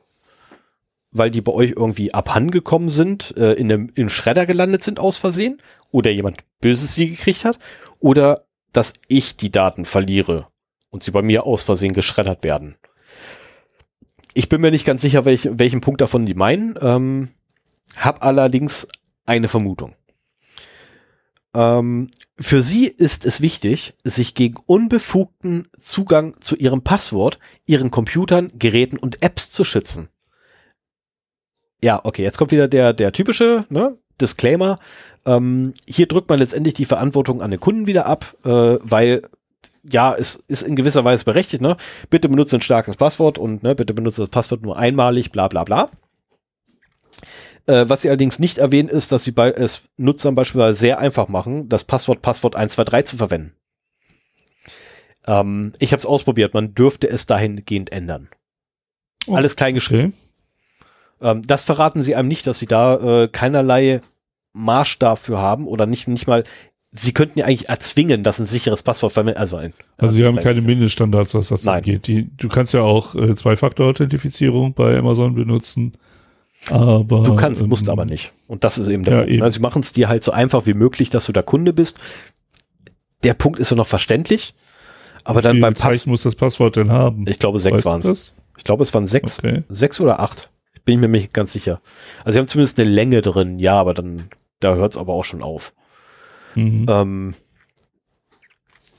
weil die bei euch irgendwie abhandengekommen sind, äh, in einem in Schredder gelandet sind aus Versehen oder jemand Böses sie gekriegt hat oder dass ich die Daten verliere und sie bei mir aus Versehen geschreddert werden. Ich bin mir nicht ganz sicher, welch, welchen Punkt davon die meinen, ähm, hab allerdings eine Vermutung. Ähm, für sie ist es wichtig, sich gegen unbefugten Zugang zu ihrem Passwort, ihren Computern, Geräten und Apps zu schützen. Ja, okay, jetzt kommt wieder der, der typische ne, Disclaimer. Ähm, hier drückt man letztendlich die Verantwortung an den Kunden wieder ab, äh, weil ja, es ist in gewisser Weise berechtigt, ne? Bitte benutze ein starkes Passwort und ne, bitte benutze das Passwort nur einmalig, bla bla bla. Äh, was sie allerdings nicht erwähnen, ist, dass sie bei es Nutzern beispielsweise sehr einfach machen, das Passwort Passwort 123 zu verwenden. Ähm, ich habe es ausprobiert, man dürfte es dahingehend ändern. Oh, Alles klein geschrieben. Okay. Ähm, das verraten sie einem nicht, dass sie da äh, keinerlei Maßstab für haben oder nicht, nicht mal Sie könnten ja eigentlich erzwingen, dass ein sicheres Passwort verwendet, also ein. Also Sie haben keine Mindeststandards, was das Nein. angeht. Die, du kannst ja auch äh, Zwei-Faktor-Authentifizierung bei Amazon benutzen. Aber, du kannst, ähm, musst aber nicht. Und das ist eben der ja, Punkt. Eben. Also sie machen es dir halt so einfach wie möglich, dass du da Kunde bist. Der Punkt ist ja noch verständlich. Aber dann beim Pass muss das Passwort denn haben? Ich glaube, sechs waren es. Ich glaube, es waren sechs. Okay. Sechs oder acht. Bin ich mir nicht ganz sicher. Also sie haben zumindest eine Länge drin, ja, aber dann, da hört es aber auch schon auf. Mhm. Ähm,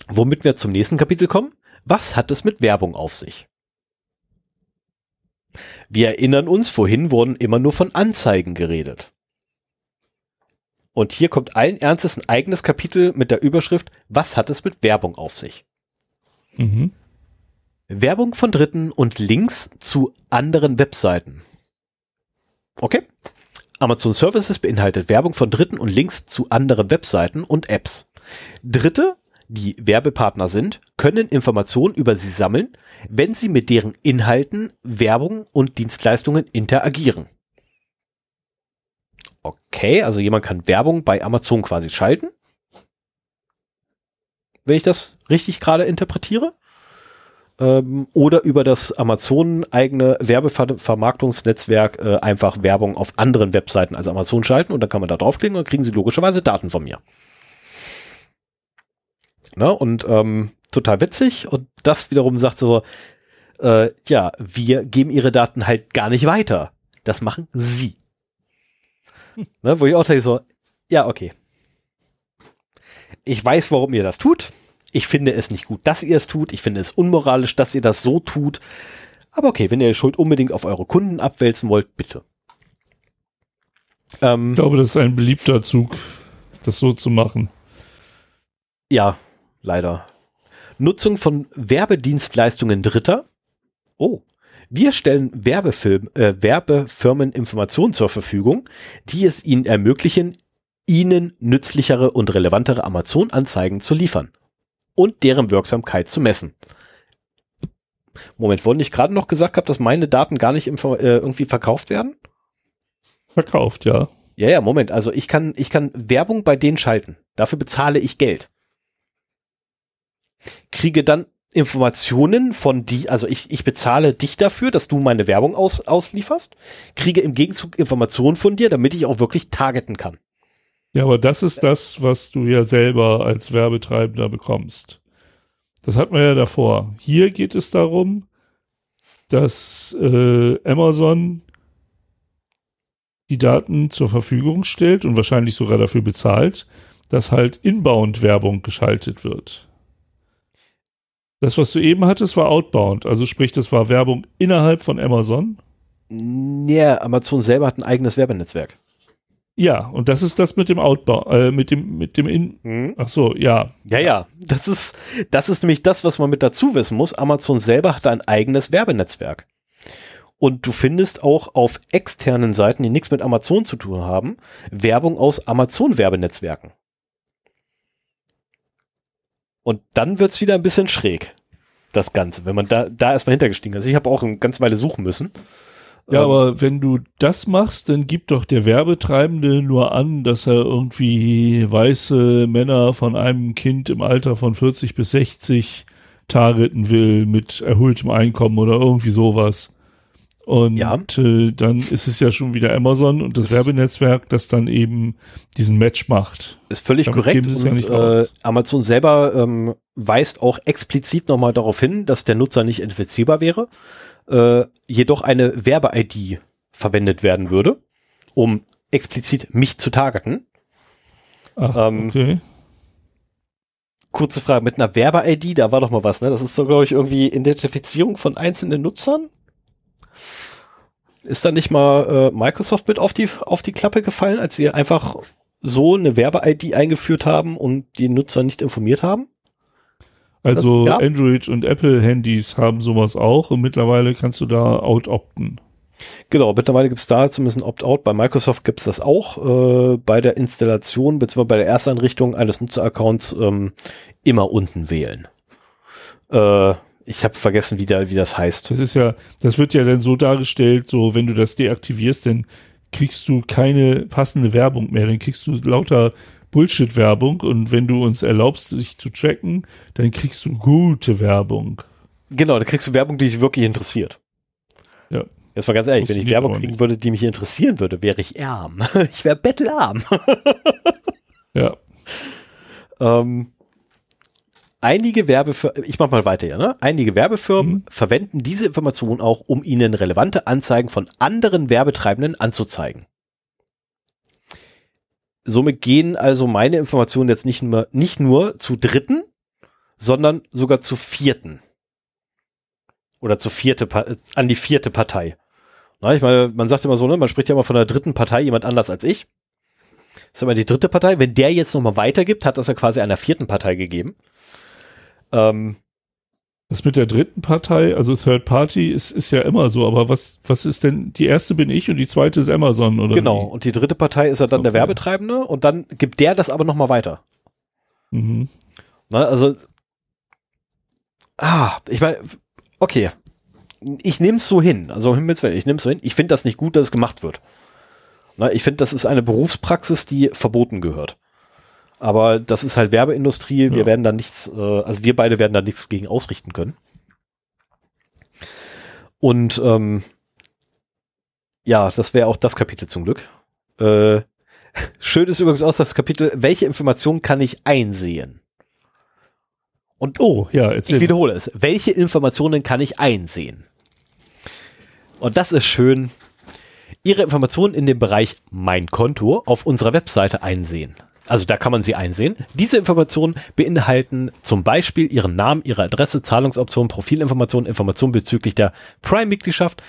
womit wir zum nächsten Kapitel kommen. Was hat es mit Werbung auf sich? Wir erinnern uns, vorhin wurden immer nur von Anzeigen geredet. Und hier kommt allen Ernstes ein eigenes Kapitel mit der Überschrift Was hat es mit Werbung auf sich? Mhm. Werbung von Dritten und Links zu anderen Webseiten. Okay. Amazon Services beinhaltet Werbung von Dritten und Links zu anderen Webseiten und Apps. Dritte die Werbepartner sind, können Informationen über sie sammeln, wenn sie mit deren Inhalten, Werbung und Dienstleistungen interagieren. Okay, also jemand kann Werbung bei Amazon quasi schalten. Wenn ich das richtig gerade interpretiere. Ähm, oder über das Amazon eigene Werbevermarktungsnetzwerk äh, einfach Werbung auf anderen Webseiten als Amazon schalten und dann kann man da draufklicken und kriegen sie logischerweise Daten von mir. Ne? Und ähm, total witzig. Und das wiederum sagt so, äh, ja, wir geben ihre Daten halt gar nicht weiter. Das machen sie. ne? Wo ich auch denke so, ja, okay. Ich weiß, warum ihr das tut. Ich finde es nicht gut, dass ihr es tut. Ich finde es unmoralisch, dass ihr das so tut. Aber okay, wenn ihr die Schuld unbedingt auf eure Kunden abwälzen wollt, bitte. Ähm, ich glaube, das ist ein beliebter Zug, das so zu machen. Ja, leider. Nutzung von Werbedienstleistungen Dritter. Oh. Wir stellen Werbefilm, äh, Werbefirmen Informationen zur Verfügung, die es ihnen ermöglichen, ihnen nützlichere und relevantere Amazon-Anzeigen zu liefern und deren Wirksamkeit zu messen. Moment, wollte ich gerade noch gesagt habe, dass meine Daten gar nicht äh, irgendwie verkauft werden? Verkauft, ja. Ja, ja, Moment. Also ich kann, ich kann Werbung bei denen schalten. Dafür bezahle ich Geld. Kriege dann Informationen von die, also ich, ich bezahle dich dafür, dass du meine Werbung aus, auslieferst, kriege im Gegenzug Informationen von dir, damit ich auch wirklich targeten kann. Ja, aber das ist das, was du ja selber als Werbetreibender bekommst. Das hatten wir ja davor. Hier geht es darum, dass äh, Amazon die Daten zur Verfügung stellt und wahrscheinlich sogar dafür bezahlt, dass halt Inbound-Werbung geschaltet wird. Das, was du eben hattest, war Outbound. Also sprich, das war Werbung innerhalb von Amazon. Ja, Amazon selber hat ein eigenes Werbenetzwerk. Ja, und das ist das mit dem Outbound, äh, mit dem, mit dem In. Hm? Ach so, ja. Ja, ja. Das ist, das ist nämlich das, was man mit dazu wissen muss. Amazon selber hat ein eigenes Werbenetzwerk. Und du findest auch auf externen Seiten, die nichts mit Amazon zu tun haben, Werbung aus Amazon-Werbenetzwerken. Und dann wird's wieder ein bisschen schräg, das Ganze, wenn man da, da erstmal hintergestiegen ist. Ich habe auch eine ganze Weile suchen müssen. Ja, ähm, aber wenn du das machst, dann gibt doch der Werbetreibende nur an, dass er irgendwie weiße Männer von einem Kind im Alter von 40 bis 60 targeten will mit erhöhtem Einkommen oder irgendwie sowas. Und ja. äh, dann ist es ja schon wieder Amazon und das, das Werbenetzwerk, das dann eben diesen Match macht. Ist völlig Damit korrekt. Und, ja äh, Amazon selber ähm, weist auch explizit nochmal darauf hin, dass der Nutzer nicht infizierbar wäre, äh, jedoch eine Werbe-ID verwendet werden würde, um explizit mich zu targeten. Ach, ähm, okay. Kurze Frage, mit einer Werbe-ID, da war doch mal was, ne? Das ist so, glaube ich, irgendwie Identifizierung von einzelnen Nutzern. Ist da nicht mal äh, Microsoft mit auf die, auf die Klappe gefallen, als sie einfach so eine Werbe-ID eingeführt haben und die Nutzer nicht informiert haben? Also das, ja. Android und Apple-Handys haben sowas auch und mittlerweile kannst du da out-opten. Genau, mittlerweile gibt es da zumindest ein Opt-out. Bei Microsoft gibt es das auch. Äh, bei der Installation bzw. bei der Erstanrichtung eines Nutzeraccounts ähm, immer unten wählen. Äh, ich habe vergessen, wie, der, wie das heißt. Das ist ja, das wird ja dann so dargestellt, so wenn du das deaktivierst, dann kriegst du keine passende Werbung mehr, dann kriegst du lauter Bullshit-Werbung und wenn du uns erlaubst, dich zu tracken, dann kriegst du gute Werbung. Genau, dann kriegst du Werbung, die dich wirklich interessiert. Ja. Jetzt mal ganz ehrlich, wenn ich Werbung kriegen würde, die mich interessieren würde, wäre ich arm. ich wäre bettelarm. ja. Ähm, Einige Werbefirmen, ich mach mal weiter hier, ne? Einige Werbefirmen mhm. verwenden diese Informationen auch, um ihnen relevante Anzeigen von anderen Werbetreibenden anzuzeigen. Somit gehen also meine Informationen jetzt nicht nur, nicht nur zu Dritten, sondern sogar zu Vierten. Oder zu vierte, an die vierte Partei. Na, ich meine, man sagt immer so, ne, man spricht ja immer von der dritten Partei, jemand anders als ich. Das ist immer die dritte Partei. Wenn der jetzt nochmal weitergibt, hat das ja quasi einer vierten Partei gegeben. Ähm, das mit der dritten Partei, also Third Party, ist, ist ja immer so, aber was, was ist denn, die erste bin ich und die zweite ist Amazon, oder? Genau, wie? und die dritte Partei ist ja dann okay. der Werbetreibende und dann gibt der das aber nochmal weiter. Mhm. Na, also, ah, ich meine, okay, ich nehme es so hin, also ich nehme es so hin, ich finde das nicht gut, dass es gemacht wird. Na, ich finde, das ist eine Berufspraxis, die verboten gehört. Aber das ist halt Werbeindustrie. Wir ja. werden da nichts, äh, also wir beide werden da nichts gegen ausrichten können. Und ähm, ja, das wäre auch das Kapitel zum Glück. Äh, schön ist übrigens auch das Kapitel, welche Informationen kann ich einsehen? Und oh, ja, erzähl ich wiederhole es. Welche Informationen kann ich einsehen? Und das ist schön. Ihre Informationen in dem Bereich Mein Konto auf unserer Webseite einsehen. Also da kann man sie einsehen. Diese Informationen beinhalten zum Beispiel Ihren Namen, Ihre Adresse, Zahlungsoptionen, Profilinformationen, Informationen bezüglich der Prime-Mitgliedschaft,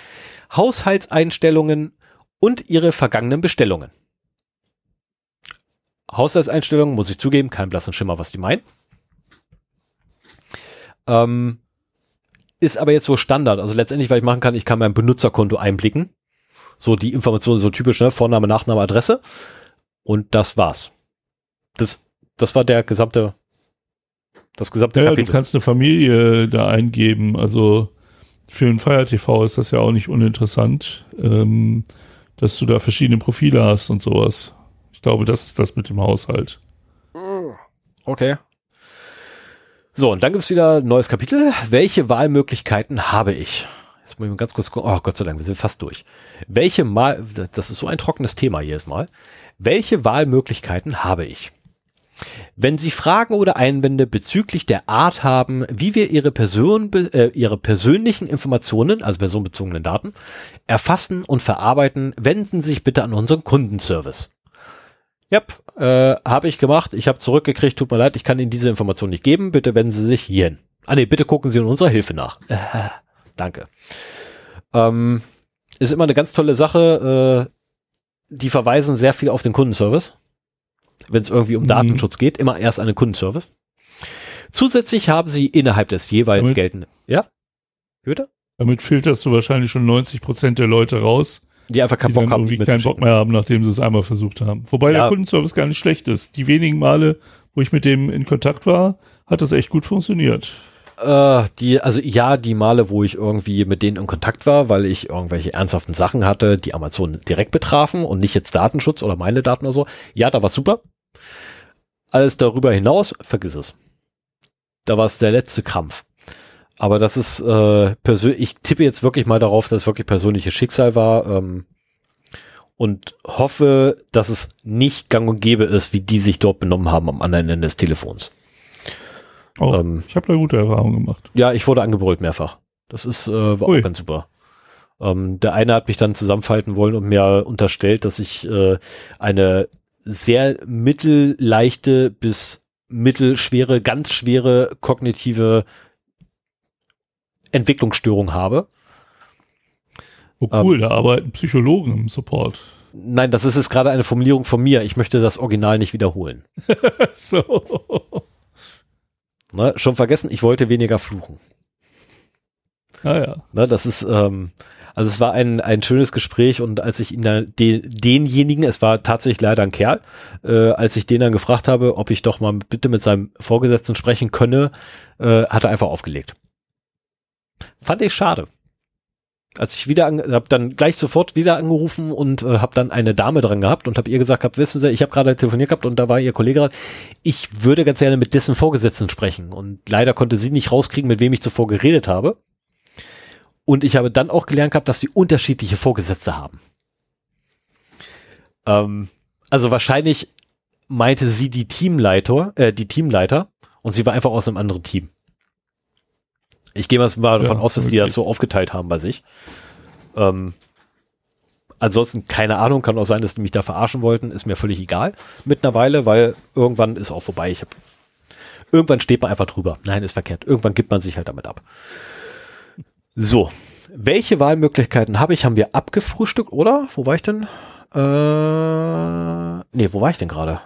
Haushaltseinstellungen und Ihre vergangenen Bestellungen. Haushaltseinstellungen, muss ich zugeben, kein blassen Schimmer, was die meinen. Ähm, ist aber jetzt so Standard. Also letztendlich, was ich machen kann, ich kann mein Benutzerkonto einblicken. So die Informationen, so typisch, ne? Vorname, Nachname, Adresse. Und das war's. Das, das war der gesamte, das gesamte ja, Kapitel. Du kannst eine Familie da eingeben, also für ein Fire TV ist das ja auch nicht uninteressant, ähm, dass du da verschiedene Profile hast und sowas. Ich glaube, das ist das mit dem Haushalt. Okay. So, und dann gibt es wieder ein neues Kapitel. Welche Wahlmöglichkeiten habe ich? Jetzt muss ich mal ganz kurz gucken. Oh, Gott sei Dank, wir sind fast durch. Welche Mal, das ist so ein trockenes Thema jedes Mal. Welche Wahlmöglichkeiten habe ich? Wenn Sie Fragen oder Einwände bezüglich der Art haben, wie wir Ihre, Person, äh, Ihre persönlichen Informationen, also personenbezogenen Daten, erfassen und verarbeiten, wenden Sie sich bitte an unseren Kundenservice. Ja, äh, habe ich gemacht. Ich habe zurückgekriegt. Tut mir leid, ich kann Ihnen diese Information nicht geben. Bitte wenden Sie sich hierhin. Ah nee, bitte gucken Sie in unserer Hilfe nach. Äh, danke. Ähm, ist immer eine ganz tolle Sache. Äh, die verweisen sehr viel auf den Kundenservice wenn es irgendwie um mhm. Datenschutz geht, immer erst einen Kundenservice. Zusätzlich haben sie innerhalb des jeweils damit, geltenden, ja? Bitte? Damit filterst du wahrscheinlich schon 90 Prozent der Leute raus, die einfach keinen die Bock haben, irgendwie keinen Bock mehr haben, nachdem sie es einmal versucht haben. Wobei ja. der Kundenservice gar nicht schlecht ist. Die wenigen Male, wo ich mit dem in Kontakt war, hat das echt gut funktioniert. Äh, die, also ja, die Male, wo ich irgendwie mit denen in Kontakt war, weil ich irgendwelche ernsthaften Sachen hatte, die Amazon direkt betrafen und nicht jetzt Datenschutz oder meine Daten oder so. Ja, da war super. Alles darüber hinaus, vergiss es. Da war es der letzte Krampf. Aber das ist äh, persönlich, ich tippe jetzt wirklich mal darauf, dass es wirklich persönliches Schicksal war ähm, und hoffe, dass es nicht gang und gäbe ist, wie die sich dort benommen haben am anderen Ende des Telefons. Oh, ähm, ich habe da gute Erfahrungen gemacht. Ja, ich wurde angebrüllt mehrfach. Das ist äh, war Ui. auch ganz super. Ähm, der eine hat mich dann zusammenfalten wollen und mir unterstellt, dass ich äh, eine sehr mittelleichte bis mittelschwere, ganz schwere kognitive Entwicklungsstörung habe. Oh cool, ähm, da arbeiten Psychologen im Support. Nein, das ist jetzt gerade eine Formulierung von mir. Ich möchte das Original nicht wiederholen. so. Ne, schon vergessen, ich wollte weniger fluchen. Ah ja. Ne, das ist, ähm, also es war ein, ein schönes Gespräch und als ich ihn dann, den, denjenigen, es war tatsächlich leider ein Kerl, äh, als ich den dann gefragt habe, ob ich doch mal bitte mit seinem Vorgesetzten sprechen könne, äh, hat er einfach aufgelegt. Fand ich schade als ich wieder habe dann gleich sofort wieder angerufen und äh, habe dann eine Dame dran gehabt und habe ihr gesagt, hab, wissen Sie, ich habe gerade telefoniert gehabt und da war ihr Kollege dran. Ich würde ganz gerne mit dessen Vorgesetzten sprechen und leider konnte sie nicht rauskriegen, mit wem ich zuvor geredet habe. Und ich habe dann auch gelernt gehabt, dass sie unterschiedliche Vorgesetzte haben. Ähm, also wahrscheinlich meinte sie die Teamleiter, äh, die Teamleiter und sie war einfach aus einem anderen Team. Ich gehe mal davon ja, aus, dass wirklich. die das so aufgeteilt haben bei sich. Ähm, ansonsten keine Ahnung, kann auch sein, dass die mich da verarschen wollten, ist mir völlig egal mittlerweile, weil irgendwann ist auch vorbei. Ich hab, irgendwann steht man einfach drüber. Nein, ist verkehrt. Irgendwann gibt man sich halt damit ab. So, welche Wahlmöglichkeiten habe ich? Haben wir abgefrühstückt, oder? Wo war ich denn? Äh, nee, wo war ich denn gerade?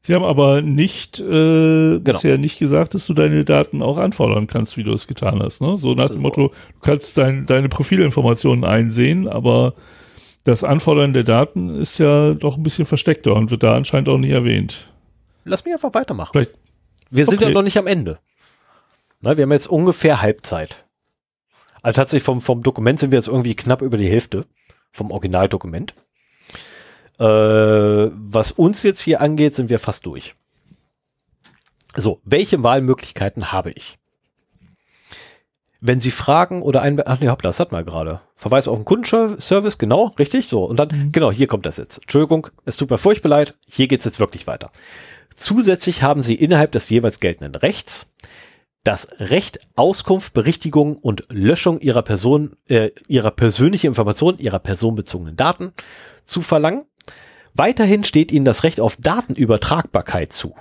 Sie haben aber nicht äh, genau. bisher nicht gesagt, dass du deine Daten auch anfordern kannst, wie du es getan hast. Ne? So nach dem Motto, du kannst dein, deine Profilinformationen einsehen, aber das Anfordern der Daten ist ja doch ein bisschen versteckter und wird da anscheinend auch nicht erwähnt. Lass mich einfach weitermachen. Vielleicht. Wir sind okay. ja noch nicht am Ende. Na, wir haben jetzt ungefähr Halbzeit. Also tatsächlich vom, vom Dokument sind wir jetzt irgendwie knapp über die Hälfte vom Originaldokument. Äh, was uns jetzt hier angeht, sind wir fast durch. So, welche Wahlmöglichkeiten habe ich? Wenn Sie Fragen oder ein, ach nee, hoppla, das hat man gerade. Verweis auf den Kundenservice, genau, richtig, so. Und dann, mhm. genau, hier kommt das jetzt. Entschuldigung, es tut mir furchtbar leid, hier geht's jetzt wirklich weiter. Zusätzlich haben Sie innerhalb des jeweils geltenden Rechts das Recht, Auskunft, Berichtigung und Löschung Ihrer Person, äh, Ihrer persönlichen Informationen, Ihrer personenbezogenen Daten zu verlangen Weiterhin steht Ihnen das Recht auf Datenübertragbarkeit zu.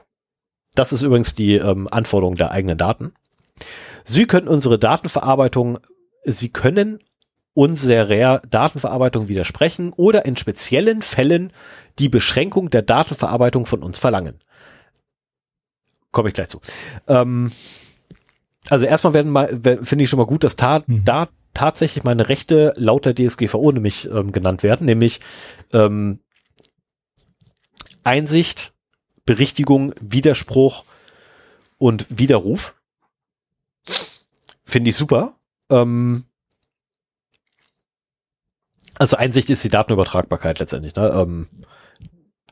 Das ist übrigens die ähm, Anforderung der eigenen Daten. Sie können unsere Datenverarbeitung, Sie können unserer Datenverarbeitung widersprechen oder in speziellen Fällen die Beschränkung der Datenverarbeitung von uns verlangen. Komme ich gleich zu. Ähm, also erstmal werden mal, finde ich schon mal gut, dass ta mhm. da tatsächlich meine Rechte laut der DSGVO nämlich ähm, genannt werden, nämlich ähm, Einsicht, Berichtigung, Widerspruch und Widerruf. Finde ich super. Ähm, Also Einsicht ist die Datenübertragbarkeit letztendlich, ne? Ähm,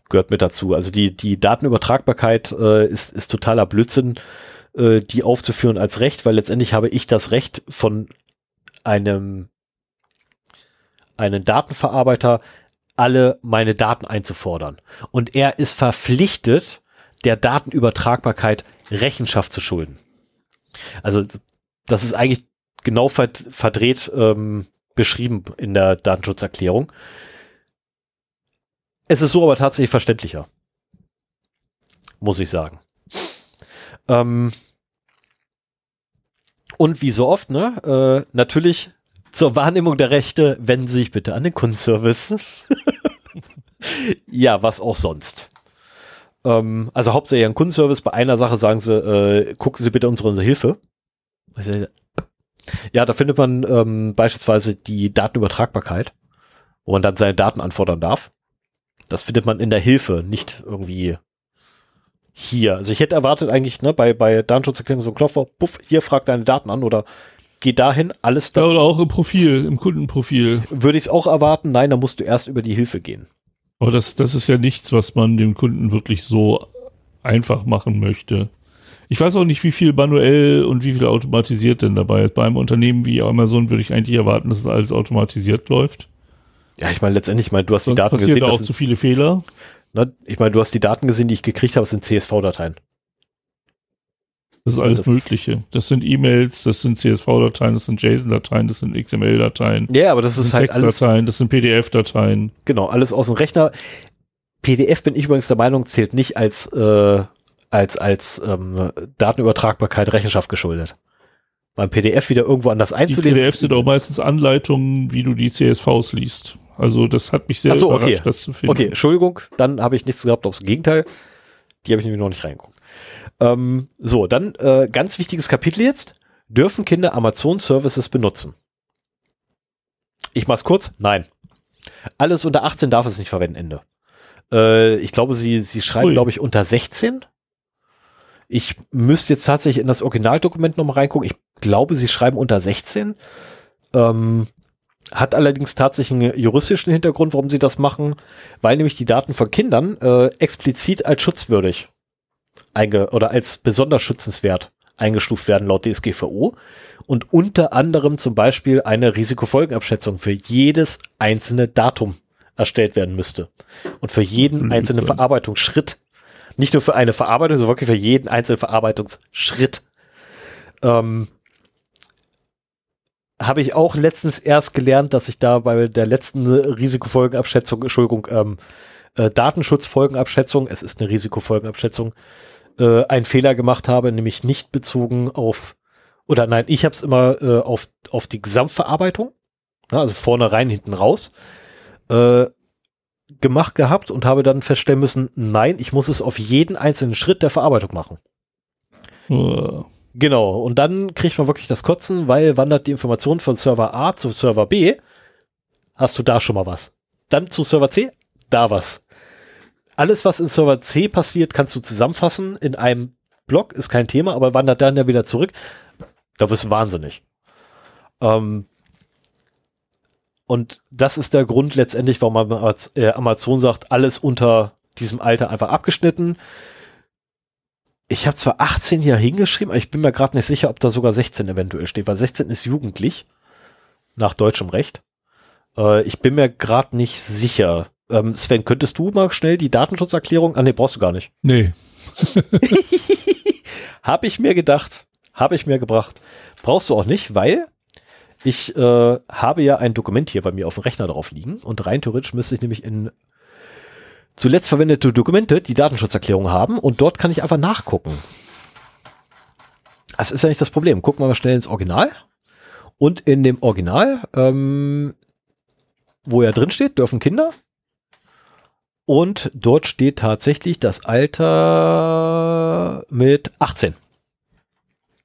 gehört mit dazu. Also die, die Datenübertragbarkeit äh, ist, ist totaler Blödsinn, äh, die aufzuführen als Recht, weil letztendlich habe ich das Recht von einem einen Datenverarbeiter alle meine Daten einzufordern. Und er ist verpflichtet, der Datenübertragbarkeit Rechenschaft zu schulden. Also das ist eigentlich genau verdreht ähm, beschrieben in der Datenschutzerklärung. Es ist so aber tatsächlich verständlicher. Muss ich sagen. Ähm und wie so oft, ne, äh, natürlich zur Wahrnehmung der Rechte wenden Sie sich bitte an den Kundenservice. ja, was auch sonst. Ähm, also hauptsächlich an Kundenservice. Bei einer Sache sagen sie, äh, gucken Sie bitte unsere, unsere Hilfe. Ja, da findet man ähm, beispielsweise die Datenübertragbarkeit, wo man dann seine Daten anfordern darf. Das findet man in der Hilfe, nicht irgendwie hier. Also ich hätte erwartet eigentlich, ne, bei, bei Datenschutzerklärung so ein Knopf, puff, hier fragt deine Daten an oder geh dahin, alles da. Ja, oder auch im Profil, im Kundenprofil. Würde ich es auch erwarten? Nein, da musst du erst über die Hilfe gehen. Aber das, das ist ja nichts, was man dem Kunden wirklich so einfach machen möchte. Ich weiß auch nicht, wie viel manuell und wie viel automatisiert denn dabei ist. Bei einem Unternehmen wie Amazon würde ich eigentlich erwarten, dass es alles automatisiert läuft. Ja, ich meine, letztendlich, ich meine, du hast Sonst die Daten gesehen. da auch zu viele Fehler. Ne, ich meine, du hast die Daten gesehen, die ich gekriegt habe, das sind CSV-Dateien. Das ist alles das ist- Mögliche. Das sind E-Mails, das sind CSV-Dateien, das sind JSON-Dateien, das sind XML-Dateien, Ja, aber das das ist sind halt alles, Textdateien, das sind PDF-Dateien. genau, alles aus dem Rechner. PDF bin ich übrigens der Meinung, zählt nicht als, äh, als, als ähm, Datenübertragbarkeit Rechenschaft geschuldet. Beim PDF wieder irgendwo anders Die einzulesen. PDFs sind auch meistens Anleitungen, wie du die CSVs liest. Also das hat mich sehr so, überrascht, okay. das zu finden. Okay, Entschuldigung, dann habe ich nichts gehabt, aufs Gegenteil. Die habe ich nämlich noch nicht reingeguckt. Ähm, so, dann äh, ganz wichtiges Kapitel jetzt. Dürfen Kinder Amazon Services benutzen? Ich mach's kurz. Nein. Alles unter 18 darf es nicht verwenden, Ende. Äh, ich glaube, sie, sie schreiben, glaube ich, unter 16. Ich müsste jetzt tatsächlich in das Originaldokument nochmal reingucken. Ich glaube, sie schreiben unter 16. Ähm, hat allerdings tatsächlich einen juristischen Hintergrund, warum sie das machen, weil nämlich die Daten von Kindern äh, explizit als schutzwürdig einge oder als besonders schützenswert eingestuft werden laut DSGVO und unter anderem zum Beispiel eine Risikofolgenabschätzung für jedes einzelne Datum erstellt werden müsste und für jeden Absolut. einzelnen Verarbeitungsschritt. Nicht nur für eine Verarbeitung, sondern wirklich für jeden einzelnen Verarbeitungsschritt. Ähm, habe ich auch letztens erst gelernt, dass ich da bei der letzten Risikofolgenabschätzung, Entschuldigung, ähm, äh, Datenschutzfolgenabschätzung, es ist eine Risikofolgenabschätzung, äh, einen Fehler gemacht habe, nämlich nicht bezogen auf, oder nein, ich habe es immer äh, auf, auf die Gesamtverarbeitung, ja, also vorne rein, hinten raus, äh, gemacht gehabt und habe dann feststellen müssen, nein, ich muss es auf jeden einzelnen Schritt der Verarbeitung machen. Äh, Genau, und dann kriegt man wirklich das Kotzen, weil wandert die Information von Server A zu Server B, hast du da schon mal was. Dann zu Server C, da was. Alles, was in Server C passiert, kannst du zusammenfassen in einem Block, ist kein Thema, aber wandert dann ja wieder zurück. Da wirst du wahnsinnig. Ähm, und das ist der Grund letztendlich, warum äh, Amazon sagt, alles unter diesem Alter einfach abgeschnitten. Ich habe zwar 18 hier hingeschrieben, aber ich bin mir gerade nicht sicher, ob da sogar 16 eventuell steht, weil 16 ist jugendlich nach deutschem Recht. Äh, ich bin mir gerade nicht sicher. Ähm, Sven, könntest du mal schnell die Datenschutzerklärung? Ah, nee, brauchst du gar nicht. nee. Habe ich mir gedacht, habe ich mir gebracht. Brauchst du auch nicht, weil ich äh, habe ja ein Dokument hier bei mir auf dem Rechner drauf liegen und rein theoretisch müsste ich nämlich in zuletzt verwendete Dokumente die Datenschutzerklärung haben und dort kann ich einfach nachgucken. Das ist ja nicht das Problem. Gucken wir mal schnell ins Original. Und in dem Original, ähm, wo ja drin steht, dürfen Kinder. Und dort steht tatsächlich das Alter mit 18.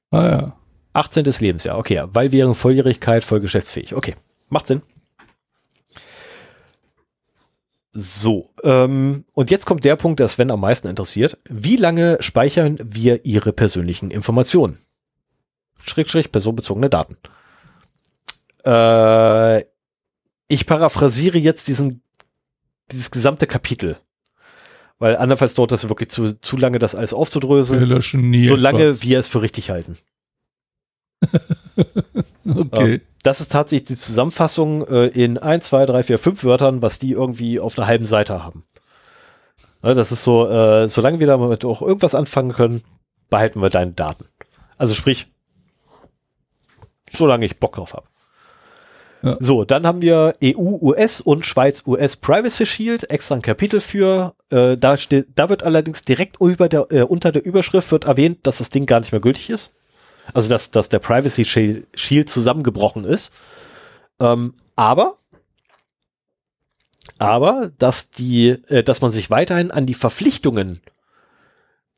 Ah ja. 18. Lebensjahr, okay, weil während Volljährigkeit voll geschäftsfähig. Okay, macht Sinn. So, ähm, und jetzt kommt der Punkt, der Sven am meisten interessiert. Wie lange speichern wir Ihre persönlichen Informationen? Schrägstrich personenbezogene Daten. Äh, ich paraphrasiere jetzt diesen, dieses gesamte Kapitel. Weil andernfalls dauert das wirklich zu, zu lange, das alles aufzudröseln. Wir löschen nie so lange, etwas. wir es für richtig halten. Okay. Ähm, das ist tatsächlich die Zusammenfassung äh, in 1, 2, 3, 4, 5 Wörtern, was die irgendwie auf einer halben Seite haben. Ja, das ist so, äh, solange wir damit auch irgendwas anfangen können, behalten wir deine Daten. Also sprich, solange ich Bock drauf habe. Ja. So, dann haben wir EU-US und Schweiz-US Privacy Shield, extra ein Kapitel für. Äh, da steht, da wird allerdings direkt über der, äh, unter der Überschrift wird erwähnt, dass das Ding gar nicht mehr gültig ist. Also dass, dass der Privacy Shield zusammengebrochen ist. Ähm, aber aber dass die, äh, dass man sich weiterhin an die Verpflichtungen,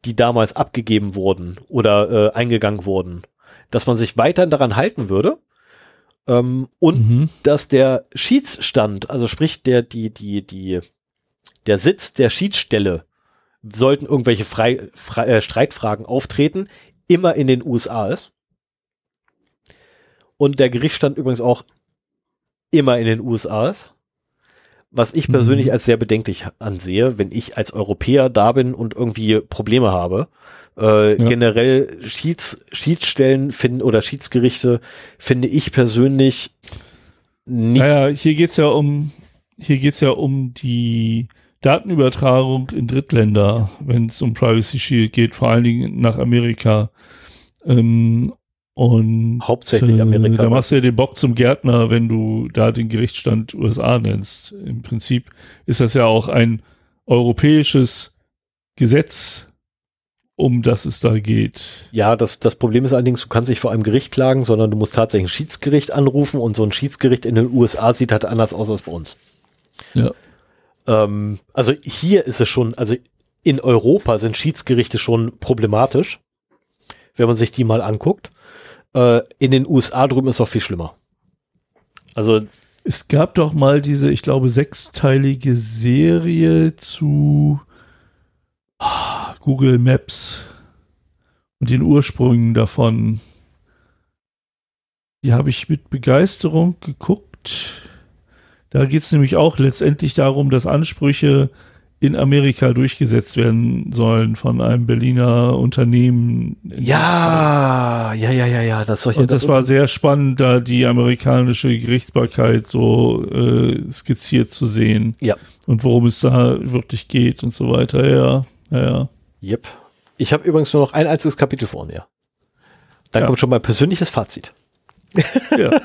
die damals abgegeben wurden oder äh, eingegangen wurden, dass man sich weiterhin daran halten würde. Ähm, und Mhm. dass der Schiedsstand, also sprich der, die, die, die, der Sitz der Schiedsstelle, sollten irgendwelche frei, frei, äh, Streitfragen auftreten, immer in den USA ist. Und der Gerichtsstand übrigens auch immer in den USA ist. Was ich persönlich Mhm. als sehr bedenklich ansehe, wenn ich als Europäer da bin und irgendwie Probleme habe. Äh, Ja. Generell Schieds, Schiedsstellen finden oder Schiedsgerichte finde ich persönlich nicht. Naja, hier geht's ja um, hier geht's ja um die Datenübertragung in Drittländer, wenn es um Privacy Shield geht, vor allen Dingen nach Amerika. Ähm, und Hauptsächlich Amerika. Da machst du ja den Bock zum Gärtner, wenn du da den Gerichtsstand USA nennst. Im Prinzip ist das ja auch ein europäisches Gesetz, um das es da geht. Ja, das, das Problem ist allerdings, du kannst nicht vor einem Gericht klagen, sondern du musst tatsächlich ein Schiedsgericht anrufen und so ein Schiedsgericht in den USA sieht halt anders aus als bei uns. Ja. Ähm, also hier ist es schon, also in Europa sind Schiedsgerichte schon problematisch, wenn man sich die mal anguckt. Äh, in den USA drüben ist es auch viel schlimmer. Also Es gab doch mal diese, ich glaube, sechsteilige Serie zu ah, Google Maps und den Ursprüngen davon. Die habe ich mit Begeisterung geguckt. Da geht es nämlich auch letztendlich darum, dass Ansprüche in Amerika durchgesetzt werden sollen von einem Berliner Unternehmen. ja, ja, ja, ja, ja, das solche. Und das war sehr spannend, da die amerikanische Gerichtsbarkeit so äh, skizziert zu sehen. Ja. Und worum es da wirklich geht und so weiter. Ja, ja, ja. Yep. Ich habe übrigens nur noch ein einziges Kapitel vor mir. Dann Ja. kommt schon mein persönliches Fazit. ja.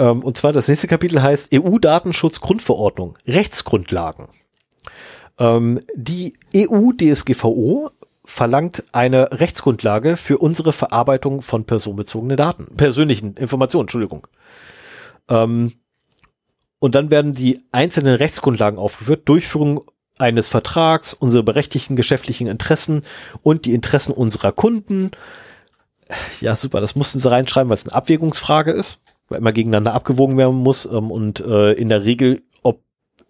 Ähm, und zwar das nächste Kapitel heißt EU-Datenschutz-Grundverordnung, Rechtsgrundlagen. Ähm, die EU-DSGVO verlangt eine Rechtsgrundlage für unsere Verarbeitung von personenbezogenen Daten, persönlichen Informationen, Entschuldigung. Ähm, und dann werden die einzelnen Rechtsgrundlagen aufgeführt, Durchführung eines Vertrags, unsere berechtigten geschäftlichen Interessen und die Interessen unserer Kunden. Ja, super, das mussten sie reinschreiben, weil es eine Abwägungsfrage ist immer gegeneinander abgewogen werden muss ähm, und äh, in der Regel ob,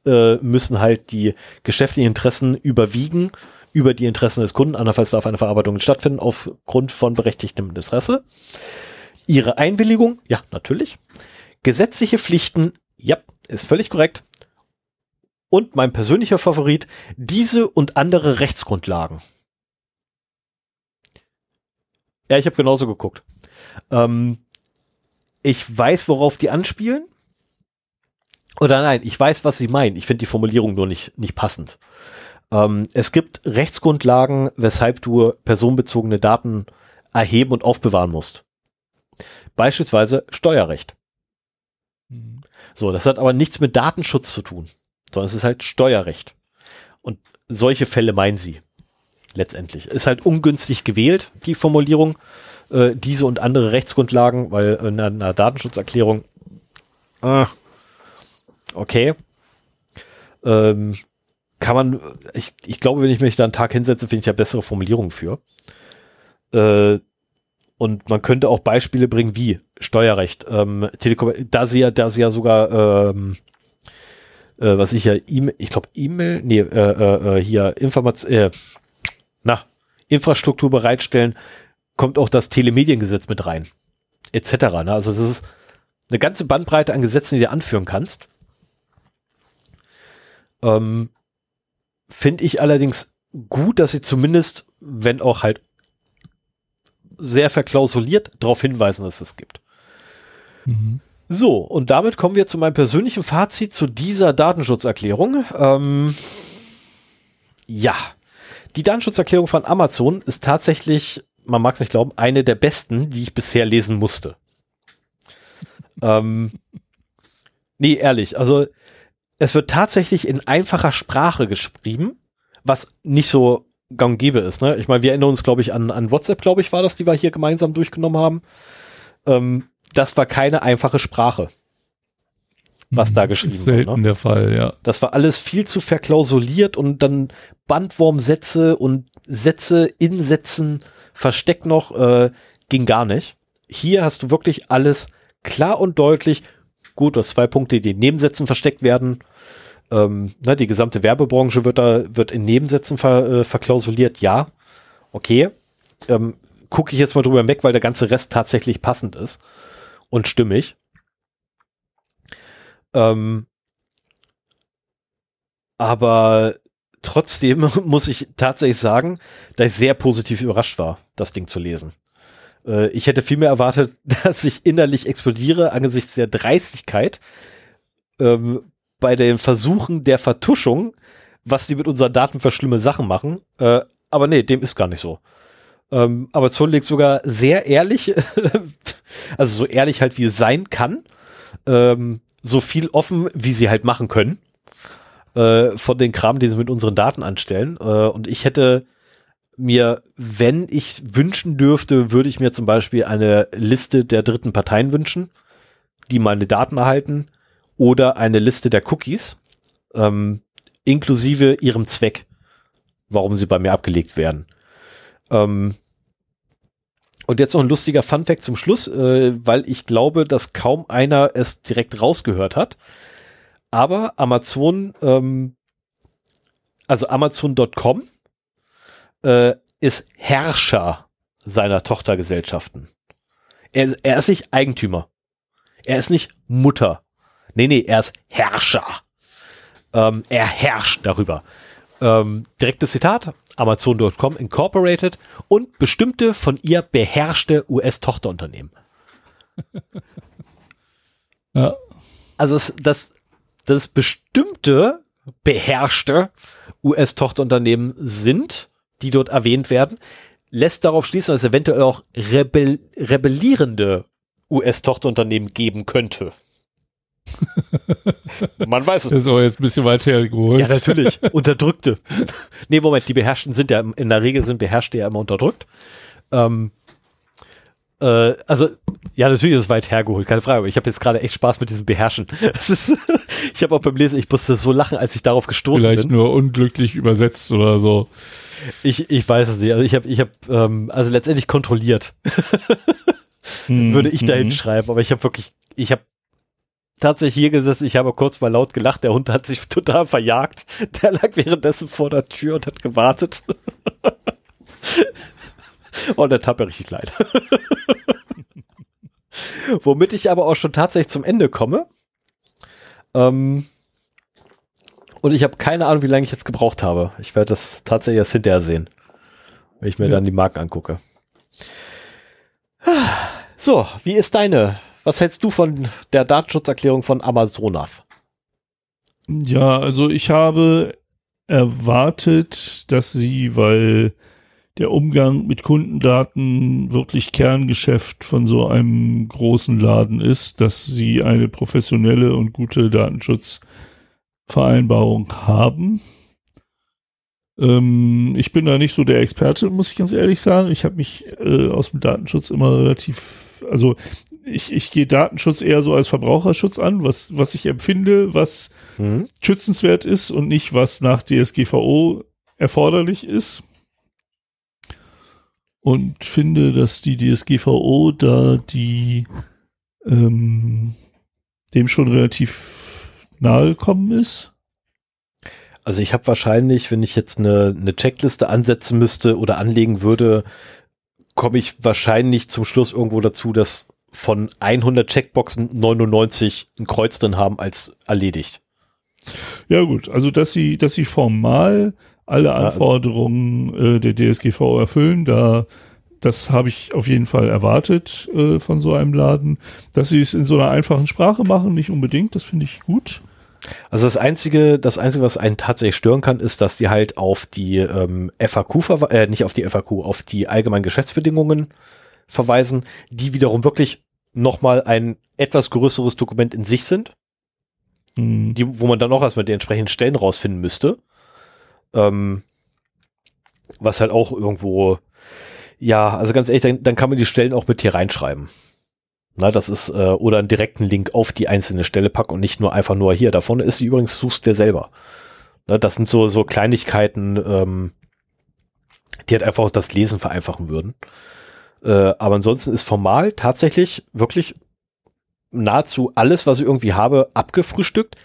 äh, müssen halt die geschäftlichen Interessen überwiegen über die Interessen des Kunden, andernfalls darf eine Verarbeitung stattfinden aufgrund von berechtigtem Interesse. Ihre Einwilligung, ja, natürlich. Gesetzliche Pflichten, ja, ist völlig korrekt. Und mein persönlicher Favorit, diese und andere Rechtsgrundlagen. Ja, ich habe genauso geguckt. Ähm, ich weiß, worauf die anspielen. Oder nein, ich weiß, was sie meinen. Ich finde die Formulierung nur nicht, nicht passend. Ähm, es gibt Rechtsgrundlagen, weshalb du personenbezogene Daten erheben und aufbewahren musst. Beispielsweise Steuerrecht. So, das hat aber nichts mit Datenschutz zu tun, sondern es ist halt Steuerrecht. Und solche Fälle meinen sie letztendlich. Ist halt ungünstig gewählt, die Formulierung, äh, diese und andere Rechtsgrundlagen, weil in einer, einer Datenschutzerklärung, ah, okay, ähm, kann man, ich, ich glaube, wenn ich mich da einen Tag hinsetze, finde ich da bessere Formulierungen für. Äh, und man könnte auch Beispiele bringen wie Steuerrecht, ähm, Telekom, da sie ja, da sie ja sogar, ähm, äh, was ich ja, E-Mail, ich glaube E-Mail, nee, äh, äh, äh, hier Information, äh, na, Infrastruktur bereitstellen, kommt auch das Telemediengesetz mit rein, etc. Ne? Also das ist eine ganze Bandbreite an Gesetzen, die du anführen kannst. Ähm, Finde ich allerdings gut, dass sie zumindest, wenn auch halt sehr verklausuliert, darauf hinweisen, dass es gibt. Mhm. So, und damit kommen wir zu meinem persönlichen Fazit zu dieser Datenschutzerklärung. Ähm, ja, die Datenschutzerklärung von Amazon ist tatsächlich, man mag es nicht glauben, eine der besten, die ich bisher lesen musste. ähm, nee, ehrlich, also es wird tatsächlich in einfacher Sprache geschrieben, was nicht so gang gäbe ist. Ne? Ich meine, wir erinnern uns, glaube ich, an, an WhatsApp, glaube ich, war das, die wir hier gemeinsam durchgenommen haben. Ähm, das war keine einfache Sprache, was da mhm. geschrieben ist selten ne? der Fall, ja. Das war alles viel zu verklausuliert und dann Bandwurmsätze und Sätze in Sätzen, Versteck noch, äh, ging gar nicht. Hier hast du wirklich alles klar und deutlich. Gut, du hast zwei Punkte, die in Nebensätzen versteckt werden. Ähm, ne, die gesamte Werbebranche wird da wird in Nebensätzen ver, äh, verklausuliert. Ja, okay. Ähm, Gucke ich jetzt mal drüber weg, weil der ganze Rest tatsächlich passend ist und stimmig. Ähm, aber trotzdem muss ich tatsächlich sagen, dass ich sehr positiv überrascht war, das Ding zu lesen. Äh, ich hätte viel mehr erwartet, dass ich innerlich explodiere angesichts der Dreistigkeit ähm, bei den Versuchen der Vertuschung, was die mit unseren Daten für schlimme Sachen machen. Äh, aber nee, dem ist gar nicht so. Ähm, Amazon legt sogar sehr ehrlich, also so ehrlich halt wie es sein kann, ähm, so viel offen, wie sie halt machen können, äh, von den Kram, den sie mit unseren Daten anstellen. Äh, und ich hätte mir, wenn ich wünschen dürfte, würde ich mir zum Beispiel eine Liste der dritten Parteien wünschen, die meine Daten erhalten, oder eine Liste der Cookies, ähm, inklusive ihrem Zweck, warum sie bei mir abgelegt werden. Ähm, und jetzt noch ein lustiger Funfact zum Schluss, äh, weil ich glaube, dass kaum einer es direkt rausgehört hat. Aber Amazon, ähm, also Amazon.com äh, ist Herrscher seiner Tochtergesellschaften. Er, er ist nicht Eigentümer. Er ist nicht Mutter. Nee, nee, er ist Herrscher. Ähm, er herrscht darüber. Ähm, direktes Zitat. Amazon.com Incorporated und bestimmte von ihr beherrschte US-Tochterunternehmen. ja. Also es, das, das bestimmte beherrschte US-Tochterunternehmen sind, die dort erwähnt werden, lässt darauf schließen, dass es eventuell auch rebell rebellierende US-Tochterunternehmen geben könnte. Man weiß es. Das ist aber jetzt ein bisschen weit hergeholt. Ja, natürlich. Unterdrückte. nee, Moment, die Beherrschten sind ja, in der Regel sind Beherrschte ja immer unterdrückt. Ähm, äh, also, ja, natürlich ist es weit hergeholt, keine Frage. Aber ich habe jetzt gerade echt Spaß mit diesem Beherrschen. Ist, ich habe auch beim Lesen, ich musste so lachen, als ich darauf gestoßen Vielleicht bin. Vielleicht nur unglücklich übersetzt oder so. Ich, ich weiß es nicht. Also ich habe, ich habe, ähm, also letztendlich kontrolliert. hm, Würde ich dahin hm. schreiben, aber ich habe wirklich, ich habe tatsächlich hier gesessen, ich habe kurz mal laut gelacht, der Hund hat sich total verjagt. Der lag währenddessen vor der Tür und hat gewartet. und der tat mir richtig leid. Womit ich aber auch schon tatsächlich zum Ende komme. Ähm, und ich habe keine Ahnung, wie lange ich jetzt gebraucht habe. Ich werde das tatsächlich erst hinterher sehen, wenn ich mir ja. dann die Marken angucke. So, wie ist deine was hältst du von der Datenschutzerklärung von Amazonaf? Ja, also ich habe erwartet, dass sie, weil der Umgang mit Kundendaten wirklich Kerngeschäft von so einem großen Laden ist, dass sie eine professionelle und gute Datenschutzvereinbarung haben. Ähm, ich bin da nicht so der Experte, muss ich ganz ehrlich sagen. Ich habe mich äh, aus dem Datenschutz immer relativ, also ich, ich gehe Datenschutz eher so als Verbraucherschutz an, was, was ich empfinde, was mhm. schützenswert ist und nicht, was nach DSGVO erforderlich ist. Und finde, dass die DSGVO da die ähm, dem schon relativ nahe gekommen ist. Also ich habe wahrscheinlich, wenn ich jetzt eine, eine Checkliste ansetzen müsste oder anlegen würde, komme ich wahrscheinlich zum Schluss irgendwo dazu, dass von 100 Checkboxen 99 ein Kreuz drin haben als erledigt. Ja gut, also dass sie, dass sie formal alle also Anforderungen äh, der DSGV erfüllen, da das habe ich auf jeden Fall erwartet äh, von so einem Laden. Dass sie es in so einer einfachen Sprache machen, nicht unbedingt, das finde ich gut. Also das einzige, das einzige, was einen tatsächlich stören kann, ist, dass die halt auf die ähm, FAQ, äh, nicht auf die FAQ, auf die allgemeinen Geschäftsbedingungen verweisen, die wiederum wirklich nochmal ein etwas größeres Dokument in sich sind, mhm. die, wo man dann auch erstmal die entsprechenden Stellen rausfinden müsste. Ähm, was halt auch irgendwo, ja, also ganz ehrlich, dann, dann kann man die Stellen auch mit hier reinschreiben. Na, das ist, äh, oder einen direkten Link auf die einzelne Stelle packen und nicht nur einfach nur hier. Da vorne ist sie übrigens, suchst dir selber. Na, das sind so, so Kleinigkeiten, ähm, die halt einfach das Lesen vereinfachen würden. Äh, aber ansonsten ist formal tatsächlich wirklich nahezu alles, was ich irgendwie habe, abgefrühstückt,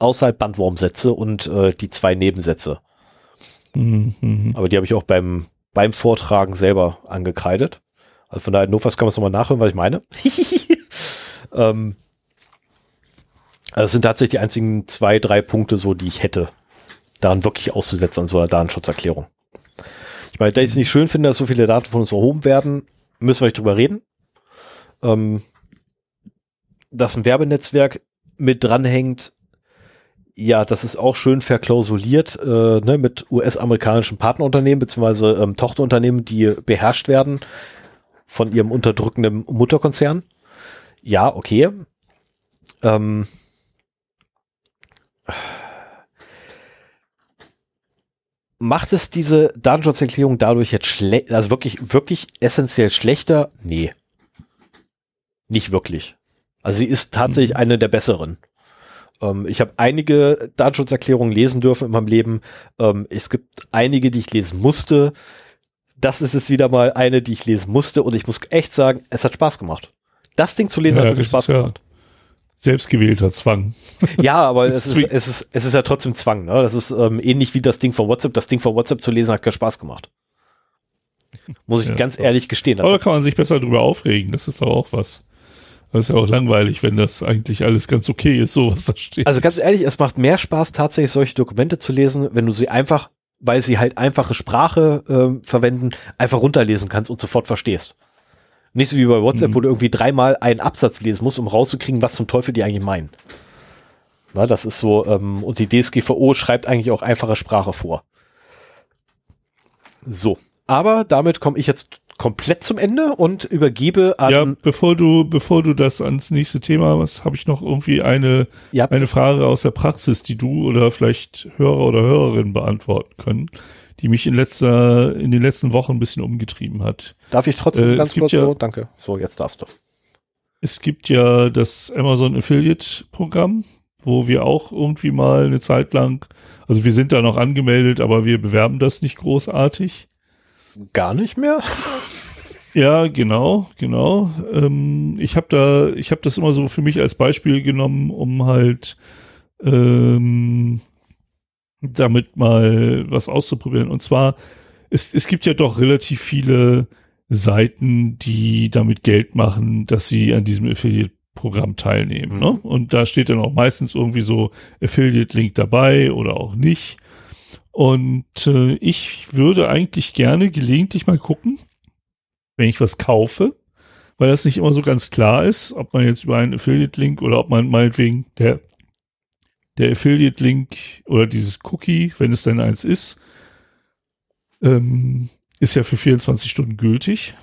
außer halt Bandwurmsätze und äh, die zwei Nebensätze. Mhm. Aber die habe ich auch beim, beim Vortragen selber angekreidet. Also von daher, notfalls kann man es nochmal nachhören, was ich meine. ähm, also es sind tatsächlich die einzigen zwei, drei Punkte so, die ich hätte, daran wirklich auszusetzen an so einer Datenschutzerklärung. Ich meine, da ich es nicht schön finde, dass so viele Daten von uns erhoben werden, müssen wir nicht drüber reden. Ähm, dass ein Werbenetzwerk mit dranhängt, ja, das ist auch schön verklausuliert äh, ne, mit US-amerikanischen Partnerunternehmen beziehungsweise ähm, Tochterunternehmen, die beherrscht werden von ihrem unterdrückenden Mutterkonzern. Ja, okay. Ähm, macht es diese Datenschutzerklärung dadurch jetzt schlecht, also wirklich, wirklich essentiell schlechter? Nee. Nicht wirklich. Also sie ist tatsächlich mhm. eine der besseren. Ähm, ich habe einige Datenschutzerklärungen lesen dürfen in meinem Leben. Ähm, es gibt einige, die ich lesen musste das ist es wieder mal eine, die ich lesen musste und ich muss echt sagen, es hat Spaß gemacht. Das Ding zu lesen ja, hat wirklich Spaß gemacht. Ja selbstgewählter Zwang. Ja, aber es ist, es ist, es ist ja trotzdem Zwang. Ne? Das ist ähm, ähnlich wie das Ding von WhatsApp. Das Ding von WhatsApp zu lesen hat keinen Spaß gemacht. Muss ich ja, ganz ehrlich gestehen. Aber da kann man sich besser drüber aufregen. Das ist doch auch was. Das ist ja auch langweilig, wenn das eigentlich alles ganz okay ist, so was da steht. Also ganz ehrlich, es macht mehr Spaß, tatsächlich solche Dokumente zu lesen, wenn du sie einfach weil sie halt einfache Sprache äh, verwenden, einfach runterlesen kannst und sofort verstehst. Nicht so wie bei WhatsApp, mhm. wo du irgendwie dreimal einen Absatz lesen musst, um rauszukriegen, was zum Teufel die eigentlich meinen. Na, das ist so, ähm, und die DSGVO schreibt eigentlich auch einfache Sprache vor. So, aber damit komme ich jetzt komplett zum Ende und übergebe an. Ja, bevor du, bevor du das ans nächste Thema was habe ich noch irgendwie eine, ja. eine Frage aus der Praxis, die du oder vielleicht Hörer oder Hörerinnen beantworten können, die mich in letzter, in den letzten Wochen ein bisschen umgetrieben hat. Darf ich trotzdem äh, ganz kurz ja, so? Danke. So, jetzt darfst du. Es gibt ja das Amazon Affiliate Programm, wo wir auch irgendwie mal eine Zeit lang, also wir sind da noch angemeldet, aber wir bewerben das nicht großartig gar nicht mehr? Ja, genau, genau. Ähm, ich habe da, ich habe das immer so für mich als Beispiel genommen, um halt ähm, damit mal was auszuprobieren. Und zwar, es, es gibt ja doch relativ viele Seiten, die damit Geld machen, dass sie an diesem Affiliate-Programm teilnehmen. Ne? Mhm. Ne? Und da steht dann auch meistens irgendwie so Affiliate-Link dabei oder auch nicht. Und äh, ich würde eigentlich gerne gelegentlich mal gucken, wenn ich was kaufe, weil das nicht immer so ganz klar ist, ob man jetzt über einen Affiliate-Link oder ob man meinetwegen der, der Affiliate-Link oder dieses Cookie, wenn es denn eins ist, ähm, ist ja für 24 Stunden gültig.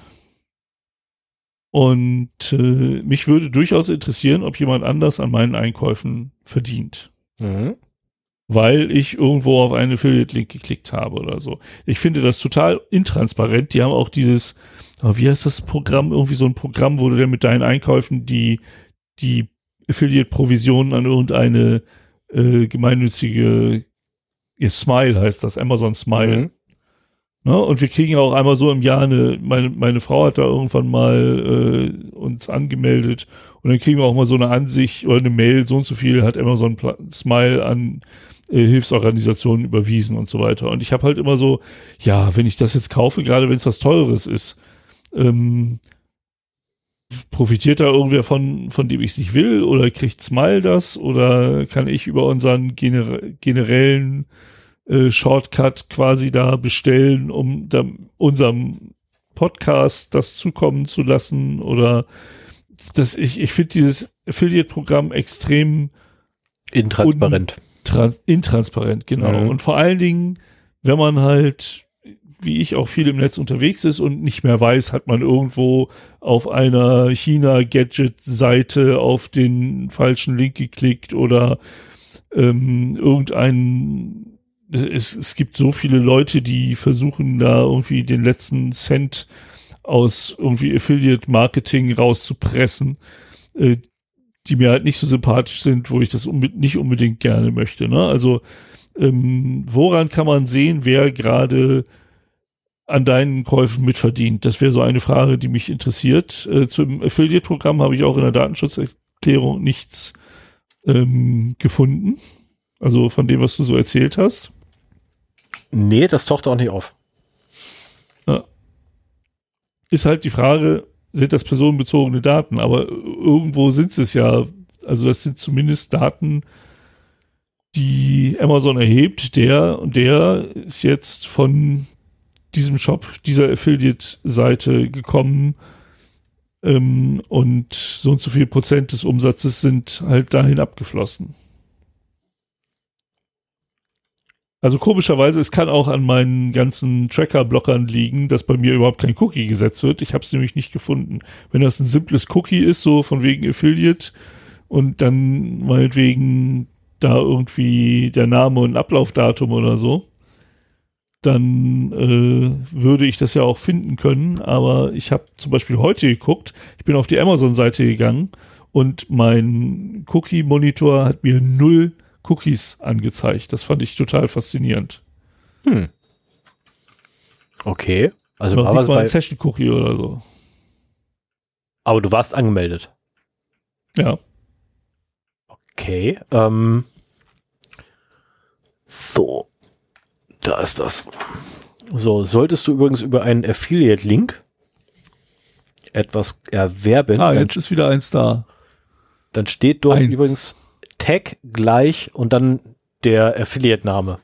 Und äh, mich würde durchaus interessieren, ob jemand anders an meinen Einkäufen verdient. Mhm weil ich irgendwo auf einen Affiliate-Link geklickt habe oder so. Ich finde das total intransparent. Die haben auch dieses, oh, wie heißt das Programm? Irgendwie so ein Programm, wo du dann mit deinen Einkäufen die, die Affiliate-Provisionen an irgendeine äh, gemeinnützige, ihr Smile heißt das, Amazon Smile. Mhm. Ne? und wir kriegen auch einmal so im Jahr eine, meine, meine Frau hat da irgendwann mal äh, uns angemeldet und dann kriegen wir auch mal so eine Ansicht oder eine Mail, so und so viel hat Amazon Smile an Hilfsorganisationen überwiesen und so weiter. Und ich habe halt immer so, ja, wenn ich das jetzt kaufe, gerade wenn es was Teures ist, ähm, profitiert da irgendwer von, von dem ich es nicht will oder kriegt Smile das oder kann ich über unseren gener generellen äh, Shortcut quasi da bestellen, um da unserem Podcast das zukommen zu lassen oder das, ich, ich finde dieses Affiliate-Programm extrem intransparent. Intransparent, genau. Mhm. Und vor allen Dingen, wenn man halt wie ich auch viel im Netz unterwegs ist und nicht mehr weiß, hat man irgendwo auf einer China-Gadget-Seite auf den falschen Link geklickt oder ähm, irgendein es, es gibt so viele Leute, die versuchen da irgendwie den letzten Cent aus irgendwie Affiliate-Marketing rauszupressen, äh, die mir halt nicht so sympathisch sind, wo ich das unbe nicht unbedingt gerne möchte. Ne? Also ähm, woran kann man sehen, wer gerade an deinen Käufen mitverdient? Das wäre so eine Frage, die mich interessiert. Äh, zum Affiliate-Programm habe ich auch in der Datenschutzerklärung nichts ähm, gefunden. Also von dem, was du so erzählt hast. Nee, das taucht auch nicht auf. Ja. Ist halt die Frage, sind das personenbezogene Daten? Aber irgendwo sind es ja, also das sind zumindest Daten, die Amazon erhebt. Der und der ist jetzt von diesem Shop, dieser Affiliate-Seite gekommen. Ähm, und so und so viel Prozent des Umsatzes sind halt dahin abgeflossen. Also komischerweise, es kann auch an meinen ganzen Tracker-Blockern liegen, dass bei mir überhaupt kein Cookie gesetzt wird. Ich habe es nämlich nicht gefunden. Wenn das ein simples Cookie ist, so von wegen Affiliate und dann meinetwegen da irgendwie der Name und Ablaufdatum oder so, dann äh, würde ich das ja auch finden können. Aber ich habe zum Beispiel heute geguckt, ich bin auf die Amazon-Seite gegangen und mein Cookie-Monitor hat mir null Cookies angezeigt. Das fand ich total faszinierend. Hm. Okay. Also war was bei Session Cookie oder so. Aber du warst angemeldet. Ja. Okay. Ähm. So. Da ist das. So, solltest du übrigens über einen Affiliate-Link etwas erwerben. Ah, jetzt ist wieder eins da. Dann steht dort eins. übrigens Tag gleich und dann der Affiliate-Name.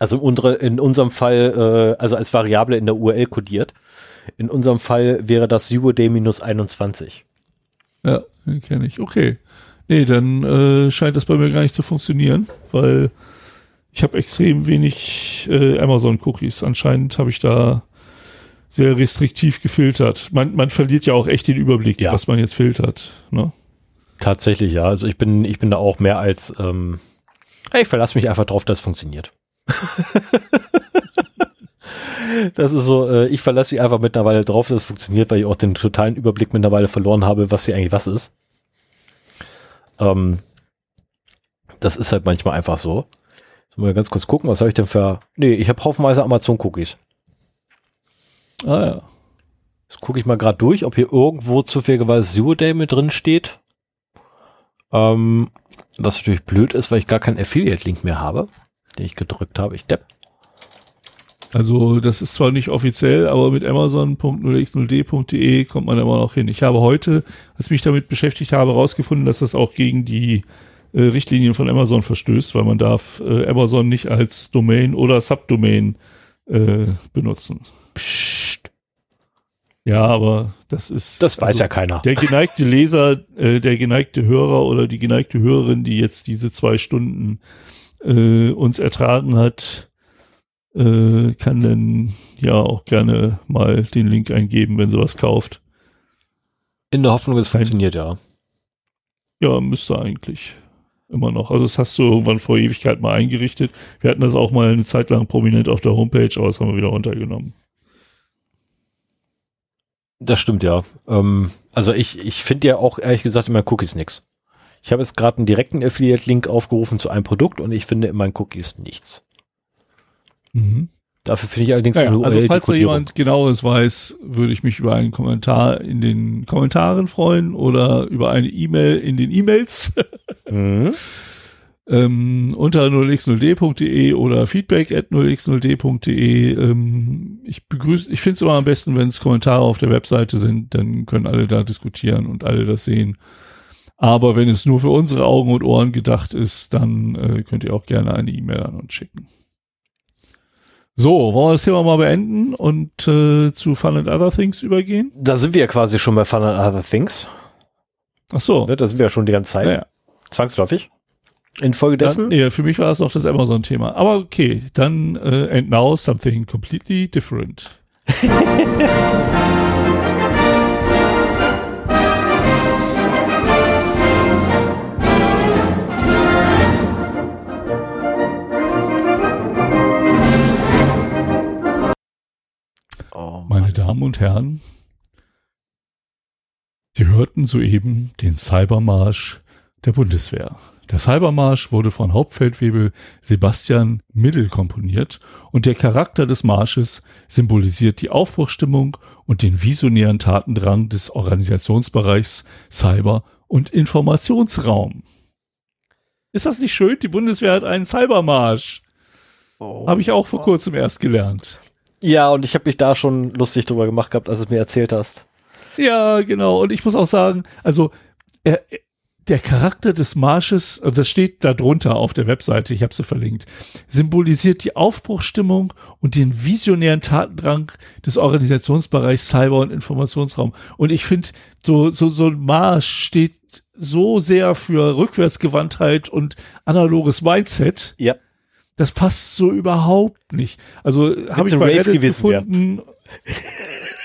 Also in, unserem Fall, äh, also als Variable in der URL kodiert. In unserem Fall wäre das UOD-21. Ja, kenne ich. Okay. Nee, dann äh, scheint das bei mir gar nicht zu funktionieren, weil ich habe extrem wenig äh, Amazon-Cookies. Anscheinend habe ich da sehr restriktiv gefiltert. Man, man verliert ja auch echt den Überblick, ja. was man jetzt filtert. Ne? Tatsächlich, ja. Also ich bin, ich bin da auch mehr als, ähm, ich verlasse mich einfach drauf, dass es funktioniert. das ist so, äh, ich verlasse mich einfach mittlerweile drauf, dass es funktioniert, weil ich auch den totalen Überblick mittlerweile verloren habe, was hier eigentlich was ist. Ähm, das ist halt manchmal einfach so. Mal ganz kurz gucken, was habe ich denn für. Nee, ich habe haufenweise Amazon-Cookies. Ah ja. Jetzt gucke ich mal gerade durch, ob hier irgendwo zufälligerweise Zero Day mit drin steht. Ähm, was natürlich blöd ist, weil ich gar keinen Affiliate-Link mehr habe, den ich gedrückt habe. Ich depp. Also das ist zwar nicht offiziell, aber mit amazon.0x0d.de kommt man immer noch hin. Ich habe heute, als ich mich damit beschäftigt habe, herausgefunden, dass das auch gegen die äh, Richtlinien von Amazon verstößt, weil man darf äh, Amazon nicht als Domain oder Subdomain äh, benutzen. Psst. Ja, aber das ist. Das weiß also, ja keiner. Der geneigte Leser, äh, der geneigte Hörer oder die geneigte Hörerin, die jetzt diese zwei Stunden äh, uns ertragen hat, äh, kann dann ja auch gerne mal den Link eingeben, wenn sie was kauft. In der Hoffnung, es funktioniert ja. Ja, müsste eigentlich immer noch. Also das hast du irgendwann vor Ewigkeit mal eingerichtet. Wir hatten das auch mal eine Zeit lang prominent auf der Homepage, aber das haben wir wieder runtergenommen. Das stimmt ja. Ähm, also ich, ich finde ja auch ehrlich gesagt in meinen Cookies nichts. Ich habe jetzt gerade einen direkten Affiliate-Link aufgerufen zu einem Produkt und ich finde in meinen Cookies nichts. Mhm. Dafür finde ich allerdings ja, Also falls da jemand genaues weiß, würde ich mich über einen Kommentar in den Kommentaren freuen oder über eine E-Mail in den E-Mails. mhm. ähm, unter 0x0d.de oder feedback at 0x0d.de. Ähm, ich begrüße, ich finde es immer am besten, wenn es Kommentare auf der Webseite sind, dann können alle da diskutieren und alle das sehen. Aber wenn es nur für unsere Augen und Ohren gedacht ist, dann äh, könnt ihr auch gerne eine E-Mail an uns schicken. So, wollen wir das Thema mal beenden und äh, zu Fun and Other Things übergehen? Da sind wir ja quasi schon bei Fun and Other Things. Ach so. Ne, da sind wir ja schon die ganze Zeit. Naja. Zwangsläufig. Infolgedessen. Dann, ja, für mich war es noch das Amazon-Thema. Aber okay, dann äh, and now something completely different. Oh, Meine Damen und Herren, Sie hörten soeben den Cybermarsch der Bundeswehr. Der Cybermarsch wurde von Hauptfeldwebel Sebastian Middel komponiert und der Charakter des Marsches symbolisiert die Aufbruchstimmung und den visionären Tatendrang des Organisationsbereichs Cyber- und Informationsraum. Ist das nicht schön? Die Bundeswehr hat einen Cybermarsch. oh. Habe ich auch vor kurzem erst gelernt. Ja, und ich habe mich da schon lustig drüber gemacht gehabt, als du es mir erzählt hast. Ja, genau. Und ich muss auch sagen, also er, der Charakter des Marsches, also das steht da drunter auf der Webseite, ich habe sie verlinkt, symbolisiert die Aufbruchstimmung und den visionären Tatendrang des Organisationsbereichs Cyber- und Informationsraum. Und ich finde, so, so, so ein Marsch steht so sehr für Rückwärtsgewandtheit und analoges Mindset. Ja. Das passt so überhaupt nicht. Also habe ich bei Rave Reddit gefunden.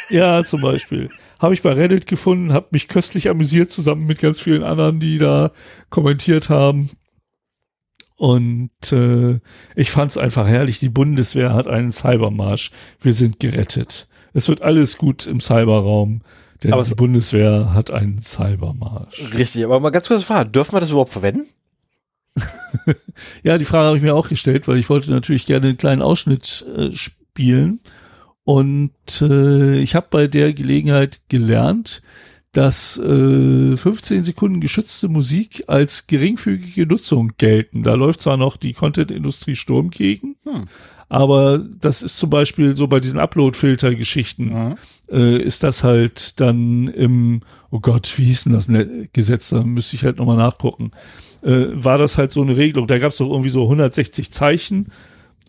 ja, zum Beispiel. Habe ich bei Reddit gefunden, habe mich köstlich amüsiert zusammen mit ganz vielen anderen, die da kommentiert haben. Und äh, ich fand es einfach herrlich. Die Bundeswehr hat einen Cybermarsch. Wir sind gerettet. Es wird alles gut im Cyberraum. Denn Aber die Bundeswehr hat einen Cybermarsch. Richtig, aber mal ganz kurz fragen, dürfen wir das überhaupt verwenden? Ja, die Frage habe ich mir auch gestellt, weil ich wollte natürlich gerne einen kleinen Ausschnitt äh, spielen. Und äh, ich habe bei der Gelegenheit gelernt, dass äh, 15 Sekunden geschützte Musik als geringfügige Nutzung gelten. Da läuft zwar noch die Content-Industrie Sturm gegen, Hm. aber das ist zum Beispiel so bei diesen Upload-Filter-Geschichten äh, ist das halt dann im, oh Gott, wie hieß denn das Ne- Gesetz? Da müsste ich halt nochmal nachgucken. Äh, war das halt so eine Regelung. Da gab es doch irgendwie so 160 Zeichen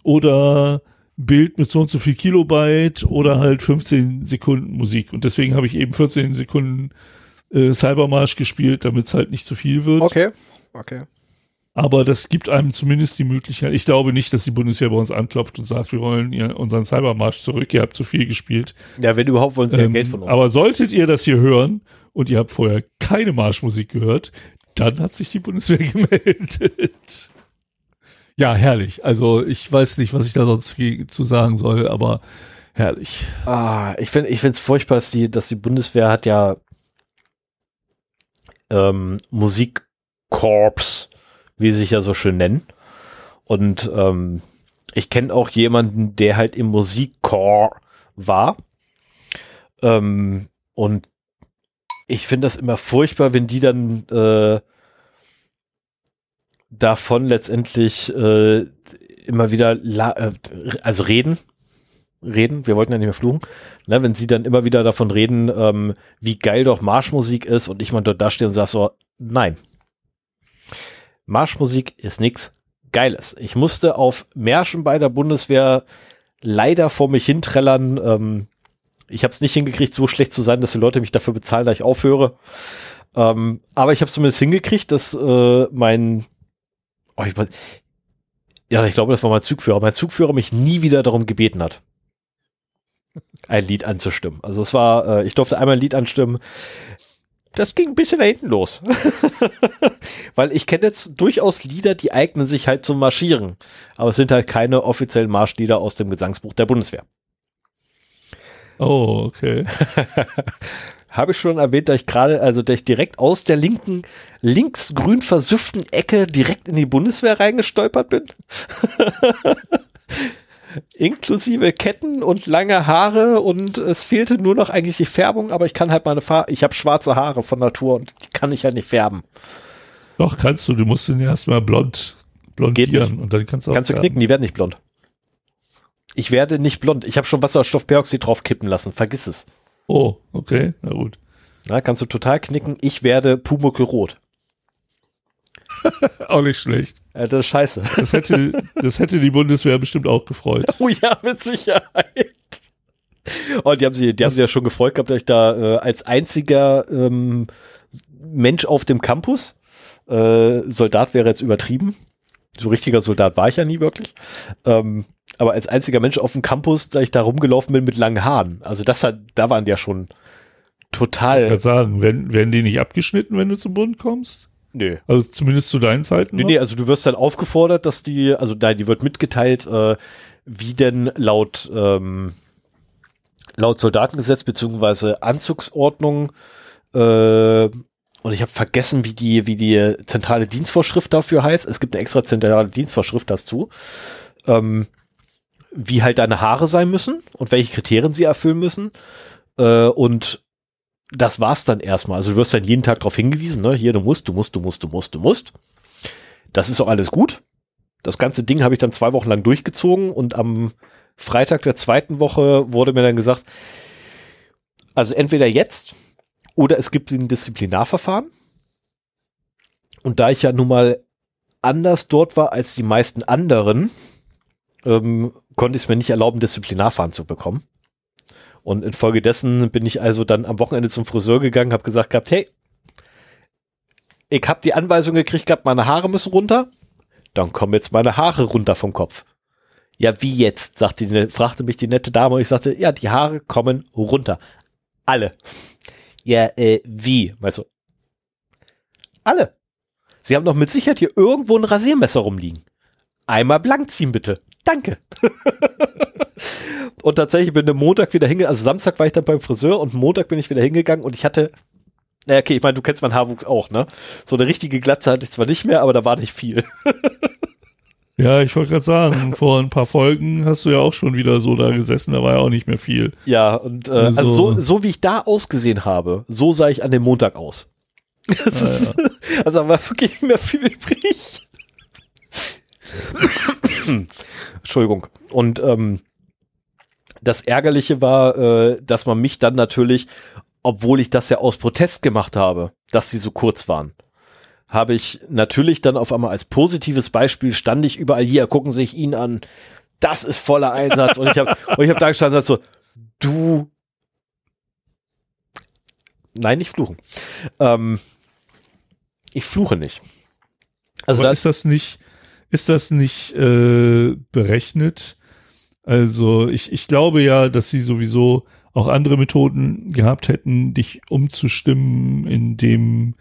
oder Bild mit so und so viel Kilobyte oder halt 15 Sekunden Musik. Und deswegen habe ich eben 14 Sekunden äh, Cybermarsch gespielt, damit es halt nicht zu viel wird. Okay. Okay. Aber das gibt einem zumindest die Möglichkeit. Ich glaube nicht, dass die Bundeswehr bei uns anklopft und sagt, wir wollen unseren Cybermarsch zurück. Ihr habt zu viel gespielt. Ja, wenn überhaupt, wollen sie ja Ähm, Geld von uns. aber solltet ihr das hier hören und ihr habt vorher keine Marschmusik gehört, dann hat sich die Bundeswehr gemeldet. Ja, herrlich. Also ich weiß nicht, was ich da sonst zu sagen soll, aber herrlich. Ah, ich finde, ich finde es furchtbar, dass die, dass die Bundeswehr hat ja ähm, Musikkorps, wie sie sich ja so schön nennen. Und ähm, ich kenne auch jemanden, der halt im Musikkorps war. Ähm, und ich finde das immer furchtbar, wenn die dann äh, davon letztendlich äh, immer wieder äh, also reden reden, wir wollten ja nicht mehr fluchen, ne, wenn sie dann immer wieder davon reden, ähm, wie geil doch Marschmusik ist und ich mal dort da stehe und sag so, nein. Marschmusik ist nix Geiles. Ich musste auf Märschen bei der Bundeswehr leider vor mich hinträllern. Ähm, ich habe es nicht hingekriegt, so schlecht zu sein, dass die Leute mich dafür bezahlen, dass ich aufhöre. Ähm, aber ich habe zumindest hingekriegt, dass äh, mein oh, ich, ja, ich glaube, das war mein Zugführer. Mein Zugführer mich nie wieder darum gebeten hat ein Lied anzustimmen. Also es war, äh, ich durfte einmal ein Lied anstimmen. Das ging ein bisschen da hinten los. Weil ich kenne jetzt durchaus Lieder, die eignen sich halt zum Marschieren. Aber es sind halt keine offiziellen Marschlieder aus dem Gesangsbuch der Bundeswehr. Oh, okay. Habe ich schon erwähnt, dass ich gerade, also dass ich direkt aus der linken, linksgrün versüfften Ecke direkt in die Bundeswehr reingestolpert bin? Inklusive Ketten und lange Haare und es fehlte nur noch eigentlich die Färbung, aber ich kann halt meine Farbe, ich habe schwarze Haare von Natur und die kann ich halt nicht färben. Doch, kannst du. Du musst ihn erstmal blond blondieren und dann kannst du auch Kannst du knicken, die werden nicht blond. Ich werde nicht blond. Ich habe schon Wasserstoffperoxid drauf kippen lassen. Vergiss es. Oh, okay, na gut. Na, kannst du total knicken. Ich werde pumuckelrot. auch nicht schlecht. Ja, das ist scheiße. Das hätte, das hätte die Bundeswehr bestimmt auch gefreut. Oh ja, mit Sicherheit. Und die haben sie, die haben sie ja schon gefreut gehabt, dass ich da äh, als einziger ähm, Mensch auf dem Campus, äh, Soldat wäre jetzt übertrieben, so richtiger Soldat war ich ja nie wirklich, ähm, aber als einziger Mensch auf dem Campus, da ich da rumgelaufen bin mit langen Haaren. Also das hat, da waren die ja schon total. Ich kann sagen, werden, werden die nicht abgeschnitten, wenn du zum Bund kommst? Nö. Also zumindest zu deinen Zeiten? Nee, noch? nee, also du wirst dann aufgefordert, dass die, also nein, die wird mitgeteilt, äh, wie denn laut, ähm, laut Soldatengesetz beziehungsweise Anzugsordnung äh, und ich habe vergessen, wie die, wie die zentrale Dienstvorschrift dafür heißt. Es gibt eine extra zentrale Dienstvorschrift dazu, ähm, wie halt deine Haare sein müssen und welche Kriterien sie erfüllen müssen. Äh, und das war's dann erstmal. Also du wirst dann jeden Tag darauf hingewiesen, ne? Hier, du musst, du musst, du musst, du musst, du musst. Das ist auch alles gut. Das ganze Ding habe ich dann zwei Wochen lang durchgezogen und am Freitag der zweiten Woche wurde mir dann gesagt, also entweder jetzt oder es gibt ein Disziplinarverfahren. Und da ich ja nun mal anders dort war als die meisten anderen, ähm, konnte ich es mir nicht erlauben, Disziplinarfahren zu bekommen. Und infolgedessen bin ich also dann am Wochenende zum Friseur gegangen, habe gesagt gehabt, hey, ich habe die Anweisung gekriegt gehabt, meine Haare müssen runter. Dann kommen jetzt meine Haare runter vom Kopf. Ja, wie jetzt? sagte die, fragte mich die nette Dame und ich sagte, ja, die Haare kommen runter. Alle. Ja, äh, wie? Weißt du? Alle. Sie haben doch mit Sicherheit hier irgendwo ein Rasiermesser rumliegen. Einmal blank ziehen, bitte. Danke. und tatsächlich bin ich Montag wieder hingegangen, also Samstag war ich dann beim Friseur und Montag bin ich wieder hingegangen und ich hatte, na okay, ich meine, du kennst meinen Haarwuchs auch, ne? So eine richtige Glatze hatte ich zwar nicht mehr, aber da war nicht viel. Ja, ich wollte gerade sagen, vor ein paar Folgen hast du ja auch schon wieder so da gesessen, da war ja auch nicht mehr viel. Ja, und äh, also, also so, so wie ich da ausgesehen habe, so sah ich an dem Montag aus. Ah, ist, Also da war wirklich nicht mehr viel übrig. Entschuldigung. Und ähm, das Ärgerliche war, äh, dass man mich dann natürlich, obwohl ich das ja aus Protest gemacht habe, dass sie so kurz waren, habe ich natürlich dann auf einmal als positives Beispiel stand ich überall hier, gucken sich ihn an, das ist voller Einsatz und ich habe ich habe da gestanden und so, du Nein, nicht fluchen. Ähm, ich fluche nicht. Also da ist das nicht, ist das nicht äh, berechnet? Also ich, ich glaube ja, dass sie sowieso auch andere Methoden gehabt hätten, dich umzustimmen, in dem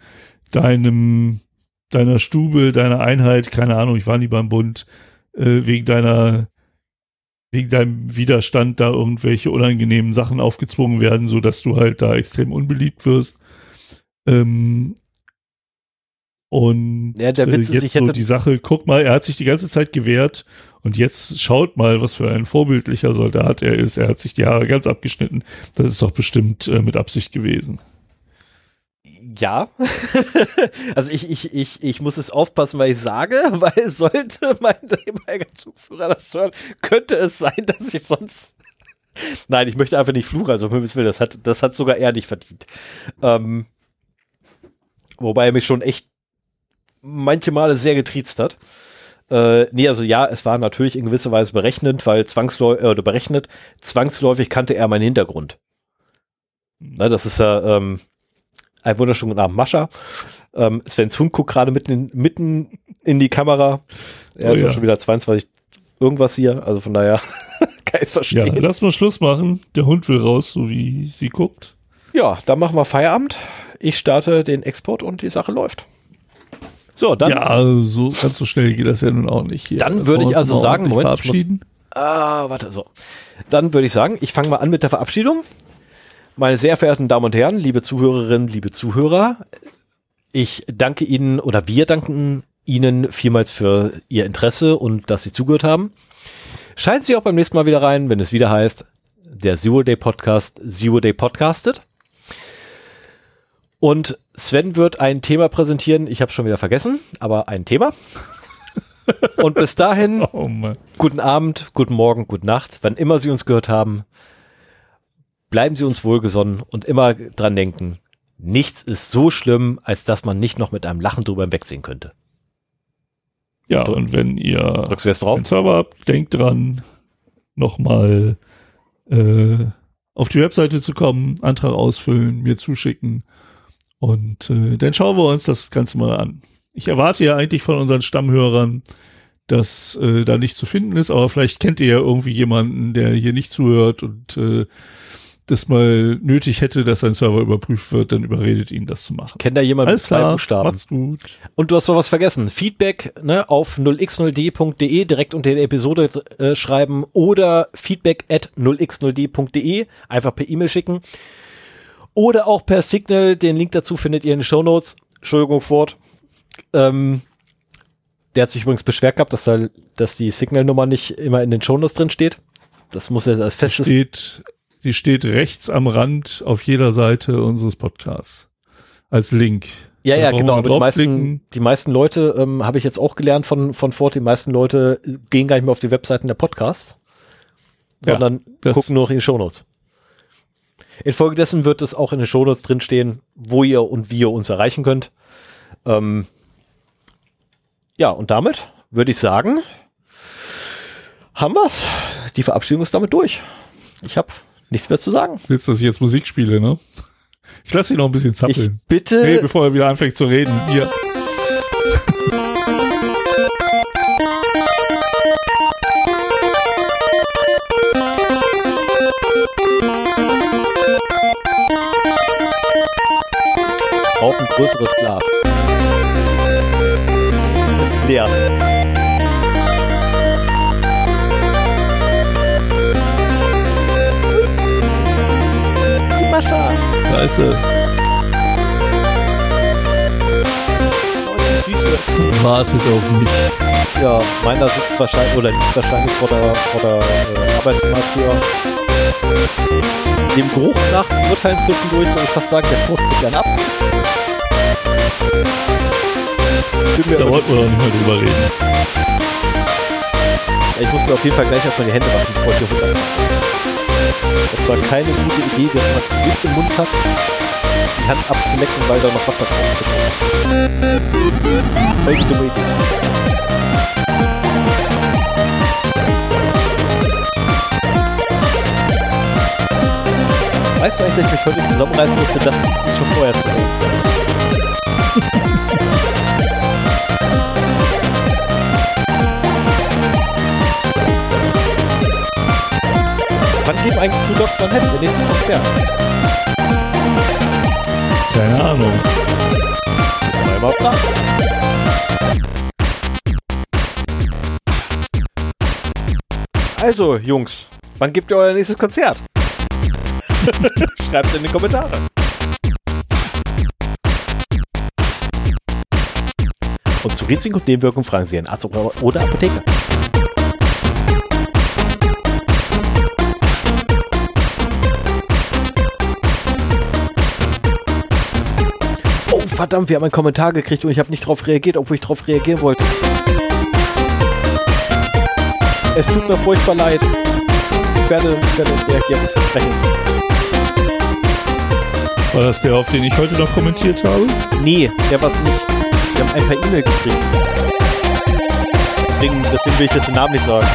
deinem, deiner Stube, deiner Einheit, keine Ahnung, ich war nie beim Bund, äh, wegen deiner, wegen deinem Widerstand da irgendwelche unangenehmen Sachen aufgezwungen werden, so dass du halt da extrem unbeliebt wirst. Ähm, und Ja, der Witz ist, äh, jetzt ich so die Sache, guck mal, er hat sich die ganze Zeit gewehrt und jetzt schaut mal, was für ein vorbildlicher Soldat er ist. Er hat sich die Haare ganz abgeschnitten. Das ist doch bestimmt äh, mit Absicht gewesen. Ja. also ich, ich, ich, ich muss es aufpassen, weil ich sage, weil sollte mein ehemaliger Zugführer das hören, könnte es sein, dass ich sonst. Nein, ich möchte einfach nicht fluchen, also um Himmels Willen, das hat, das hat sogar er nicht verdient. Ähm, wobei er mich schon echt manche Male sehr getriezt hat. Äh, nee, also ja, es war natürlich in gewisser Weise berechnend, weil zwangsläufig, äh, oder berechnet, zwangsläufig kannte er meinen Hintergrund. Na, das ist ja, ähm, ein wunderschönen guten Abend, Mascha. Ähm, Sven's Hund guckt gerade mitten, in- mitten in die Kamera. Er Oh ist ja. ja. schon wieder 22 irgendwas hier, also von daher kann ich Ja, verstehen. Ja, lass mal Schluss machen. Der Hund will raus, so wie sie guckt. dann machen wir Feierabend. Ich starte den Export und die Sache läuft. So, dann, ja, also so ganz so schnell geht das ja nun auch nicht hier. Dann würde ich also sagen, Moment, ich muss- verabschieden. ah, warte, so. Dann würde ich sagen, ich fange mal an mit der Verabschiedung. Meine sehr verehrten Damen und Herren, liebe Zuhörerinnen, liebe Zuhörer, ich danke Ihnen oder wir danken Ihnen vielmals für Ihr Interesse und dass Sie zugehört haben. Schalten Sie auch beim nächsten Mal wieder rein, wenn es wieder heißt, der Zero Day Podcast, Zero Day Podcastet. Und Sven wird ein Thema präsentieren, ich habe schon wieder vergessen, aber ein Thema. Und bis dahin, oh guten Abend, guten Morgen, gute Nacht, wann immer Sie uns gehört haben. Bleiben Sie uns wohlgesonnen und immer dran denken, nichts ist so schlimm, als dass man nicht noch mit einem Lachen drüber hinwegsehen könnte. Ja, und wenn ihr Drückst du jetzt drauf? einen Server habt, denkt dran, nochmal äh, auf die Webseite zu kommen, Antrag ausfüllen, mir zuschicken und äh, dann schauen wir uns das Ganze mal an. Ich erwarte ja eigentlich von unseren Stammhörern, dass äh, da nicht zu finden ist, aber vielleicht kennt ihr ja irgendwie jemanden, der hier nicht zuhört und äh, das mal nötig hätte, dass sein Server überprüft wird, dann überredet ihn, das zu machen. Kennt da jemand Alles mit zwei klar, Buchstaben? macht's gut. Und du hast noch was vergessen. Feedback ne, auf 0x0d.de direkt unter der Episode äh, schreiben oder feedback at 0x0d.de einfach per E-Mail schicken. Oder auch per Signal. Den Link dazu findet ihr in den Show Notes. Entschuldigung, Ford. Ähm, der hat sich übrigens beschwert gehabt, dass, da, dass die Signal-Nummer nicht immer in den Show Notes drin steht. Das muss ja als festes. Steht, sie steht rechts am Rand auf jeder Seite unseres Podcasts. Als Link. Ja, ja, genau. Aber die meisten, die meisten Leute, ähm, habe ich jetzt auch gelernt von, von Ford, die meisten Leute gehen gar nicht mehr auf die Webseiten der Podcasts, Ja, sondern das- gucken nur noch in die Shownotes. Infolgedessen wird es auch in den Shownotes drinstehen, wo ihr und wie ihr uns erreichen könnt. Ähm, ja, und damit würde ich sagen, haben wir's. Die Verabschiedung ist damit durch. Ich habe nichts mehr zu sagen. Willst dass ich jetzt Musik spiele, ne? Ich lasse ihn noch ein bisschen Ich zappeln. bitte. Nee, bevor er wieder anfängt zu reden. Hier. Braucht ein größeres Glas. Ist leer. Er. Wartet auf mich. Ja, meiner sitzt wahrscheinlich, oder liegt wahrscheinlich vor der, vor der äh, Arbeitsmarktür. Dem Geruch nach urteilen zwischendurch, würde ich fast sagen, der furzt sich gern ab. Da wollten wir doch nicht mehr drüber reden. Ja, ich muss mir auf jeden Fall gleich erstmal die Hände waschen, bevor ich hier runter Das war keine gute Idee, dass man zu Gift im Mund hat, die Hand abzulecken, weil da noch Wasser ist. Welche dumme Idee. Weißt du eigentlich, dass ich mich heute zusammenreißen musste, das ist schon vorher zu Ende. Geben eigentlich Blue Dogs One Head ihr nächstes Konzert? Keine Ahnung. Müssen wir mal fragen. Also, Jungs, wann gebt ihr euer nächstes Konzert? Schreibt in die Kommentare. Und zu Risiken und Nebenwirkungen fragen Sie einen Arzt oder oder Apotheker. Verdammt, wir haben einen Kommentar gekriegt und ich habe nicht darauf reagiert, obwohl ich darauf reagieren wollte. Es tut mir furchtbar leid. Ich werde, ich werde reagieren, ich verspreche. War das der, auf den ich heute noch kommentiert habe? Nee, der war's nicht. Wir haben ein paar E-Mail gekriegt. Deswegen, deswegen will ich jetzt den Namen nicht sagen.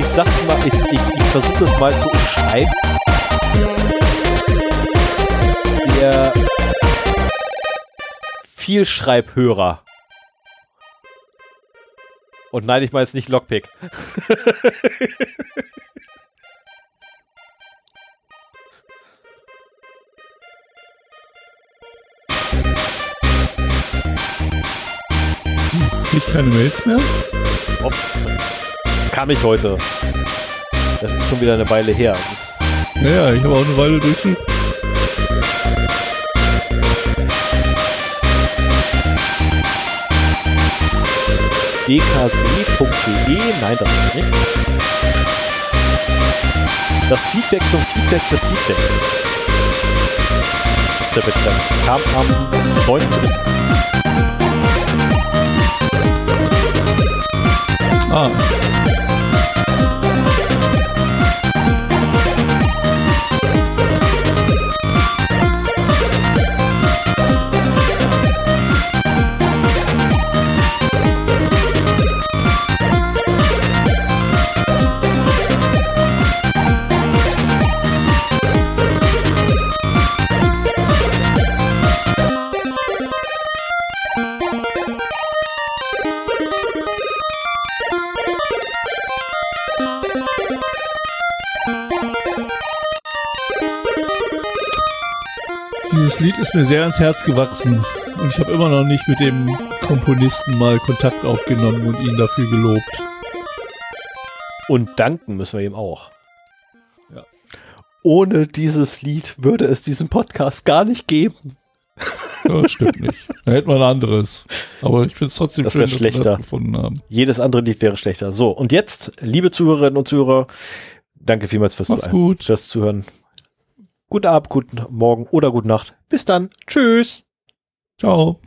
Ich sag's mal, ich, ich, ich versuche es mal zu umschreiben. Der Vielschreibhörer. Und nein, ich meine jetzt nicht Lockpick. Krieg ich keine Mails mehr? Hopp. Kam ich heute. Das ist schon wieder eine Weile her. Das Naja, ich habe auch eine Weile durch. dkw.de. Nein, das ist nicht. Das Feedback zum Feedback des Feedbacks. der betreff. Kam am 9.3. Ah. Lied ist mir sehr ans Herz gewachsen und ich habe immer noch nicht mit dem Komponisten mal Kontakt aufgenommen und ihn dafür gelobt. Und danken müssen wir ihm auch. Ja. Ohne dieses Lied würde es diesen Podcast gar nicht geben. Ja, stimmt nicht. Da hätten wir ein anderes. Aber ich finde es trotzdem das schön, dass schlechter. wir das gefunden haben. Jedes andere Lied wäre schlechter. So, und jetzt, liebe Zuhörerinnen und Zuhörer, danke vielmals fürs, Mach's gut. fürs Zuhören. Guten Abend, guten Morgen oder gute Nacht. Bis dann. Tschüss. Ciao.